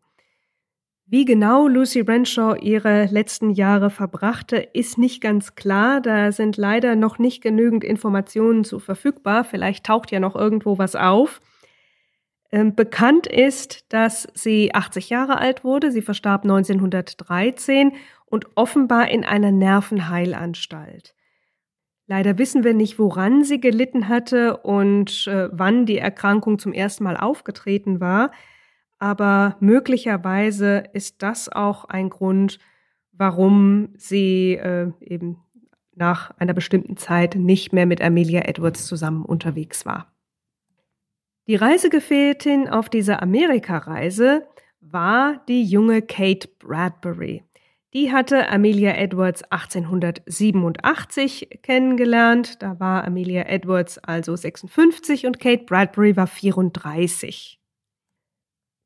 Wie genau Lucy Renshaw ihre letzten Jahre verbrachte, ist nicht ganz klar. Da sind leider noch nicht genügend Informationen zu verfügbar. Vielleicht taucht ja noch irgendwo was auf. Ähm, bekannt ist, dass sie 80 Jahre alt wurde. Sie verstarb 1913 und offenbar in einer Nervenheilanstalt. Leider wissen wir nicht, woran sie gelitten hatte und äh, wann die Erkrankung zum ersten Mal aufgetreten war aber möglicherweise ist das auch ein Grund, warum sie äh, eben nach einer bestimmten Zeit nicht mehr mit Amelia Edwards zusammen unterwegs war. Die Reisegefährtin auf dieser Amerikareise war die junge Kate Bradbury. Die hatte Amelia Edwards 1887 kennengelernt. Da war Amelia Edwards also 56 und Kate Bradbury war 34.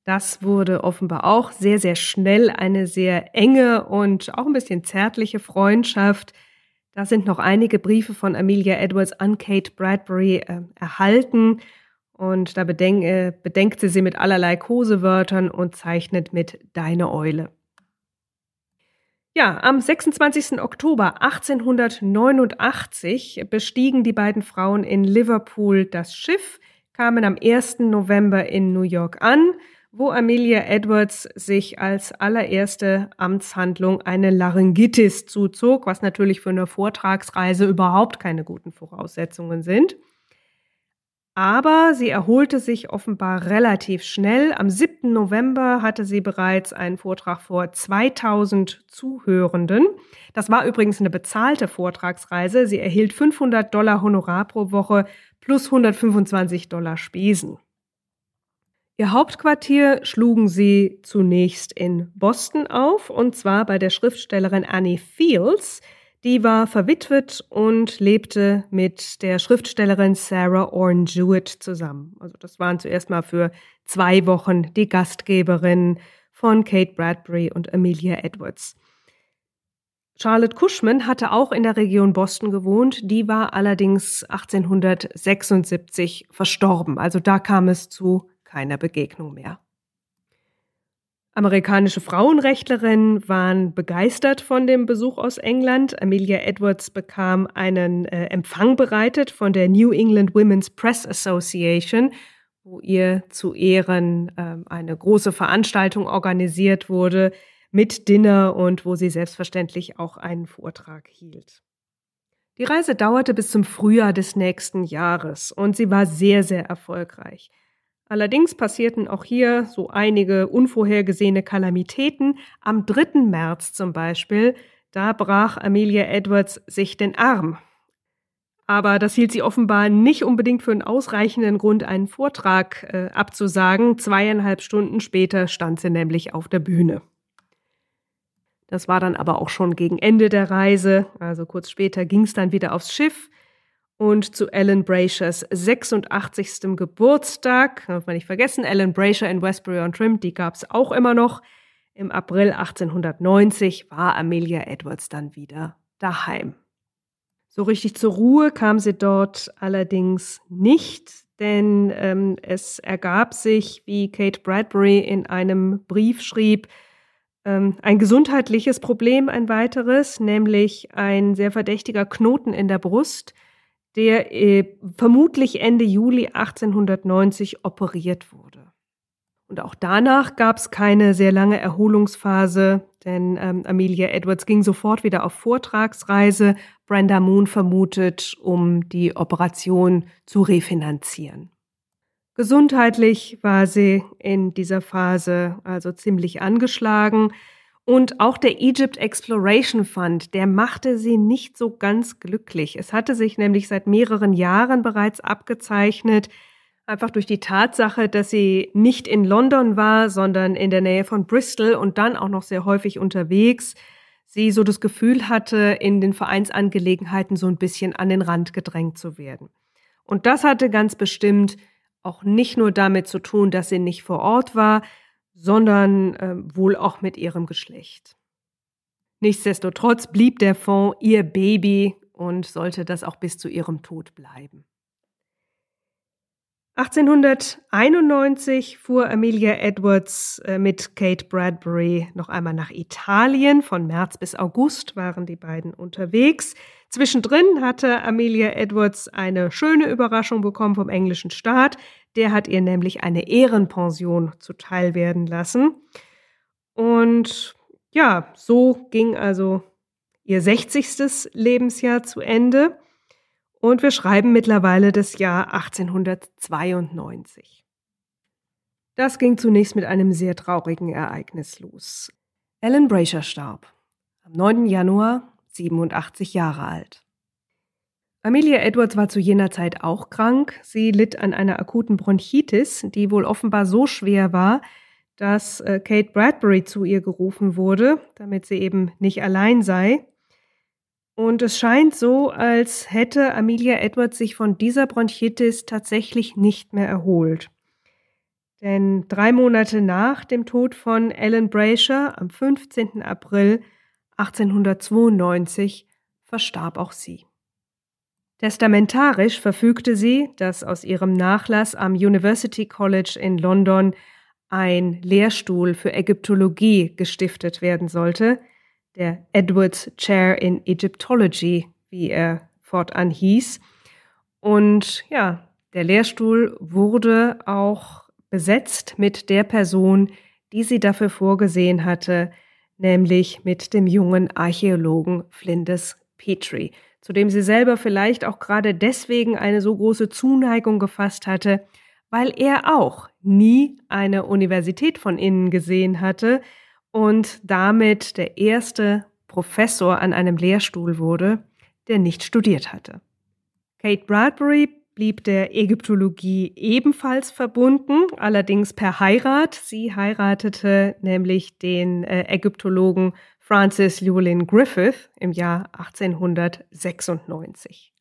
Das wurde offenbar auch sehr, sehr schnell eine sehr enge und auch ein bisschen zärtliche Freundschaft. Da sind noch einige Briefe von Amelia Edwards an Kate Bradbury äh, erhalten. Und da bedenk, äh, bedenkt sie sie mit allerlei Kosewörtern und zeichnet mit Deine Eule. Ja, am 26. Oktober 1889 bestiegen die beiden Frauen in Liverpool das Schiff, kamen am 1. November in New York an wo Amelia Edwards sich als allererste Amtshandlung eine Laryngitis zuzog, was natürlich für eine Vortragsreise überhaupt keine guten Voraussetzungen sind. Aber sie erholte sich offenbar relativ schnell. Am 7. November hatte sie bereits einen Vortrag vor 2000 Zuhörenden. Das war übrigens eine bezahlte Vortragsreise. Sie erhielt 500 Dollar Honorar pro Woche plus 125 Dollar Spesen. Ihr Hauptquartier schlugen sie zunächst in Boston auf, und zwar bei der Schriftstellerin Annie Fields. Die war verwitwet und lebte mit der Schriftstellerin Sarah Orne Jewett zusammen. Also das waren zuerst mal für zwei Wochen die Gastgeberinnen von Kate Bradbury und Amelia Edwards. Charlotte Cushman hatte auch in der Region Boston gewohnt, die war allerdings 1876 verstorben. Also da kam es zu keiner Begegnung mehr. Amerikanische Frauenrechtlerinnen waren begeistert von dem Besuch aus England. Amelia Edwards bekam einen äh, Empfang bereitet von der New England Women's Press Association, wo ihr zu Ehren äh, eine große Veranstaltung organisiert wurde mit Dinner und wo sie selbstverständlich auch einen Vortrag hielt. Die Reise dauerte bis zum Frühjahr des nächsten Jahres und sie war sehr, sehr erfolgreich. Allerdings passierten auch hier so einige unvorhergesehene Kalamitäten. Am 3. März zum Beispiel, da brach Amelia Edwards sich den Arm. Aber das hielt sie offenbar nicht unbedingt für einen ausreichenden Grund, einen Vortrag äh, abzusagen. Zweieinhalb Stunden später stand sie nämlich auf der Bühne. Das war dann aber auch schon gegen Ende der Reise. Also kurz später ging es dann wieder aufs Schiff und zu Alan Brashers 86. Geburtstag. Darf man nicht vergessen, Alan Brasher in Westbury-on-Trim, die gab es auch immer noch. Im April 1890 war Amelia Edwards dann wieder daheim. So richtig zur Ruhe kam sie dort allerdings nicht, denn ähm, es ergab sich, wie Kate Bradbury in einem Brief schrieb, Ähm, ein gesundheitliches Problem, ein weiteres, nämlich ein sehr verdächtiger Knoten in der Brust, der äh, vermutlich Ende Juli 1890 operiert wurde. Und auch danach gab es keine sehr lange Erholungsphase, denn ähm, Amelia Edwards ging sofort wieder auf Vortragsreise. Brenda Moon vermutet, um die Operation zu refinanzieren. Gesundheitlich war sie in dieser Phase also ziemlich angeschlagen. Und auch der Egypt Exploration Fund, der machte sie nicht so ganz glücklich. Es hatte sich nämlich seit mehreren Jahren bereits abgezeichnet, einfach durch die Tatsache, dass sie nicht in London war, sondern in der Nähe von Bristol und dann auch noch sehr häufig unterwegs, sie so das Gefühl hatte, in den Vereinsangelegenheiten so ein bisschen an den Rand gedrängt zu werden. Und das hatte ganz bestimmt auch nicht nur damit zu tun, dass sie nicht vor Ort war, sondern äh, wohl auch mit ihrem Geschlecht. Nichtsdestotrotz blieb der Fonds ihr Baby und sollte das auch bis zu ihrem Tod bleiben. 1891 fuhr Amelia Edwards äh, mit Kate Bradbury noch einmal nach Italien. Von März bis August waren die beiden unterwegs. Zwischendrin hatte Amelia Edwards eine schöne Überraschung bekommen vom englischen Staat. Der hat ihr nämlich eine Ehrenpension zuteil werden lassen. Und ja, so ging also ihr 60. Lebensjahr zu Ende. Und wir schreiben mittlerweile das Jahr 1892. Das ging zunächst mit einem sehr traurigen Ereignis los. Ellen Brasher starb am 9. Januar 87 Jahre alt. Amelia Edwards war zu jener Zeit auch krank. Sie litt an einer akuten Bronchitis, die wohl offenbar so schwer war, dass äh, Kate Bradbury zu ihr gerufen wurde, damit sie eben nicht allein sei. Und es scheint so, als hätte Amelia Edwards sich von dieser Bronchitis tatsächlich nicht mehr erholt. Denn drei Monate nach dem Tod von Ellen Brasher am 15. April 1892 verstarb auch sie. Testamentarisch verfügte sie, dass aus ihrem Nachlass am University College in London ein Lehrstuhl für Ägyptologie gestiftet werden sollte, der Edwards Chair in Egyptology, wie er fortan hieß. Und ja, der Lehrstuhl wurde auch besetzt mit der Person, die sie dafür vorgesehen hatte, nämlich mit dem jungen Archäologen Flinders Petrie, zu dem sie selber vielleicht auch gerade deswegen eine so große Zuneigung gefasst hatte, weil er auch nie eine Universität von innen gesehen hatte und damit der erste Professor an einem Lehrstuhl wurde, der nicht studiert hatte. Kate Bradbury blieb der Ägyptologie ebenfalls verbunden, allerdings per Heirat. Sie heiratete nämlich den äh, Ägyptologen Francis Llewellyn Griffith im Jahr 1896.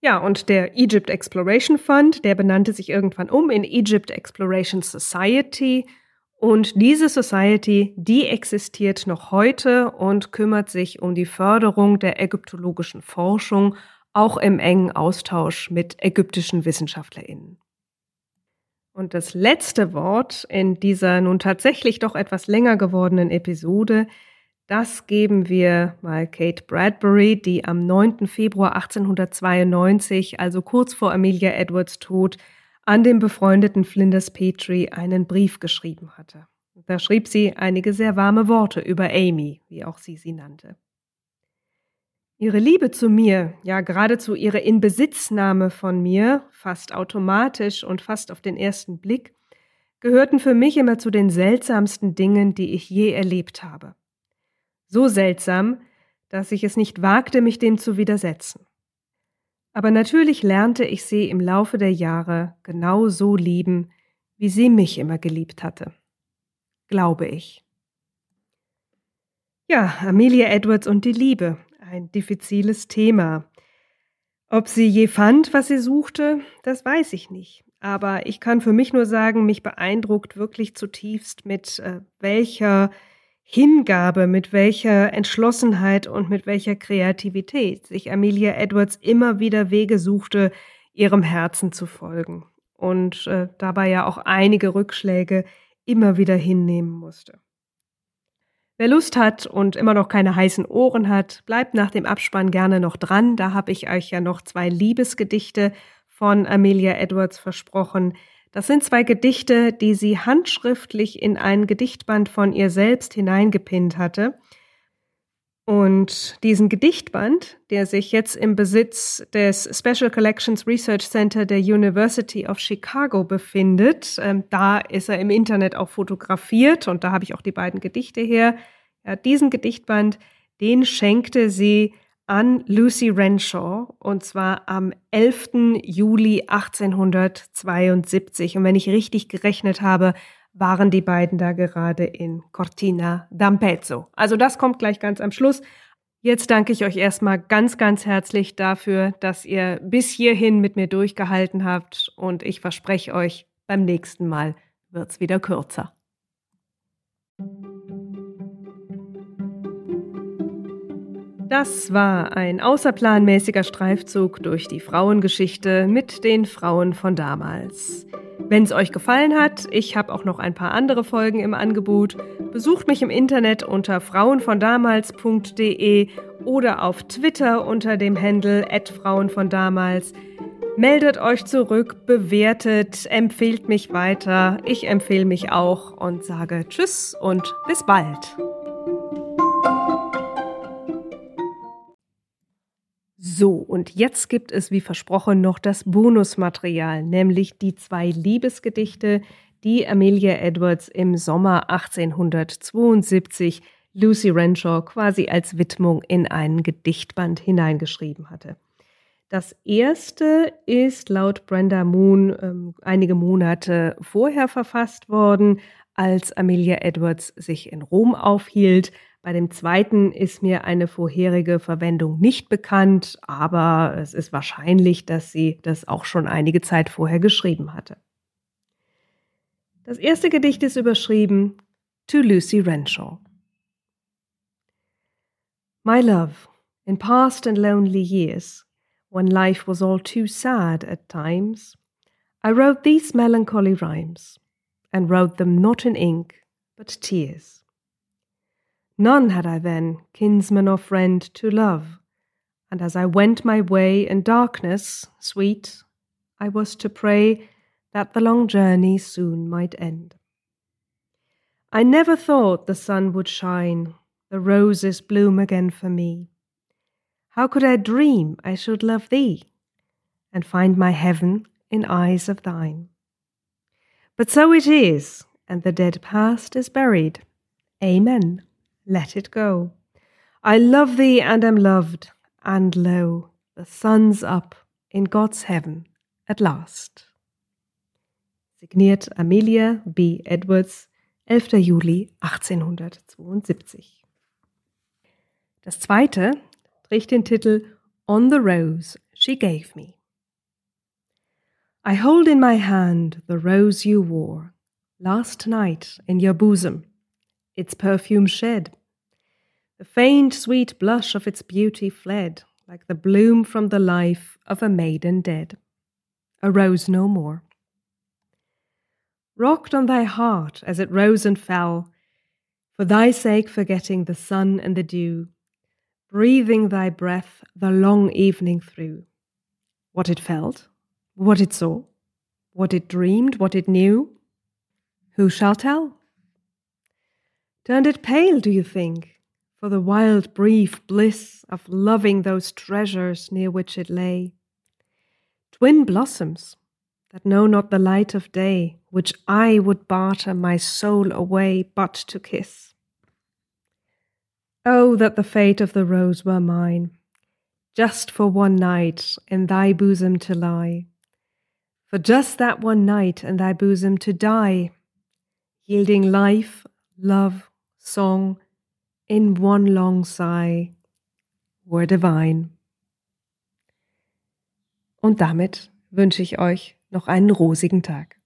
Ja, und der Egypt Exploration Fund, der benannte sich irgendwann um in Egypt Exploration Society. Und diese Society, die existiert noch heute und kümmert sich um die Förderung der ägyptologischen Forschung auch im engen Austausch mit ägyptischen Wissenschaftlerinnen. Und das letzte Wort in dieser nun tatsächlich doch etwas länger gewordenen Episode, das geben wir mal Kate Bradbury, die am 9. Februar 1892, also kurz vor Amelia Edwards Tod, an den befreundeten Flinders Petrie einen Brief geschrieben hatte. Da schrieb sie einige sehr warme Worte über Amy, wie auch sie sie nannte. Ihre Liebe zu mir, ja geradezu ihre Inbesitznahme von mir, fast automatisch und fast auf den ersten Blick, gehörten für mich immer zu den seltsamsten Dingen, die ich je erlebt habe. So seltsam, dass ich es nicht wagte, mich dem zu widersetzen. Aber natürlich lernte ich sie im Laufe der Jahre genau so lieben, wie sie mich immer geliebt hatte. Glaube ich. Ja, Amelia Edwards und die Liebe, ein diffiziles Thema. Ob sie je fand, was sie suchte, das weiß ich nicht. Aber ich kann für mich nur sagen, mich beeindruckt wirklich zutiefst, mit äh, welcher Hingabe, mit welcher Entschlossenheit und mit welcher Kreativität sich Amelia Edwards immer wieder Wege suchte, ihrem Herzen zu folgen und äh, dabei ja auch einige Rückschläge immer wieder hinnehmen musste. Wer Lust hat und immer noch keine heißen Ohren hat, bleibt nach dem Abspann gerne noch dran. Da habe ich euch ja noch zwei Liebesgedichte von Amelia Edwards versprochen. Das sind zwei Gedichte, die sie handschriftlich in ein Gedichtband von ihr selbst hineingepinnt hatte. Und diesen Gedichtband, der sich jetzt im Besitz des Special Collections Research Center der University of Chicago befindet, ähm, da ist er im Internet auch fotografiert und da habe ich auch die beiden Gedichte her. Ja, diesen Gedichtband, den schenkte sie an Lucy Renshaw und zwar am 11. Juli 1872. Und wenn ich richtig gerechnet habe, waren die beiden da gerade in Cortina d'Ampezzo. Also das kommt gleich ganz am Schluss. Jetzt danke ich euch erstmal ganz, ganz herzlich dafür, dass ihr bis hierhin mit mir durchgehalten habt und ich verspreche euch, beim nächsten Mal wird's wieder kürzer. Das war ein außerplanmäßiger Streifzug durch die Frauengeschichte mit den Frauen von damals. Wenn es euch gefallen hat, ich habe auch noch ein paar andere Folgen im Angebot. Besucht mich im Internet unter frauenvondamals.de oder auf Twitter unter dem Handle @frauenvondamals. Meldet euch zurück, bewertet, empfehlt mich weiter. Ich empfehle mich auch und sage Tschüss und bis bald. So, und jetzt gibt es wie versprochen noch das Bonusmaterial, nämlich die zwei Liebesgedichte, die Amelia Edwards im Sommer 1872 Lucy Renshaw quasi als Widmung in einen Gedichtband hineingeschrieben hatte. Das erste ist laut Brenda Moon ähm, einige Monate vorher verfasst worden, als Amelia Edwards sich in Rom aufhielt, bei dem zweiten ist mir eine vorherige Verwendung nicht bekannt, aber es ist wahrscheinlich, dass sie das auch schon einige Zeit vorher geschrieben hatte. Das erste Gedicht ist überschrieben To Lucy Renshaw. My love, in past and lonely years, when life was all too sad at times, I wrote these melancholy rhymes, and wrote them not in ink, but tears. None had I then, kinsman or friend, to love, and as I went my way in darkness, sweet, I was to pray that the long journey soon might end. I never thought the sun would shine, the roses bloom again for me. How could I dream I should love thee, and find my heaven in eyes of thine? But so it is, and the dead past is buried. Amen let it go. I love thee and am loved, and lo, the sun's up in God's heaven at last. Signiert Amelia B. Edwards, 11. Juli 1872. Das zweite trägt den Titel On the Rose She Gave Me. I hold in my hand the rose you wore last night in your bosom its perfume shed. The faint sweet blush of its beauty fled, like the bloom from the life of a maiden dead. Arose no more. Rocked on thy heart as it rose and fell, for thy sake forgetting the sun and the dew, breathing thy breath the long evening through. What it felt, what it saw, what it dreamed, what it knew, who shall tell? Turned it pale, do you think, for the wild brief bliss of loving those treasures near which it lay? Twin blossoms that know not the light of day, which I would barter my soul away but to kiss. Oh, that the fate of the rose were mine, just for one night in thy bosom to lie, for just that one night in thy bosom to die, yielding life, love, song in one long sigh were divine. Und damit wünsche ich euch noch einen rosigen Tag.